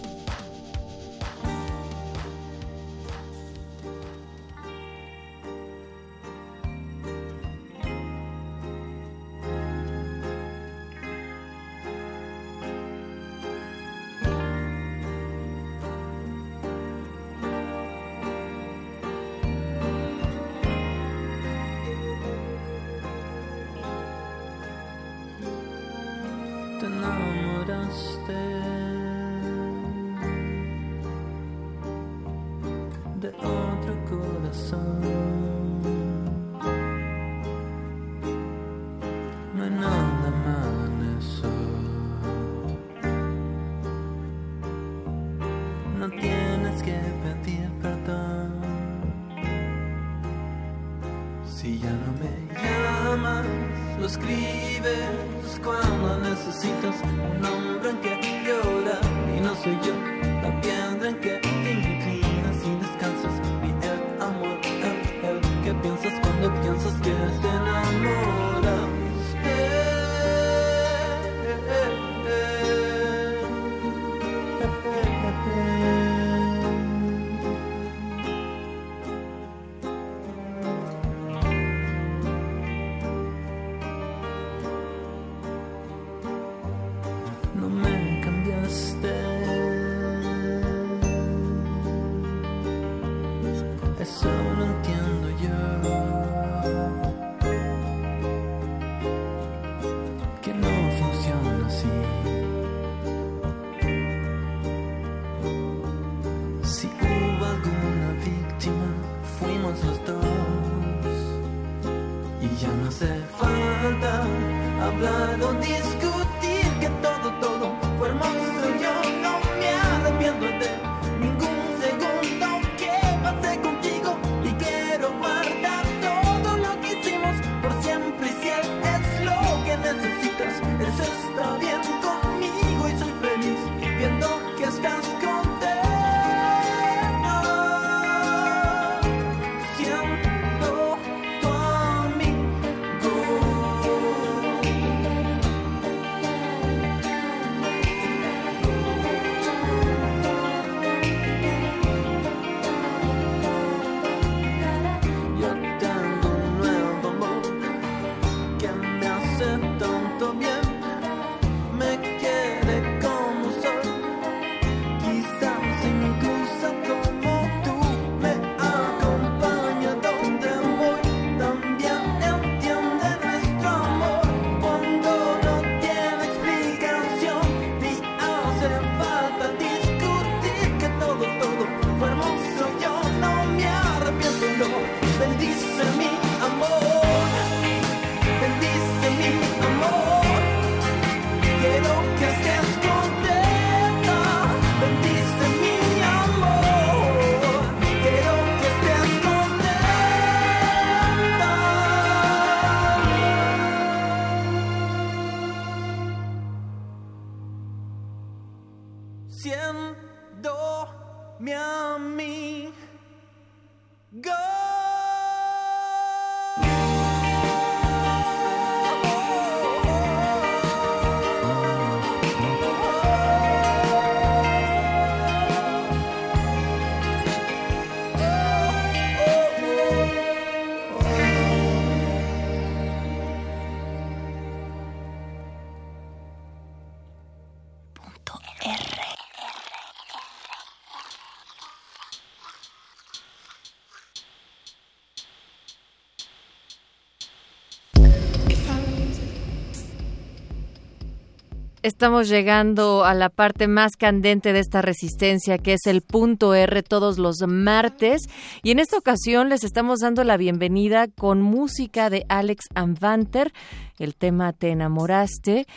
Estamos llegando a la parte más candente de esta resistencia, que es el punto R todos los martes. Y en esta ocasión les estamos dando la bienvenida con música de Alex Anvanter, el tema Te enamoraste.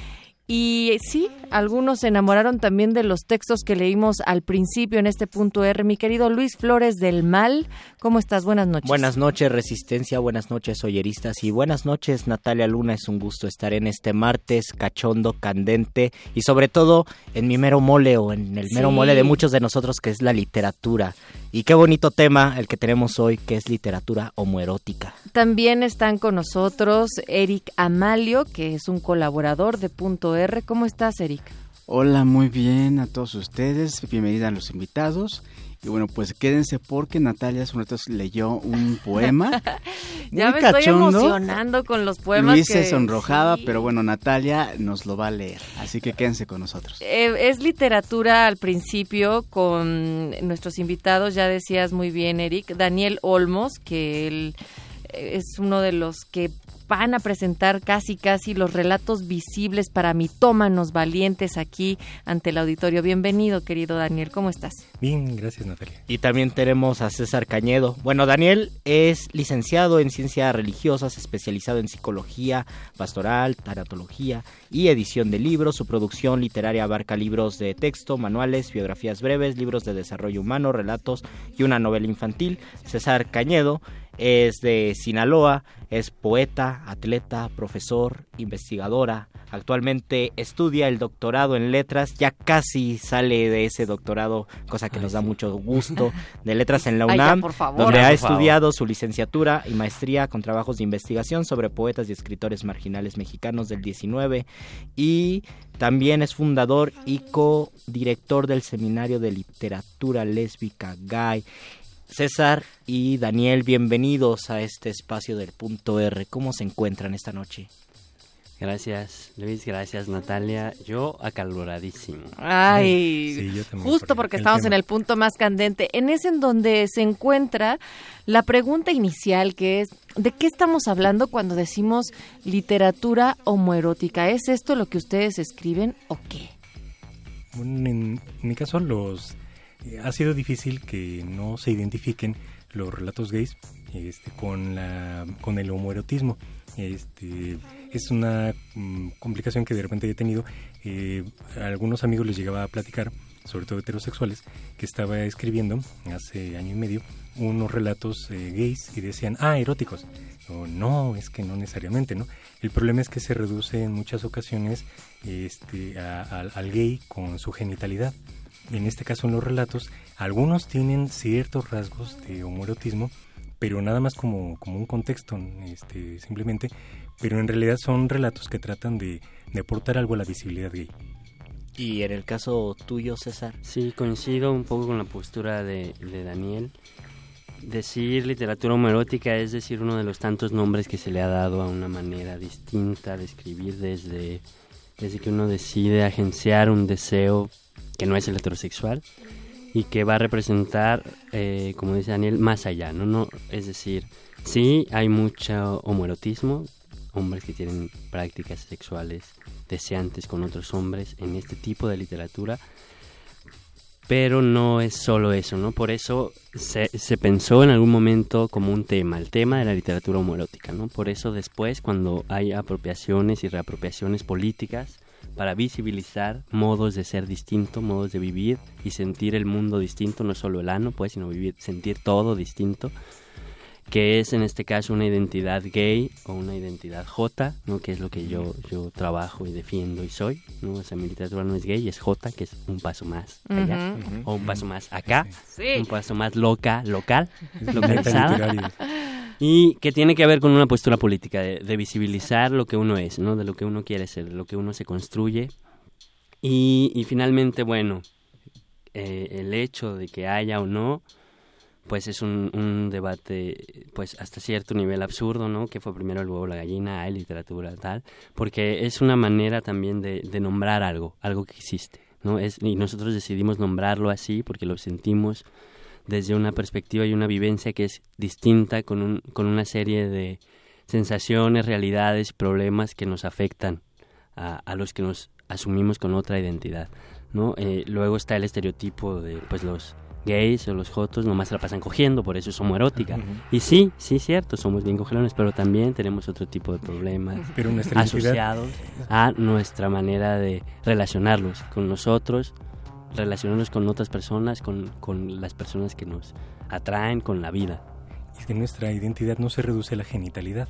Y sí, algunos se enamoraron también de los textos que leímos al principio en este punto R. Mi querido Luis Flores del Mal, ¿cómo estás? Buenas noches. Buenas noches, Resistencia. Buenas noches, Oyeristas. Y buenas noches, Natalia Luna. Es un gusto estar en este martes cachondo, candente y sobre todo en mi mero mole o en el mero Sí. mole de muchos de nosotros que es la literatura. Y qué bonito tema el que tenemos hoy, que es literatura homoerótica. También están con nosotros Eric Amalio, que es un colaborador de Punto R. ¿Cómo estás, Eric? Hola, muy bien a todos ustedes. Bienvenida a los invitados. Y bueno, pues quédense porque Natalia hace un rato leyó un poema. ya me estoy cachondo. emocionando con los poemas. Luis se sonrojaba, sí. pero bueno, Natalia nos lo va a leer. Así que quédense con nosotros. Eh, es literatura al principio con nuestros invitados, ya decías muy bien, Eric, Daniel Olmos, que él eh, es uno de los que van a presentar casi casi los relatos visibles para mitómanos valientes aquí ante el auditorio. Bienvenido, querido Daniel, ¿cómo estás? Bien, gracias Natalia. Y también tenemos a César Cañedo. Bueno, Daniel es licenciado en ciencias religiosas, especializado en psicología pastoral, taratología y edición de libros. Su producción literaria abarca libros de texto, manuales, biografías breves, libros de desarrollo humano, relatos y una novela infantil. César Cañedo es de Sinaloa, es poeta, atleta, profesor, investigadora. Actualmente estudia el doctorado en letras, ya casi sale de ese doctorado, cosa que nos da mucho gusto, de letras en la Ay, ya, UNAM, por favor. donde Ya, ha por favor. estudiado su licenciatura y maestría con trabajos de investigación sobre poetas y escritores marginales mexicanos del 19 y también es fundador y co-director del Seminario de Literatura Lésbica Gay. César y Daniel, bienvenidos a este espacio del punto R. ¿Cómo se encuentran esta noche? Gracias, Luis, gracias, Natalia. Yo acaloradísimo. Ay, justo porque estamos en el punto más candente, en ese en donde se encuentra la pregunta inicial que es, ¿de qué estamos hablando cuando decimos literatura homoerótica? ¿Es esto lo que ustedes escriben o qué? Bueno, en, en mi caso los eh, ha sido difícil que no se identifiquen los relatos gays este, con la con el homoerotismo. Este, es una mm, complicación que de repente he tenido. Eh, a algunos amigos les llegaba a platicar, sobre todo heterosexuales, que estaba escribiendo hace año y medio unos relatos eh, gays y decían, ah, eróticos. No, es que no necesariamente, ¿no? El problema es que se reduce en muchas ocasiones este, a- al gay con su genitalidad. En este caso, en los relatos, algunos tienen ciertos rasgos de homoerotismo, pero nada más como, como un contexto, este, simplemente. Pero en realidad son relatos que tratan de, de aportar algo a la visibilidad gay. Y en el caso tuyo, César. Sí, coincido un poco con la postura de, de Daniel. Decir literatura homoerótica es decir uno de los tantos nombres que se le ha dado a una manera distinta de escribir desde, desde que uno decide agenciar un deseo que no es el heterosexual y que va a representar, eh, como dice Daniel, más allá, ¿no? no Es decir, sí hay mucho homoerotismo, hombres que tienen prácticas sexuales deseantes con otros hombres en este tipo de literatura, pero no es solo eso, ¿no? Por eso se, pensó en algún momento como un tema, el tema de la literatura homoerótica, ¿no? Por eso después, cuando hay apropiaciones y reapropiaciones políticas para visibilizar modos de ser distinto, modos de vivir y sentir el mundo distinto, no solo el ano, pues, sino vivir, sentir todo distinto, que es en este caso una identidad gay o una identidad J, ¿no? que es lo que yo, yo trabajo y defiendo y soy. ¿no? O sea, mi literatura no es gay, es J, que es un paso más allá, o un paso más acá, Sí. un paso más loca, local, Es localizada. Y que tiene que ver con una postura política, de, de visibilizar lo que uno es, ¿no? de lo que uno quiere ser, de lo que uno se construye. Y, y finalmente, bueno, eh, el hecho de que haya o no, pues es un, debate, pues hasta cierto nivel absurdo, ¿no? Que fue primero el huevo la gallina, hay literatura, tal, porque es una manera también de, de nombrar algo, algo que existe, ¿no? Es, y nosotros decidimos nombrarlo así porque lo sentimos desde una perspectiva y una vivencia que es distinta, con, un, con una serie de sensaciones, realidades, problemas que nos afectan a, a los que nos asumimos con otra identidad, ¿no? Eh, luego está el estereotipo de, pues, los gays o los jotos nomás se la pasan cogiendo, por eso es homoerótica. Y sí, sí, cierto, somos bien cogelones, pero también tenemos otro tipo de problemas Pero asociados a nuestra manera de relacionarnos con nosotros, relacionarnos con otras personas, con, con las personas que nos atraen, con la vida. Es que nuestra identidad no se reduce a la genitalidad,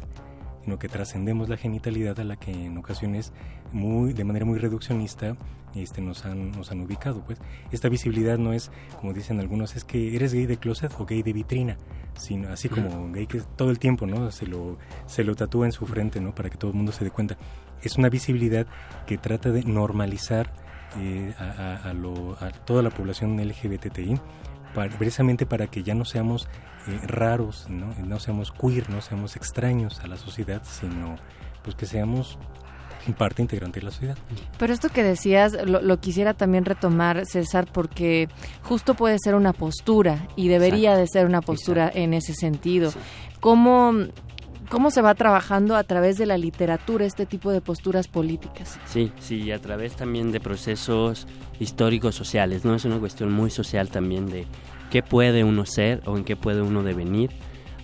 sino que trascendemos la genitalidad a la que en ocasiones muy de manera muy reduccionista este, nos, han, nos han ubicado. Pues esta visibilidad no es, como dicen algunos, es que eres gay de closet o gay de vitrina, sino así como gay que todo el tiempo no se lo, se lo tatúa en su frente ¿no? para que todo el mundo se dé cuenta. Es una visibilidad que trata de normalizar eh, a, a- a lo- a toda la población LGBTI para- precisamente para que ya no seamos eh, raros, ¿no? no seamos queer, no seamos extraños a la sociedad, sino pues que seamos parte integrante de la sociedad. Pero esto que decías lo, lo quisiera también retomar, César, porque justo puede ser una postura y debería de ser una postura en ese sentido. ¿Cómo, cómo se va trabajando a través de la literatura este tipo de posturas políticas. Sí, sí, a través también de procesos históricos sociales, ¿no? Es una cuestión muy social también de qué puede uno ser o en qué puede uno devenir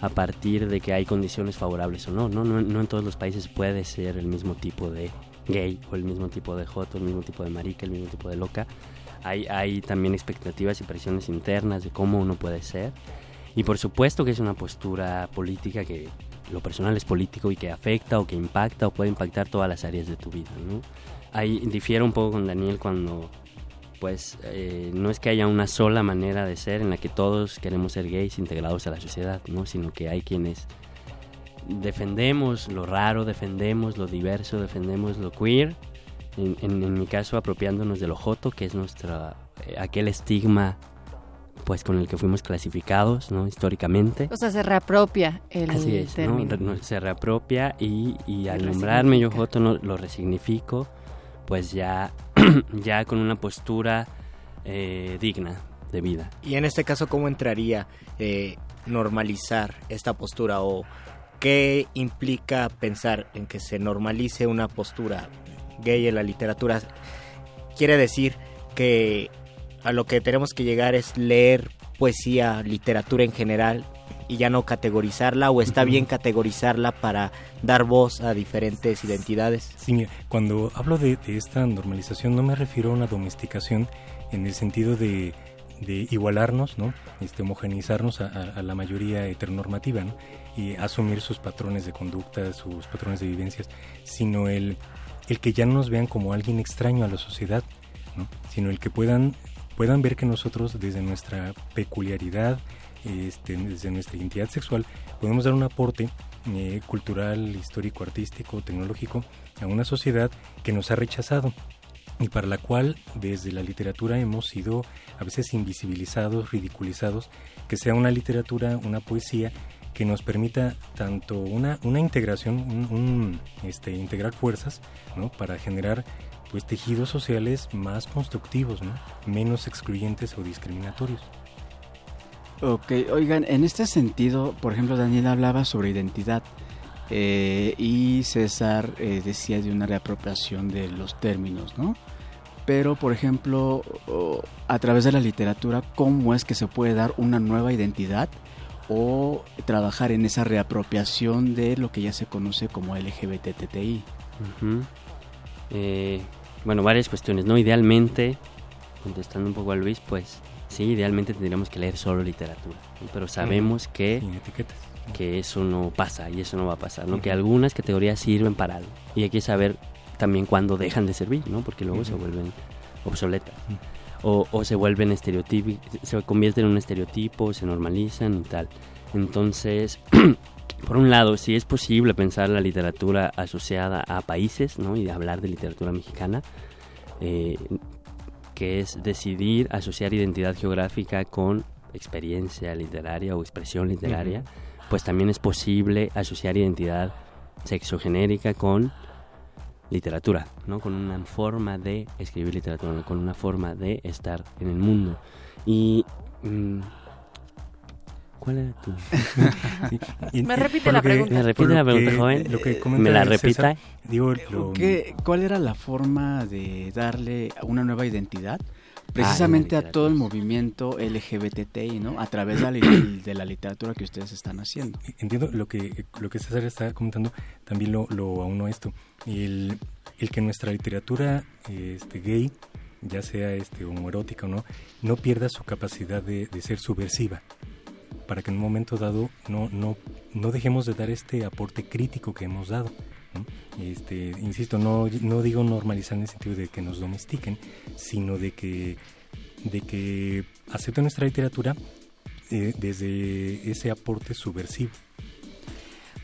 a partir de que hay condiciones favorables o no, ¿no? No, no en todos los países puede ser el mismo tipo de gay o el mismo tipo de joto, el mismo tipo de marica, el mismo tipo de loca. Hay, hay también expectativas y presiones internas de cómo uno puede ser. Y por supuesto que es una postura política que lo personal es político y que afecta o que impacta o puede impactar todas las áreas de tu vida, ¿no? Ahí difiero un poco con Daniel cuando pues eh, no es que haya una sola manera de ser en la que todos queremos ser gays integrados a la sociedad, ¿no? Sino que hay quienes defendemos lo raro, defendemos lo diverso, defendemos lo queer. En, en- en mi caso apropiándonos de lo joto, que es nuestra eh, aquel estigma pues con el que fuimos clasificados, ¿no? Históricamente. O sea, se reapropia el Así es, ¿no? término. No, se reapropia y, y al nombrarme yo Joto no, lo resignifico, pues ya, ya con una postura eh, digna de vida. Y en este caso, ¿cómo entraría eh, normalizar esta postura o qué implica pensar en que se normalice una postura gay en la literatura? Quiere decir que a lo que tenemos que llegar es leer poesía, literatura en general y ya no categorizarla o está bien categorizarla para dar voz a diferentes identidades. Sí, mira, cuando hablo de, de esta normalización no me refiero a una domesticación en el sentido de, de igualarnos, ¿no? Este, homogeneizarnos a, a- a la mayoría heteronormativa, ¿no? Y asumir sus patrones de conducta, sus patrones de vivencias, sino el, el que ya no nos vean como alguien extraño a la sociedad, ¿no? Sino el que puedan, puedan ver que nosotros desde nuestra peculiaridad, este, desde nuestra identidad sexual, podemos dar un aporte eh, cultural, histórico, artístico, tecnológico a una sociedad que nos ha rechazado y para la cual desde la literatura hemos sido a veces invisibilizados, ridiculizados, que sea una literatura, una poesía que nos permita tanto una, una integración, un, un, este, integrar fuerzas, ¿no? Para generar pues tejidos sociales más constructivos, ¿no? Menos excluyentes o discriminatorios. Ok, oigan, en este sentido, por ejemplo, Daniel hablaba sobre identidad eh, y César eh, decía de una reapropiación de los términos, ¿no? Pero, por ejemplo, a través de la literatura, ¿cómo es que se puede dar una nueva identidad o trabajar en esa reapropiación de lo que ya se conoce como LGBTTI? Eh, bueno, varias cuestiones, ¿no? Idealmente, contestando un poco a Luis, pues sí, idealmente tendríamos que leer solo literatura, ¿no? pero sabemos que, que eso no pasa y eso no va a pasar, ¿no? Que Ujú. algunas categorías sirven para algo y hay que saber también cuándo dejan de servir, ¿no? Porque luego se Ujú. vuelven obsoletas. O, o se vuelven estereotipos, se convierten en un estereotipo, se normalizan y tal. Entonces, por un lado, sí es posible pensar la literatura asociada a países, ¿no? Y hablar de literatura mexicana, eh, que es decidir asociar identidad geográfica con experiencia literaria o expresión literaria, Ujú. pues también es posible asociar identidad sexogenérica con literatura, ¿no? Con una forma de escribir literatura, con una forma de estar en el mundo. Y mm, ¿cuál era tu? Sí, y- Me repite la que- pregunta. ¿Me repite por lo la pregunta, que- joven? Lo que ¿Me comenta la César, repita? digo, lo- ¿Qué- ¿Cuál era la forma de darle una nueva identidad? Precisamente en a todo el movimiento LGBTI, ¿no? A través de la, de la literatura que ustedes están haciendo. entiendo lo que lo que César está comentando también lo, lo auno a esto el, el que nuestra literatura este gay ya sea este homoerótica o no no pierda su capacidad de, de ser subversiva para que en un momento dado no no no dejemos de dar este aporte crítico que hemos dado este insisto no no digo normalizar en el sentido de que nos domestiquen sino de que de que acepten nuestra literatura eh, desde ese aporte subversivo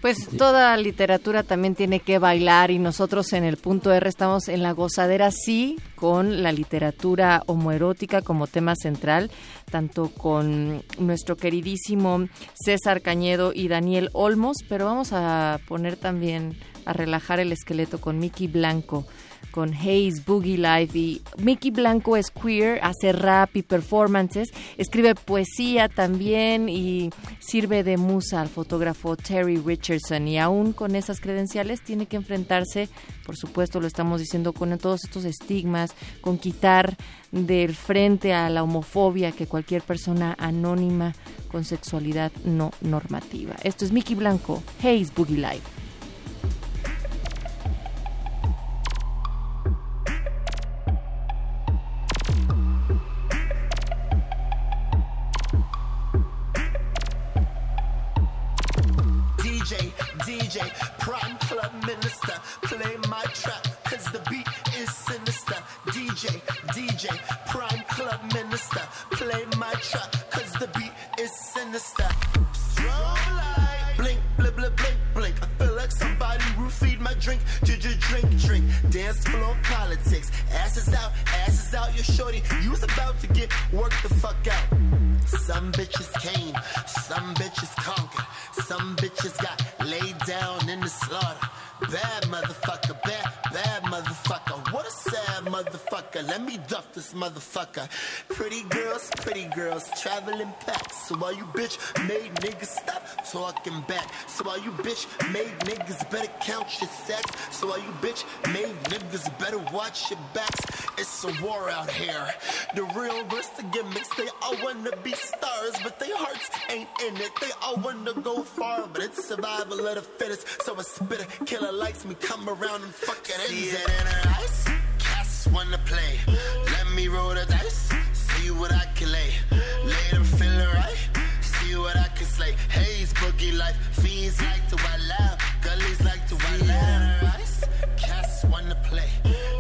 Pues toda literatura también tiene que bailar y nosotros en el punto R estamos en la gozadera sí con la literatura homoerótica como tema central, tanto con nuestro queridísimo César Cañedo y Daniel Olmos, pero vamos a poner también a relajar el esqueleto con Miki Blanco con Hayes Boogie Life y Mickey Blanco es queer, hace rap y performances, escribe poesía también y sirve de musa al fotógrafo Terry Richardson y aún con esas credenciales tiene que enfrentarse, por supuesto lo estamos diciendo con todos estos estigmas, con quitar del frente a la homofobia que cualquier persona anónima con sexualidad no normativa. Esto es Mickey Blanco, Hayes Boogie Life. Prime club minister, play my track, cause the beat is sinister. DJ, DJ, prime club minister, play my track, cause the beat is sinister. Strobe light, blink, blip, blip, blink, blink. I feel like somebody roofied my drink, drink, drink, drink. Dance floor politics, asses out, asses out. Your shorty, you was about to get worked the fuck out. Some bitches came, some bitches conquered, some bitches got laid down in the slaughter. Bad motherfucker. Let me duff this motherfucker. Pretty girls, pretty girls, traveling packs. So while you bitch made niggas stop talking back. So while you bitch made niggas better count your sex. So while you bitch made niggas better watch your backs. It's a war out here. The real rest of gimmicks, they all wanna be stars, but their hearts ain't in it. They all wanna go far, but it's survival of the fittest. So a spitter killer likes me, come around and fuck it See it in her eyes, cats wanna play. Let me roll the dice, see what I can lay. Lay them feel right, see what I can slay. Haze, boogie life, fiends like to wild out, gullies like to wild out. Eyes, cats wanna play.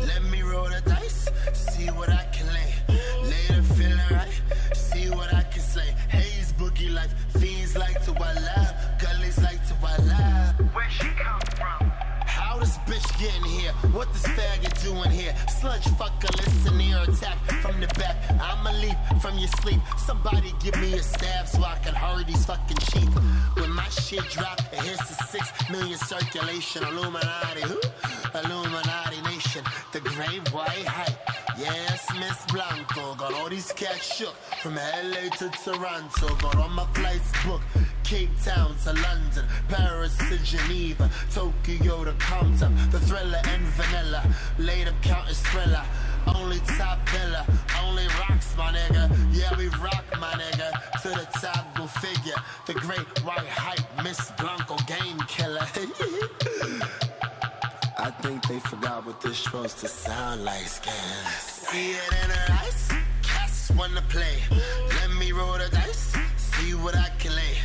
Let me roll the dice, see what I can lay. Lay them right, see what I can slay. Haze, boogie life, fiends like to wild out, gullies like to wild out. Where she come getting here? What this faggot doing here? Sludge fucker, listen here, attack from the back. I'ma leap from your sleep. Somebody give me a stab so I can hurry these fucking sheep. When my shit drop, it hits the six million circulation. Illuminati, who? Illuminati nation. The great white height. Yes, Miss Blanco. Got all these cats shook from LA to Toronto. Got all my flights booked. Cape Town to London, Paris to Geneva, Tokyo to Compton, the thriller and vanilla, laid up counting thriller. Only top villa, only rocks, my nigga. Yeah, we rock, my nigga. To the top, go figure. The great white hype, Miss Blanco, game killer. Think they forgot what this supposed to sound like, scans. See it in her eyes, cats wanna play. Let me roll the dice, see what I can lay.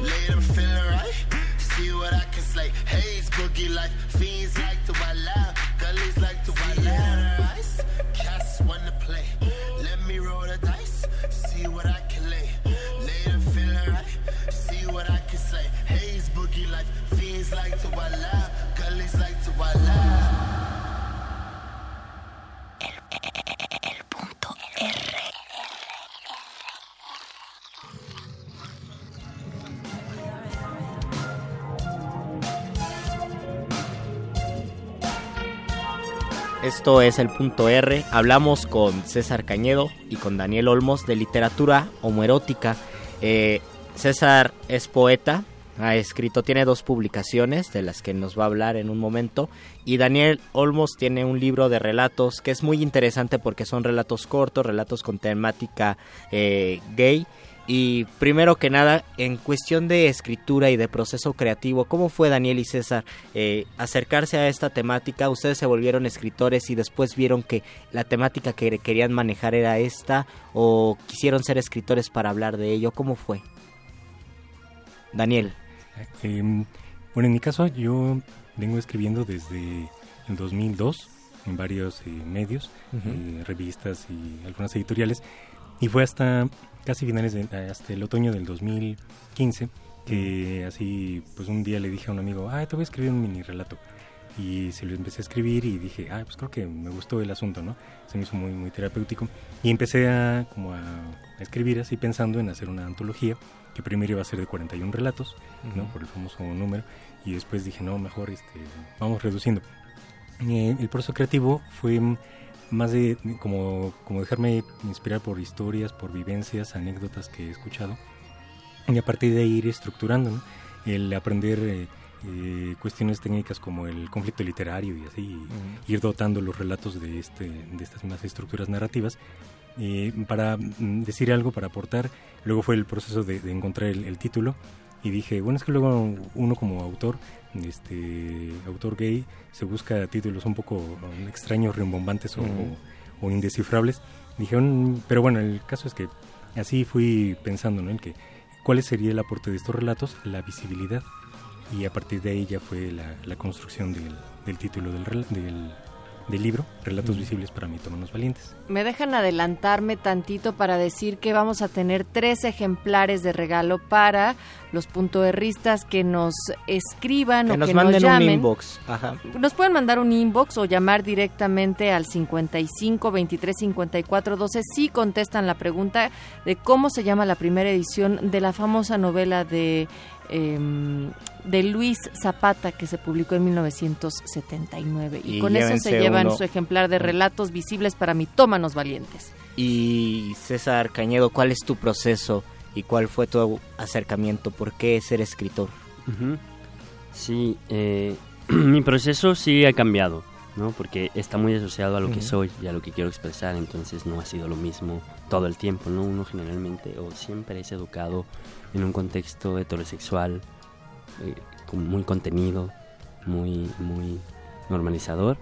Lay them feel right, see what I can slay. Haze, boogie life, fiends like to wild out, gullies like to wild out. Eyes, cats Esto es el punto R. Hablamos con César Cañedo y con Daniel Olmos de literatura homoerótica. Eh, César es poeta, ha escrito, tiene dos publicaciones de las que nos va a hablar en un momento. Y Daniel Olmos tiene un libro de relatos que es muy interesante porque son relatos cortos, relatos con temática eh, gay. Y primero que nada, en cuestión de escritura y de proceso creativo, ¿cómo fue Daniel y César eh, acercarse a esta temática? Ustedes se volvieron escritores y después vieron que la temática que querían manejar era esta o quisieron ser escritores para hablar de ello. ¿Cómo fue? Daniel. Eh, bueno, en mi caso yo vengo escribiendo desde el 2002 en varios eh, medios, eh, revistas y algunas editoriales. Y fue hasta casi finales de, hasta el otoño del 2015 que así, pues un día le dije a un amigo, ah, te voy a escribir un mini relato. Y se lo empecé a escribir y dije, ah, pues creo que me gustó el asunto, ¿no? Se me hizo muy, muy terapéutico. Y empecé a, como a, a escribir así pensando en hacer una antología que primero iba a ser de 41 relatos, ¿no? Ujú. Por el famoso número. Y después dije, no, mejor este, vamos reduciendo. Eh, el proceso creativo fue más de como, como dejarme inspirar por historias, por vivencias, anécdotas que he escuchado y a partir de ahí ir estructurando, ¿no? el aprender eh, eh, cuestiones técnicas como el conflicto literario y así, y Ujú. ir dotando los relatos de, este, de estas más estructuras narrativas eh, para mm, decir algo, para aportar. Luego fue el proceso de, de encontrar el, el título y dije, bueno, es que luego uno como autor, este autor gay, se busca títulos un poco um, extraños, rimbombantes o, o indescifrables. Dije, "Mm", pero bueno, el caso es que así fui pensando, ¿no? En que cuál sería el aporte de estos relatos, la visibilidad. Y a partir de ahí ya fue la, la construcción del, del título del, del, del libro, Relatos Mm. Visibles para Mitómanos Valientes. Me dejan adelantarme tantito para decir que vamos a tener tres ejemplares de regalo para los puntoerristas que nos escriban Que o nos que manden nos un llamen. inbox. Ajá. Nos pueden mandar un inbox o llamar directamente al 55 23 54 12 si contestan la pregunta de cómo se llama la primera edición de la famosa novela de em, de Luis Zapata que se publicó en 1979 y, Y con eso se llevan uno. su ejemplar de relatos visibles para mitómanos valientes. Y César Cañedo, ¿cuál es tu proceso y cuál fue tu acercamiento? ¿Por qué ser escritor? Sí, eh, mi proceso sí ha cambiado, ¿no? Porque está muy asociado a lo que soy y a lo que quiero expresar, entonces no ha sido lo mismo todo el tiempo, ¿no? Uno generalmente o siempre es educado en un contexto heterosexual, eh, muy contenido, muy, muy normalizador.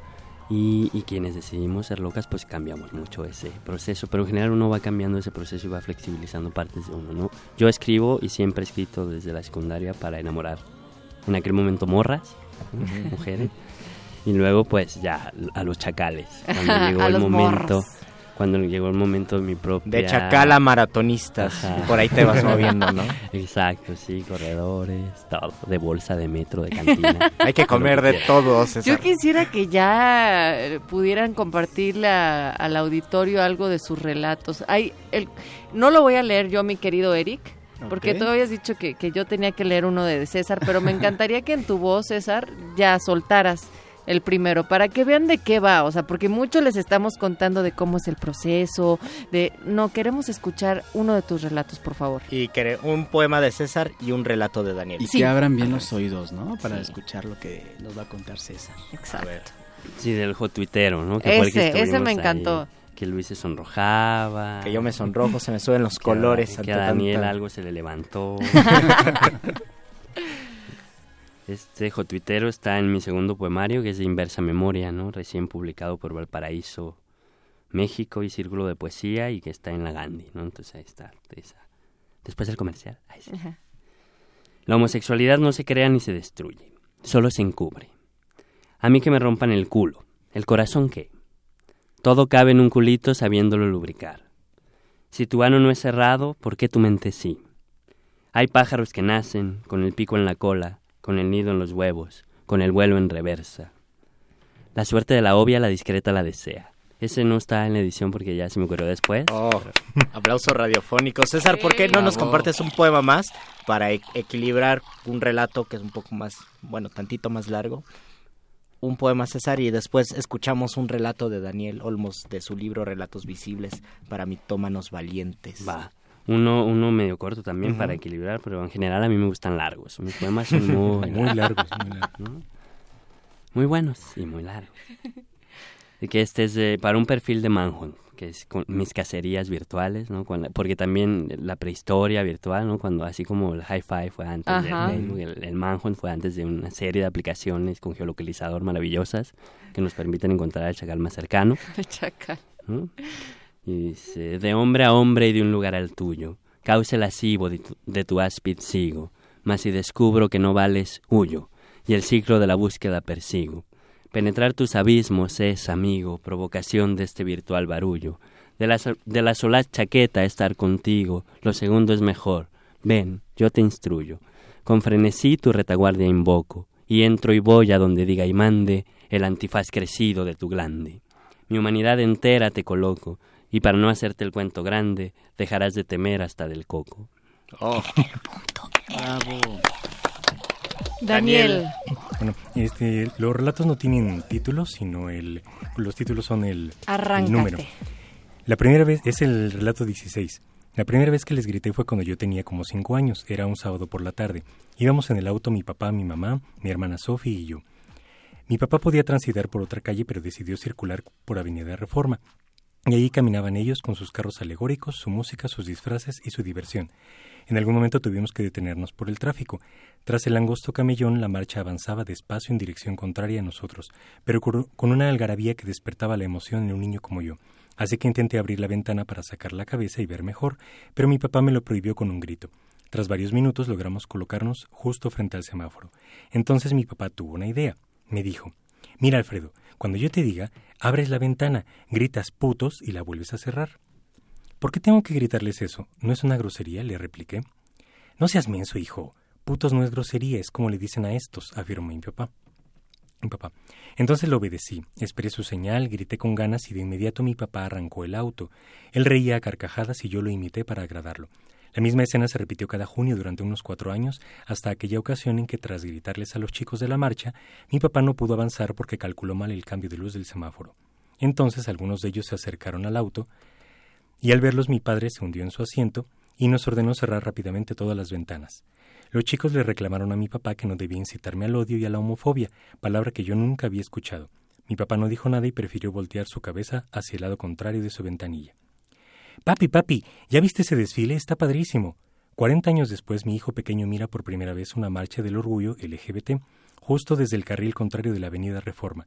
Y, y quienes decidimos ser locas, pues cambiamos mucho ese proceso. Pero en general uno va cambiando ese proceso y va flexibilizando partes de uno, ¿no? Yo escribo y siempre he escrito desde la secundaria para enamorar en aquel momento morras, mujeres. Y luego pues ya a los chacales. Cuando llegó A el los momento... morros. Cuando llegó el momento de mi propia... De chacal a maratonistas. Por ahí te vas moviendo, ¿no? Exacto, sí, corredores, todo. De bolsa, de metro, de cantina. Hay que comer de todo, César. Yo quisiera que ya eh, pudieran compartirle a- al auditorio algo de sus relatos. Hay el, no lo voy a leer yo, mi querido Eric, porque Ok. tú habías dicho que, que yo tenía que leer uno de César, pero me encantaría que en tu voz, César, ya soltaras el primero, para que vean de qué va, o sea, porque mucho les estamos contando de cómo es el proceso, de... No, queremos escuchar uno de tus relatos, por favor. Y que un poema de César y un relato de Daniel. Y que abran bien los oídos, ¿no? Para escuchar lo que nos va a contar César. Exacto. Sí, del jotuitero, ¿no? Que fue el que Ese, ese me ahí, encantó. que Luis se sonrojaba. Que yo me sonrojo, se me suben los que a- colores. Que ante a Daniel algo se le levantó. este jotuitero está en mi segundo poemario, que es de Inversa Memoria, ¿no? Recién publicado por Valparaíso, México y Círculo de Poesía, y que está en la Gandhi, ¿no? Entonces ahí está. esa. Después del comercial. ahí sí. La homosexualidad no se crea ni se destruye, solo se encubre. A mí que me rompan el culo, el corazón qué. Todo cabe en un culito sabiéndolo lubricar. Si tu ano no es cerrado, ¿por qué tu mente sí? Hay pájaros que nacen con el pico en la cola, con el nido en los huevos, con el vuelo en reversa. La suerte de la obvia, la discreta la desea. Ese no está en la edición porque ya se me ocurrió después. Oh, aplauso radiofónico. César, ¿por qué no nos compartes un poema más para e- equilibrar un relato que es un poco más, bueno, tantito más largo? Un poema, César, y después escuchamos un relato de Daniel Olmos de su libro Relatos Visibles para mitómanos valientes. Va. Uno, uno medio corto también Ujú. para equilibrar, pero en general a mí me gustan largos. Mis poemas son muy, Muy largos, muy largos. ¿no? Muy buenos y muy largos. Y que este es de- para un perfil de Manhunt, que es con mis cacerías virtuales, ¿no? Cuando- porque también la prehistoria virtual, ¿no? Cuando así como el Hi-Fi fue antes Ajá. Facebook, el, el Manhunt fue antes de una serie de aplicaciones con geolocalizador maravillosas que nos permiten encontrar al chacal más cercano. El chacal. ¿no? Y dice, de hombre a hombre y de un lugar al tuyo, cauce lascivo de tu, de tu áspid sigo, mas si descubro que no vales, huyo, y el ciclo de la búsqueda persigo. Penetrar tus abismos es, amigo, provocación de este virtual barullo. De la, de la solaz chaqueta estar contigo, lo segundo es mejor. Ven, yo te instruyo. Con frenesí tu retaguardia invoco, y entro y voy a donde diga y mande el antifaz crecido de tu glande. Mi humanidad entera te coloco, y para no hacerte el cuento grande, dejarás de temer hasta del coco. Oh. Bravo. Daniel. Bueno, este, los relatos no tienen títulos, sino el, los títulos son el, el número. La primera vez es el relato 16. La primera vez que les grité fue cuando yo tenía como cinco años. Era un sábado por la tarde. Íbamos en el auto mi papá, mi mamá, mi hermana Sophie y yo. Mi papá podía transitar por otra calle, pero decidió circular por Avenida Reforma. Y allí caminaban ellos con sus carros alegóricos, su música, sus disfraces y su diversión. En algún momento tuvimos que detenernos por el tráfico. Tras el angosto camellón, la marcha avanzaba despacio en dirección contraria a nosotros, pero con una algarabía que despertaba la emoción en un niño como yo. Así que intenté abrir la ventana para sacar la cabeza y ver mejor, pero mi papá me lo prohibió con un grito. Tras varios minutos logramos colocarnos justo frente al semáforo. Entonces mi papá tuvo una idea. Me dijo, Mira, Alfredo, cuando yo te diga, abres la ventana, gritas putos y la vuelves a cerrar. ¿Por qué tengo que gritarles eso? ¿No es una grosería? le repliqué. No seas menso, hijo. Putos no es grosería, es como le dicen a estos, afirmó mi papá. Mi papá. Entonces lo obedecí, esperé su señal, grité con ganas y de inmediato mi papá arrancó el auto. Él reía a carcajadas y yo lo imité para agradarlo. La misma escena se repitió cada junio durante unos cuatro años, hasta aquella ocasión en que, tras gritarles a los chicos de la marcha, mi papá no pudo avanzar porque calculó mal el cambio de luz del semáforo. Entonces algunos de ellos se acercaron al auto, y al verlos mi padre se hundió en su asiento y nos ordenó cerrar rápidamente todas las ventanas. Los chicos le reclamaron a mi papá que no debía incitarme al odio y a la homofobia, palabra que yo nunca había escuchado. Mi papá no dijo nada y prefirió voltear su cabeza hacia el lado contrario de su ventanilla. Papi, papi, ¿ya viste ese desfile? Está padrísimo. Cuarenta años después, mi hijo pequeño mira por primera vez una marcha del orgullo LGBT, justo desde el carril contrario de la avenida Reforma.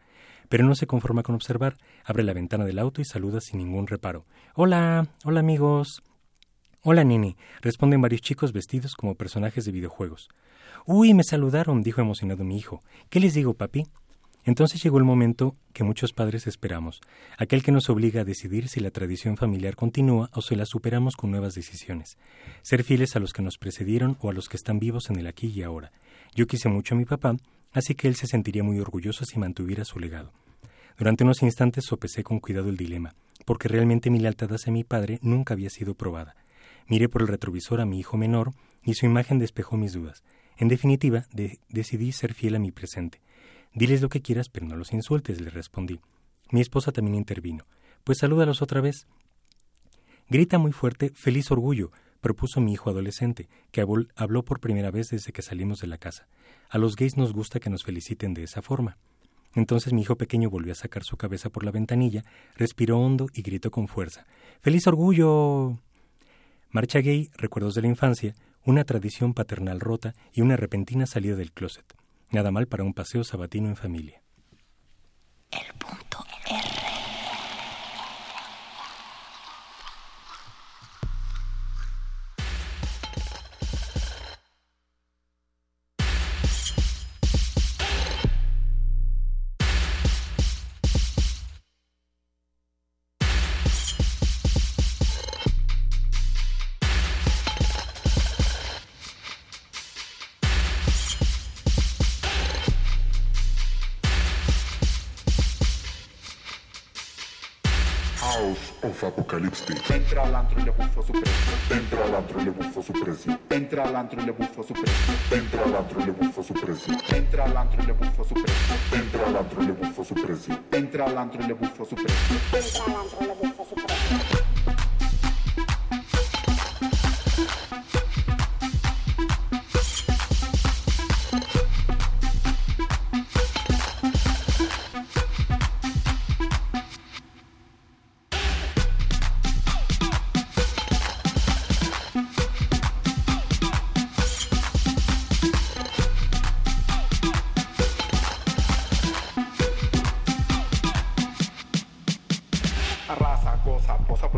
Pero no se conforma con observar, abre la ventana del auto y saluda sin ningún reparo. Hola, hola amigos. Hola, nene, responden varios chicos vestidos como personajes de videojuegos. Uy, me saludaron, dijo emocionado mi hijo. ¿Qué les digo, papi? Entonces llegó el momento que muchos padres esperamos, aquel que nos obliga a decidir si la tradición familiar continúa o si la superamos con nuevas decisiones, ser fieles a los que nos precedieron o a los que están vivos en el aquí y ahora. Yo quise mucho a mi papá, así que él se sentiría muy orgulloso si mantuviera su legado. Durante unos instantes sopesé con cuidado el dilema, porque realmente mi lealtad hacia mi padre nunca había sido probada. Miré por el retrovisor a mi hijo menor y su imagen despejó mis dudas. En definitiva, de- decidí ser fiel a mi presente. Diles lo que quieras, pero no los insultes, le respondí. Mi esposa también intervino. Pues salúdalos otra vez. Grita muy fuerte, feliz orgullo, propuso mi hijo adolescente, que habl- habló por primera vez desde que salimos de la casa. A los gays nos gusta que nos feliciten de esa forma. Entonces mi hijo pequeño volvió a sacar su cabeza por la ventanilla, respiró hondo y gritó con fuerza. ¡Feliz orgullo! Marcha gay, recuerdos de la infancia, una tradición paternal rota y una repentina salida del closet. Nada mal para un paseo sabatino en familia. House all'antro e le buffo su prezzo. Entra all'antro e le bufó su prezzo. Entra all'antro y le bufó su prezzo. Entra all'antro y le bufó su prezzo. Entra all'antro y le bufó su prezzo. Entra all'antro e le buffo su prezzo.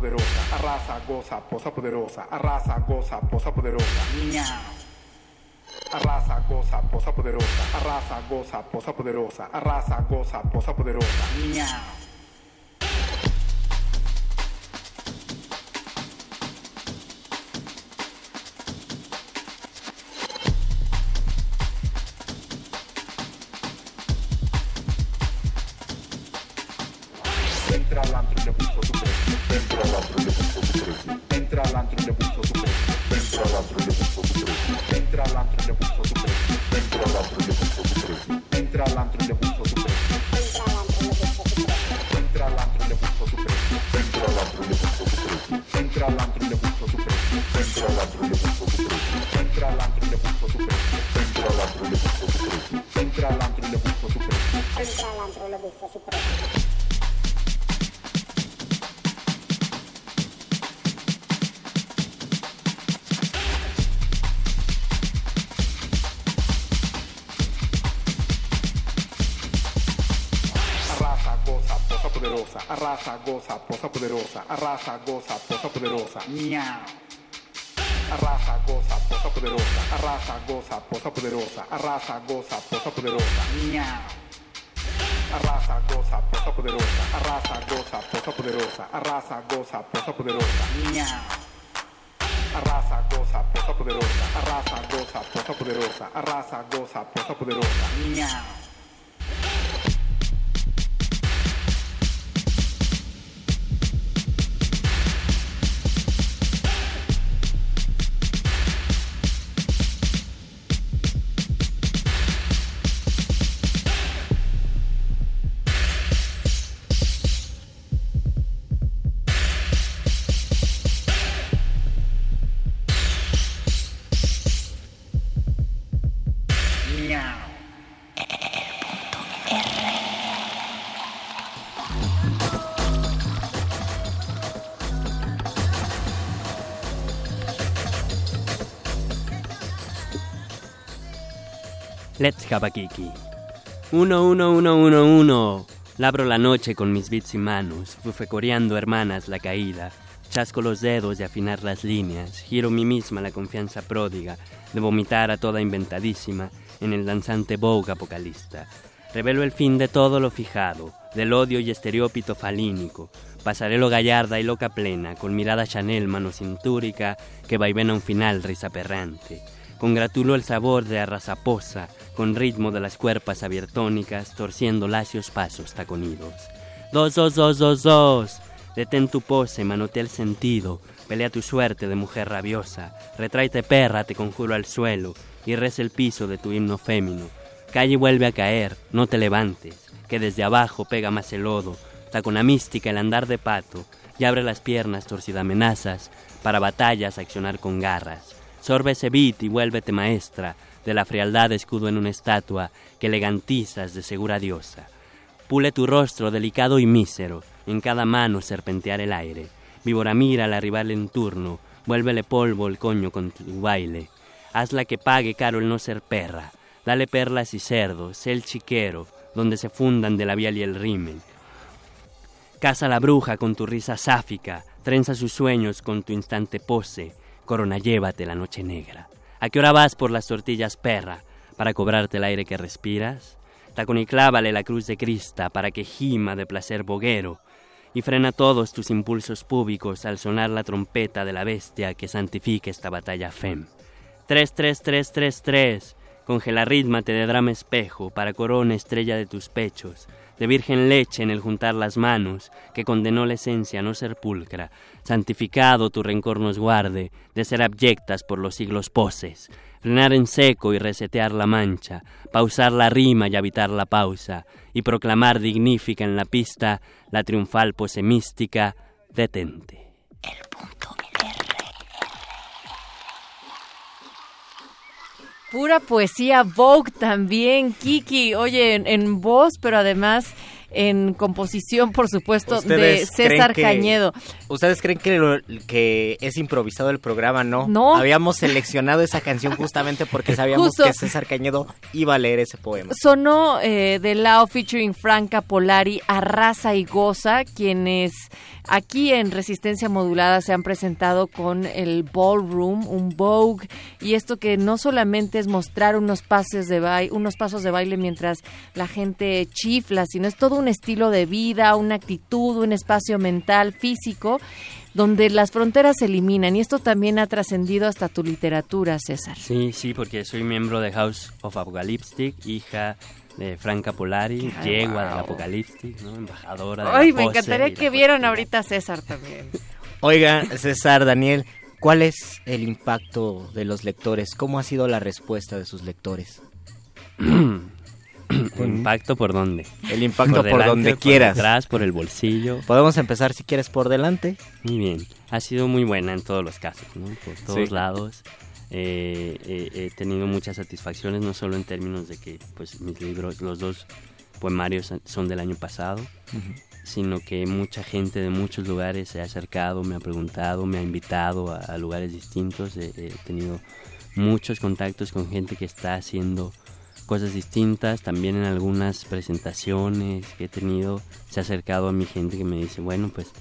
Poderosa. Arrasa, goza, posa poderosa. Arrasa, goza, posa poderosa. Arrasa, goza, posa poderosa. Arrasa, goza, posa poderosa. Arrasa, goza, posa poderosa. Posa poderosa. Arrasa, goza, posa poderosa. Miau. Arrasa, goza, posa poderosa. Arrasa, goza, posa poderosa. Arrasa, goza, posa poderosa. Miau. Arrasa, goza, posa poderosa. Arrasa, goza, posa poderosa. Arrasa, goza, posa poderosa. Miau. Arrasa, goza, posa poderosa. Arrasa, goza, posa poderosa. Arrasa, goza, posa poderosa. Miau. Miau. Let's have a kiki. Uno, uno, uno, uno, uno. Labro la noche con mis bits y manos, bufecoreando hermanas la caída. Chasco los dedos de afinar las líneas, giro mí misma la confianza pródiga de vomitar a toda inventadísima en el danzante vogue apocalista. Revelo el fin de todo lo fijado, del odio y estereópito falínico. Pasaré lo gallarda y loca plena, con mirada Chanel manocintúrica que vaivena un final risa perrante. Congratulo el sabor de arrasaposa, con ritmo de las cuerpas abiertónicas, torciendo lacios pasos taconidos. Dos, dos, dos, dos, dos. Detén tu pose, manotea el sentido, pelea tu suerte de mujer rabiosa, retráete perra, te conjuro al suelo, y reza el piso de tu himno fémino. Calle y vuelve a caer, no te levantes, que desde abajo pega más el lodo, tacona mística el andar de pato, y abre las piernas torcida amenazas, para batallas accionar con garras. Sorbe ese beat y vuélvete maestra, de la frialdad escudo en una estatua, que elegantizas de segura diosa. Pule tu rostro delicado y mísero, en cada mano serpentear el aire. Víbora mira al arribar en turno, vuélvele polvo el coño con tu baile. Hazla que pague caro el no ser perra. Dale perlas y cerdos, sé el chiquero, donde se fundan de labial y el rimen. Casa la bruja con tu risa sáfica, trenza sus sueños con tu instante pose, corona llévate la noche negra. ¿A qué hora vas por las tortillas perra? ¿Para cobrarte el aire que respiras? Tacón y clávale la cruz de Crista para que gima de placer boguero y frena todos tus impulsos públicos al sonar la trompeta de la bestia que santifique esta batalla fem. Tres, tres, tres, tres, tres. Congela rítmate de drama espejo para corona estrella de tus pechos, de virgen leche en el juntar las manos, que condenó la esencia a no ser pulcra. Santificado tu rencor nos guarde, de ser abyectas por los siglos poses. Frenar en seco y resetear la mancha, pausar la rima y habitar la pausa, y proclamar dignífica en la pista la triunfal pose mística, detente. Pura poesía Vogue también, Kiki. Oye, en, en voz, pero además en composición, por supuesto, de ¿Ustedes creen César que- Cañedo. ¿Ustedes creen que, lo- que es improvisado el programa? No. No. Habíamos seleccionado esa canción justamente porque sabíamos Justo. que César Cañedo iba a leer ese poema. Sonó eh, de Lao featuring Franca Polari, Arrasa y Goza, quienes aquí en Resistencia Modulada se han presentado con el Ballroom, un Vogue, y esto que no solamente es mostrar unos pases de baile, unos pasos de baile mientras la gente chifla, sino es todo un estilo de vida, una actitud, un espacio mental, físico, donde las fronteras se eliminan, y esto también ha trascendido hasta tu literatura, César. Sí, sí, porque soy miembro de House of Apocalyptic, hija de Franca Polari, Ay, yegua wow. del Apocalyptic, ¿no? embajadora de Ay, la me encantaría que vieran ahorita a César también. Oiga, César, Daniel, ¿cuál es el impacto de los lectores? ¿Cómo ha sido la respuesta de sus lectores? ¿Impacto por dónde? El impacto por delante, donde por quieras. detrás, por el bolsillo. Podemos empezar si quieres por delante. Muy bien. Ha sido muy buena en todos los casos, ¿no? Por todos Sí. lados. Eh, eh, he tenido muchas satisfacciones, no solo en términos de que pues mis libros, los dos poemarios son del año pasado, sino que mucha gente de muchos lugares se ha acercado, me ha preguntado, me ha invitado a, a lugares distintos. He, he tenido muchos contactos con gente que está haciendo cosas distintas. También en algunas presentaciones que he tenido se ha acercado a mi gente que me dice, bueno, pues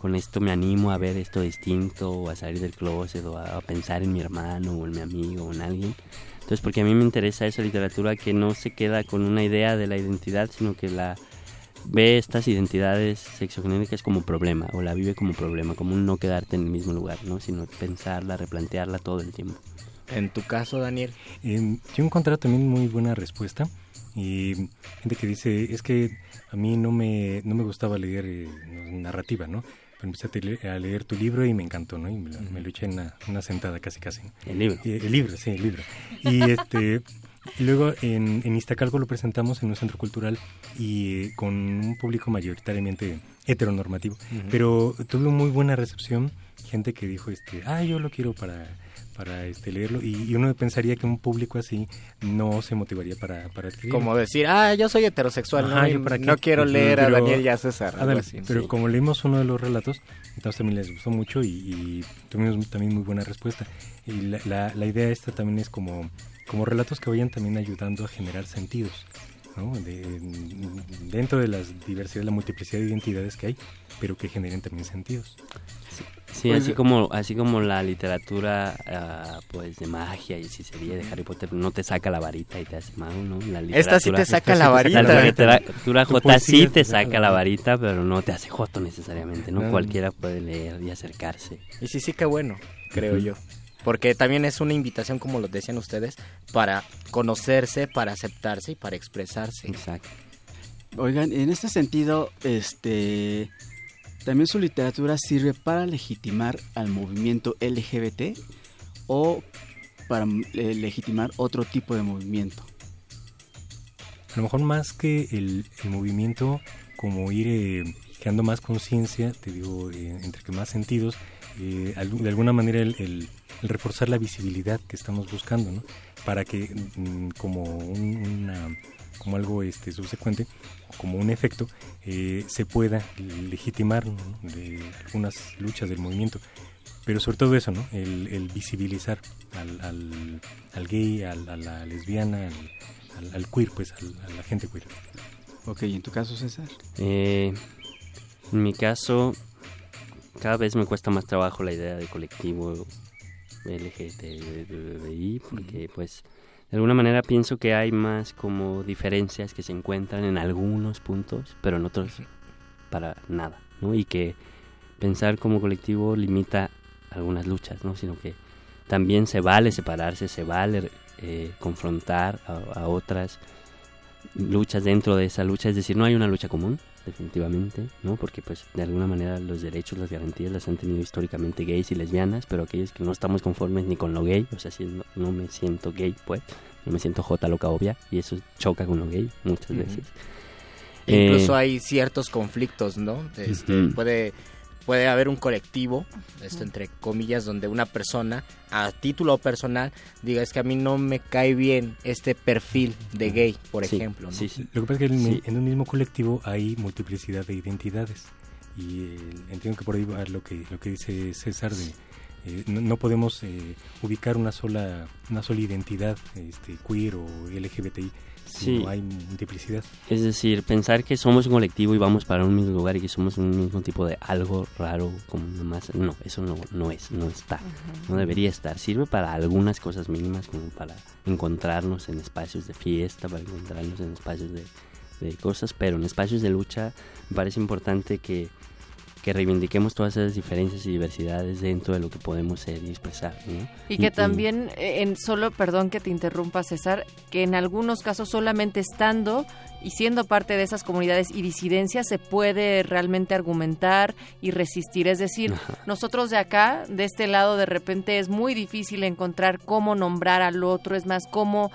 con esto me animo a ver esto distinto o a salir del closet o a, a pensar en mi hermano o en mi amigo o en alguien. Entonces, porque a mí me interesa esa literatura que no se queda con una idea de la identidad, sino que la ve estas identidades sexogenéricas como problema o la vive como problema, como un no quedarte en el mismo lugar, ¿no? sino pensarla, replantearla todo el tiempo. En tu caso, Daniel. Eh, yo he encontrado también muy buena respuesta y gente que dice, es que a mí no me, no me gustaba leer eh, narrativa, ¿no? Empecé a, leer tu libro y me encantó, ¿no? Y me lo, me lo eché en una, una sentada casi casi. El libro. Y- el libro, sí, el libro. Y este... Y luego en, en Iztacalco lo presentamos en un centro cultural y eh, con un público mayoritariamente heteronormativo. Pero tuve muy buena recepción, gente que dijo, este, ah, yo lo quiero para, para este, leerlo. Y, y uno pensaría que un público así no se motivaría para, para adquirirlo. Como decir, ah, yo soy heterosexual, Ajá, ¿no? para no quiero leer a pero- Daniel y a César. Ándale, así, pero sí. como leímos uno de los relatos, entonces también les gustó mucho y, y tuvimos también muy buena respuesta. Y la, la, la idea esta también es como, como relatos que vayan también ayudando a generar sentidos. ¿no? De- dentro de las diversidad, la multiplicidad de identidades que hay, pero que generen también sentidos. Sí, así como, así como la literatura ah, pues de magia y hechicería de Harry Potter no te saca la varita y te hace mago, ¿no? La Esta sí te literatura- saca la varita. La literatura Tu J sí te saca la varita, pero no te hace Joto necesariamente, ¿no? No. Cualquiera puede leer y acercarse. Y sí, sí, qué bueno, creo yo. Porque también es una invitación, como lo decían ustedes, para conocerse, para aceptarse y para expresarse. Exacto. Oigan, en este sentido, este también su literatura sirve para legitimar al movimiento LGBT o para eh, legitimar otro tipo de movimiento. A lo mejor más que el, movimiento, como ir eh, creando más conciencia, te digo, eh, entre que más sentidos, de alguna manera el reforzar la visibilidad que estamos buscando, ¿no? Para que mm, como un- una como algo este subsecuente, como un efecto, eh, se pueda legitimar ¿no? de algunas luchas del movimiento. Pero sobre todo eso, ¿no? El, el visibilizar al, al, al gay, al- a la lesbiana, al, al, al queer, pues, al- a la gente queer. Ok, ¿y en tu caso, César? Eh, en mi cada vez me cuesta más trabajo la idea de colectivo LGTBI porque pues de alguna manera pienso que hay más como diferencias que se encuentran en algunos puntos, pero en otros para nada, ¿no? Y que pensar como colectivo limita algunas luchas, ¿no? Sino que también se vale separarse, se vale eh, confrontar a, a otras luchas dentro de esa lucha, es decir, no hay una lucha común, definitivamente, ¿no? Porque pues de alguna manera los derechos, las garantías las han tenido históricamente gays y lesbianas, pero aquellos que no estamos conformes ni con lo gay, o sea, si no, no me siento gay, pues, no me siento jota loca obvia, y eso choca con lo gay muchas veces. Incluso Eh, hay ciertos conflictos, ¿no? Este. Puede puede haber un colectivo, esto entre comillas, donde una persona a título personal diga es que a mí no me cae bien este perfil de gay, por Sí, ejemplo. ¿no? Lo que pasa es que en, Sí. en un mismo colectivo hay multiplicidad de identidades. Y eh, entiendo que por ahí va lo que, lo que dice César de eh, no, no podemos eh, ubicar una sola, una sola identidad este, queer o LGBTI Sí. no hay multiplicidad. Es decir, pensar que somos un colectivo y vamos para un mismo lugar y que somos un mismo tipo de algo raro, como nomás, no, eso no, no es, no está, no debería estar. Sirve para algunas cosas mínimas, como para encontrarnos en espacios de fiesta, para encontrarnos en espacios de, de cosas, pero en espacios de lucha me parece importante que, que reivindiquemos todas esas diferencias y diversidades dentro de lo que podemos ser y expresar. ¿no? Y que también, eh, en solo, perdón que te interrumpa César, que en algunos casos solamente estando y siendo parte de esas comunidades y disidencias se puede realmente argumentar y resistir. Es decir, nosotros de acá, de este lado, de repente es muy difícil encontrar cómo nombrar al otro, es más, cómo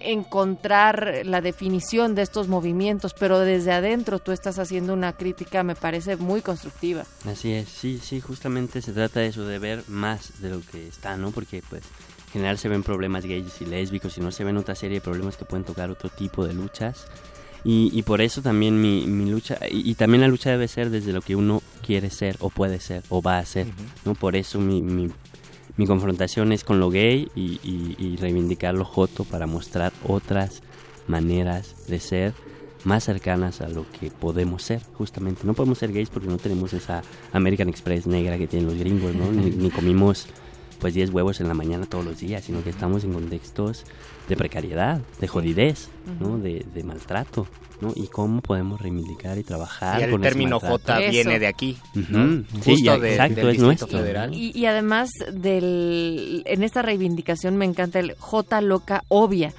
encontrar la definición de estos movimientos, pero desde adentro tú estás haciendo una crítica, me parece muy constructiva. Así es, sí, sí, justamente se trata de eso, de ver más de lo que está, ¿no? Porque pues en general se ven problemas gays y lésbicos y no se ven otra serie de problemas que pueden tocar otro tipo de luchas. Y, y por eso también mi, mi lucha, y, y también la lucha debe ser desde lo que uno quiere ser o puede ser o va a ser, ¿no? Por eso mi, mi, mi confrontación es con lo gay y, y- y reivindicar lo joto para mostrar otras maneras de ser más cercanas a lo que podemos ser, justamente. No podemos ser gays porque no tenemos esa American Express negra que tienen los gringos, ¿no? Ni, ni comimos pues 10 huevos en la mañana todos los días, sino que estamos en contextos de precariedad, de jodidez, ¿no? De, de maltrato, ¿no? Y cómo podemos reivindicar y trabajar Y el con ese término maltrato. J viene de aquí. Sí, Justo ya, de- exacto, del es nuestro. Federal. Y, y además del, en esta reivindicación me encanta el J loca obvia.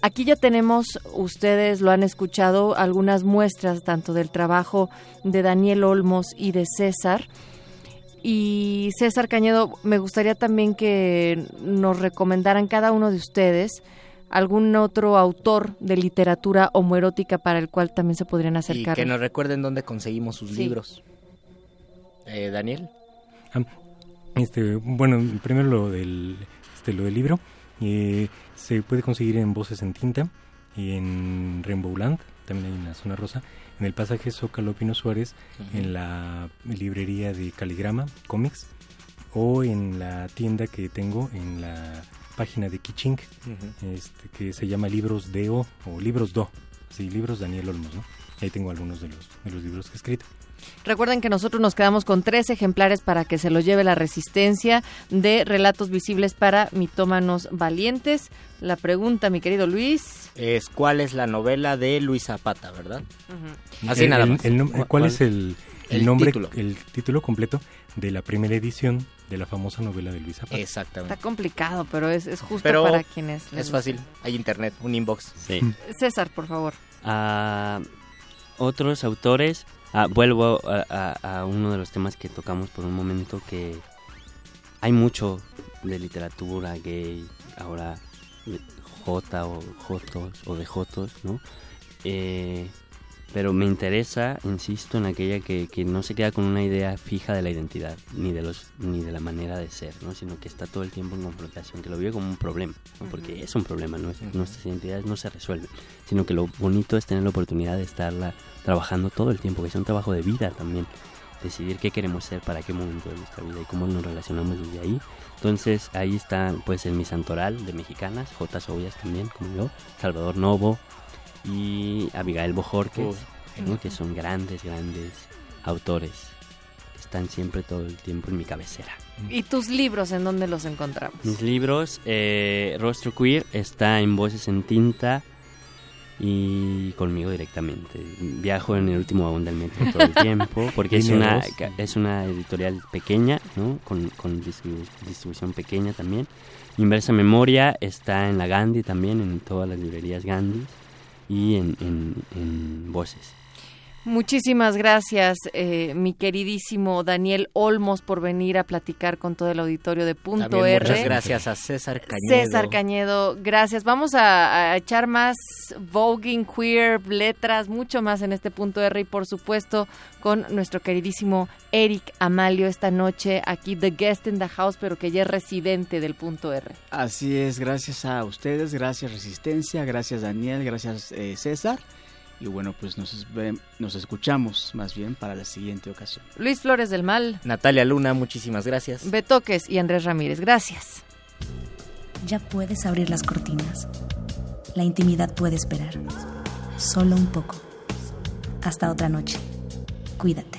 Aquí ya tenemos, ustedes lo han escuchado, algunas muestras tanto del trabajo de Daniel Olmos y de César. Y César Cañedo, me gustaría también que nos recomendaran cada uno de ustedes algún otro autor de literatura homoerótica para el cual también se podrían Y acercar. que nos recuerden dónde conseguimos sus Sí. libros. Eh, Daniel. Este, bueno, primero lo del, este, lo del libro. eh, se puede conseguir en Voces en Tinta y en Rainbow Land, también hay en la zona rosa, en el pasaje Zócalo Pino Suárez, en la librería de Caligrama Comics o en la tienda que tengo en la página de Kichink, Ujú. este, que se llama Libros Deo o Libros Do, sí, Libros Daniel Olmos, ¿no? Y ahí tengo algunos de los, de los libros que he escrito. Recuerden que nosotros nos quedamos con tres ejemplares para que se los lleve la resistencia de relatos visibles para mitómanos valientes. La pregunta, mi querido Luis. Es cuál es la novela de Luis Zapata, ¿verdad? Así nada el- más. el ¿Cuál, es el, el el nombre, título? el título completo de la primera edición de la famosa novela de Luis Zapata? Exactamente. Está complicado, pero es, es justo Pero para quienes... les es fácil, hay internet, un inbox. Sí. César, por favor. a otros autores. Ah, vuelvo a, a- a uno de los temas que tocamos por un momento que hay mucho de literatura gay ahora J o Jotos o de Jotos, ¿no? Eh, pero me interesa, insisto, en aquella que, que no se queda con una idea fija de la identidad, ni de los ni de la manera de ser, ¿no? sino que está todo el tiempo en confrontación, que lo vive como un problema, ¿no? porque es un problema, ¿no? Es- nuestras identidades no se resuelven, sino que lo bonito es tener la oportunidad de estarla trabajando todo el tiempo, que es un trabajo de vida también, decidir qué queremos ser para qué momento de nuestra vida y cómo nos relacionamos desde ahí. Entonces ahí está pues el Misantoral de mexicanas, J. Sobias también, como yo, Salvador Novo y Abigail Bojorquez, Uy. ¿no? que son grandes, grandes autores. que Están siempre todo el tiempo en mi cabecera. ¿Y tus libros en dónde los encontramos? Mis libros, eh, Rostro Queer está en Voces en Tinta y conmigo directamente. Viajo en el último vagón del metro todo el tiempo porque es una, es una editorial pequeña, ¿no? con, con distribu- distribución pequeña también. Inversa Memoria está en la Gandhi también, en todas las librerías Gandhi y en, en, en Voces. Muchísimas gracias, eh, mi queridísimo Daniel Olmos, por venir a platicar con todo el auditorio de Punto También R. muchas gracias a César Cañedo. César Cañedo, gracias. Vamos a, a echar más voguing, queer, letras, mucho más en este punto R y por supuesto con nuestro queridísimo Eric Amalio esta noche aquí, The Guest in the House, pero que ya es residente del punto R. Así es, gracias a ustedes, gracias Resistencia, gracias Daniel, gracias eh, César. Y bueno, pues nos, nos escuchamos más bien para la siguiente ocasión. Luis Flores del Mal, Natalia Luna, muchísimas gracias. Betoques y Andrés Ramírez, gracias. Ya puedes abrir las cortinas. La intimidad puede esperar. Solo un poco. Hasta otra noche. Cuídate.